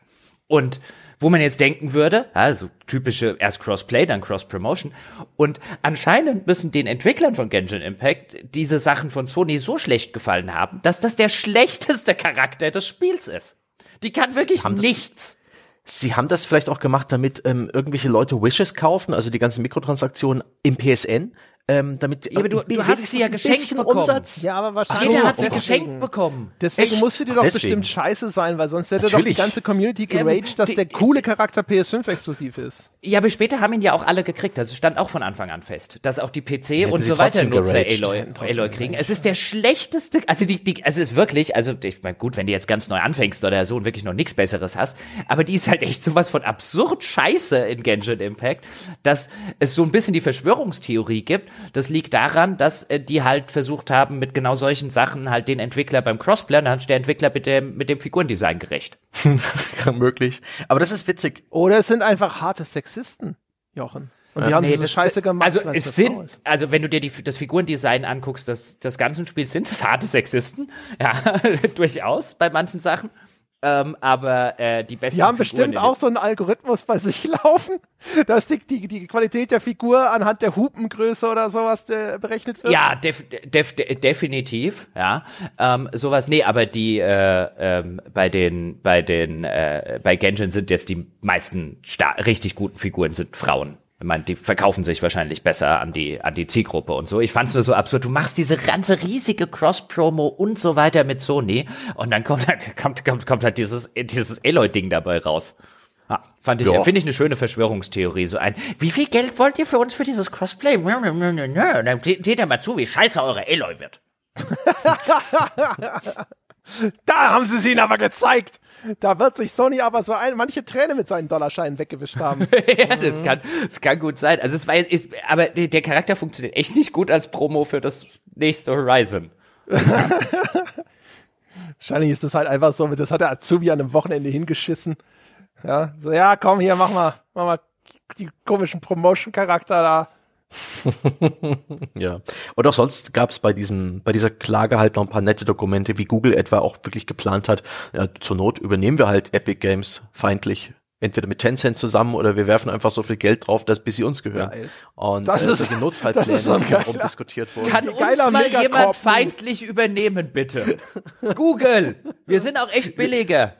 Und wo man jetzt denken würde, also typische erst Crossplay, dann Cross-Promotion. Und anscheinend müssen den Entwicklern von Genshin Impact diese Sachen von Sony so schlecht gefallen haben, dass das der schlechteste Charakter des Spiels ist. Die kann wirklich haben das- nichts. Sie haben das vielleicht auch gemacht, damit ähm, irgendwelche Leute Wishes kaufen, also die ganzen Mikrotransaktionen im PSN, ähm, damit Ja, aber du- du hast sie ja geschenkt bekommen. Umsatz. Ja, aber wahrscheinlich. Jeder auch hat sie deswegen. geschenkt bekommen. Deswegen Echt? musste die doch deswegen. bestimmt scheiße sein, weil sonst hätte doch Natürlich. die ganze Community geraged, dass der coole Charakter PS5 exklusiv ist. Ja, aber später haben ihn ja auch alle gekriegt. Also stand auch von Anfang an fest, dass auch die PC Hätten und so weiter Nutzer. Aloy, Aloy kriegen. Es ist der schlechteste, also die, die, also es ist wirklich, also ich meine, gut, wenn du jetzt ganz neu anfängst oder so und wirklich noch nichts Besseres hast, aber die ist halt echt sowas von absurd scheiße in Genshin Impact, dass es so ein bisschen die Verschwörungstheorie gibt. Das liegt daran, dass äh, die halt versucht haben, mit genau solchen Sachen halt den Entwickler beim Crossplay, dann hat der Entwickler mit dem, mit dem Figurendesign gerecht. Möglich. Aber das ist witzig. Oder es sind einfach harte Sexisten, Jochen. Und die haben Nee, diese das- Scheiße gemacht, Also es sind, also wenn du dir die, das Figurendesign anguckst, das, das ganzen Spiels sind das harte Sexisten, ja, durchaus bei manchen Sachen. Ähm, aber äh, die besten Die haben Figuren bestimmt auch so einen Algorithmus bei sich laufen, dass die, die, die Qualität der Figur anhand der Hupengröße oder sowas äh, berechnet wird. Ja, def, def, de- definitiv, ja. Ähm, sowas, nee, aber die äh, ähm, bei den, bei den, äh, bei Genshin sind jetzt die meisten richtig guten Figuren sind Frauen. Ich meine, die verkaufen sich wahrscheinlich besser an die, an die Zielgruppe und so. Ich fand's nur so absurd. Du machst diese ganze riesige Cross-Promo und so weiter mit Sony und dann kommt halt, kommt, kommt, kommt halt dieses, dieses Aloy-Ding dabei raus. Ja, fand ich, Ja. finde ich eine schöne Verschwörungstheorie. So ein, wie viel Geld wollt ihr für uns für dieses Crossplay? Nö. Dann seht ihr mal zu, wie scheiße eure Aloy wird. Da haben sie es ihnen aber gezeigt. Da wird sich Sony aber so ein, manche Träne mit seinen Dollarscheinen weggewischt haben. ja, das kann, das kann gut sein. Also es war, ist, aber der, der Charakter funktioniert echt nicht gut als Promo für das nächste Horizon. Wahrscheinlich ist das halt einfach so, das hat der Azubi an einem Wochenende hingeschissen. Ja, so, ja, komm hier, mach mal, mach mal die komischen Promotion-Charakter da. Ja. Und auch sonst gab es bei diesem, bei dieser Klage halt noch ein paar nette Dokumente, wie Google etwa auch wirklich geplant hat. Ja, zur Not übernehmen wir halt Epic Games feindlich. Entweder mit Tencent zusammen oder wir werfen einfach so viel Geld drauf, dass bis sie uns gehören. Geil. Und Das äh, ist- solche Notfallpläne, das ist so ein die darum geiler- diskutiert wurden. Kann uns mal jemand feindlich übernehmen, bitte? Google, wir sind auch echt billiger.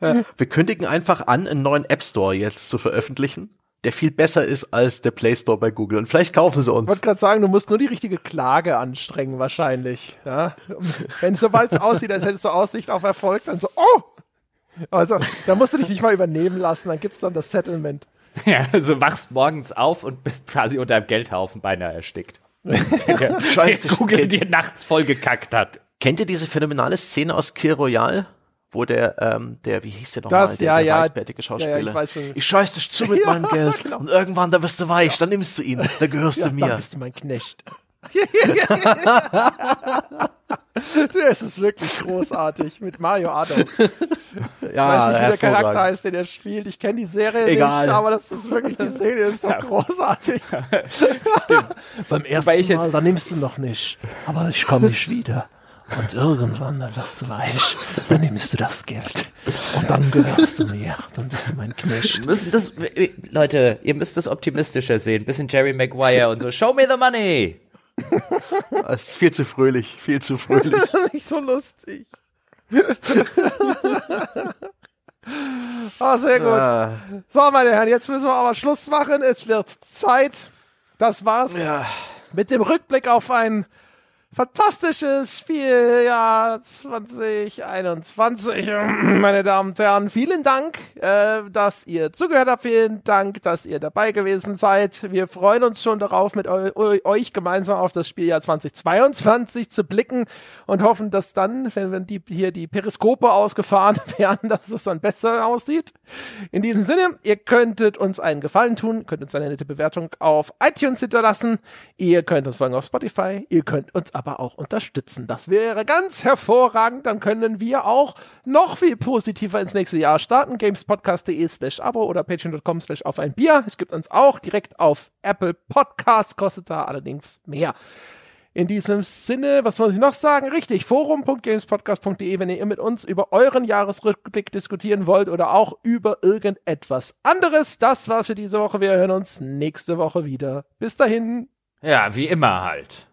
Wir kündigen einfach an, einen neuen App Store jetzt zu veröffentlichen, der viel besser ist als der Play Store bei Google. Und vielleicht kaufen sie Ich uns. wollte gerade sagen, du musst nur die richtige Klage anstrengen, wahrscheinlich. Ja? Wenn sobald es aussieht, als hättest du Aussicht auf Erfolg, dann so, oh! Also, da musst du dich nicht mal übernehmen lassen, dann gibt's dann das Settlement. Ja, also wachst morgens auf und bist quasi unter einem Geldhaufen beinahe erstickt. Scheiße, Google dir nachts vollgekackt hat. Kennt ihr diese phänomenale Szene aus Kill Royale? Wo der, ähm, der, wie hieß der nochmal, Das, der, ja, der ja. weißbärtige Schauspieler. Ja, ja, ich weiß schon. ich scheiß dich zu mit Ja, meinem Geld. genau. Und irgendwann, da wirst du weich, dann nimmst du ihn, da gehörst Ja, du mir. dann bist du mein Knecht. das ist wirklich großartig mit Mario Adolf. Ich ja, weiß nicht, wie der. Charakter heißt, den er spielt. Ich kenne die Serie Egal. nicht, aber das ist wirklich die Szene, das ist so großartig. Beim ersten ich Mal, da nimmst du noch nicht. Aber ich komme nicht wieder. Und irgendwann, dann wirst du weich, dann nimmst du das Geld. Und dann gehörst du mir. Dann bist du mein Knecht. Müssen das, Leute, ihr müsst das optimistischer sehen. Bisschen Jerry Maguire und so. Show me the money! Es ist viel zu fröhlich, viel zu fröhlich. nicht so lustig. Ah, sehr gut. Ah, So, meine Herren, jetzt müssen wir aber Schluss machen. Es wird Zeit. Das war's ja. mit dem Rückblick auf ein fantastisches Spieljahr 2021. Meine Damen und Herren, vielen Dank, äh, dass ihr zugehört habt. Vielen Dank, dass ihr dabei gewesen seid. Wir freuen uns schon darauf, mit eu euch gemeinsam auf das Spieljahr 2022 zu blicken und hoffen, dass dann, wenn, wenn die, hier die Periskope ausgefahren werden, dass es dann besser aussieht. In diesem Sinne, ihr könntet uns einen Gefallen tun, könnt uns eine nette Bewertung auf iTunes hinterlassen. Ihr könnt uns folgen auf Spotify. Ihr könnt uns aber auch unterstützen. Das wäre ganz hervorragend. Dann können wir auch noch viel positiver ins nächste Jahr starten. gamespodcast.de slash abo oder patreon.com slash auf ein Bier. Es gibt uns auch direkt auf Apple Podcasts, kostet da allerdings mehr. In diesem Sinne, was soll ich noch sagen? Richtig, forum.gamespodcast.de, wenn ihr mit uns über euren Jahresrückblick diskutieren wollt oder auch über irgendetwas anderes. Das war's für diese Woche. Wir hören uns nächste Woche wieder. Bis dahin. Ja, wie immer halt.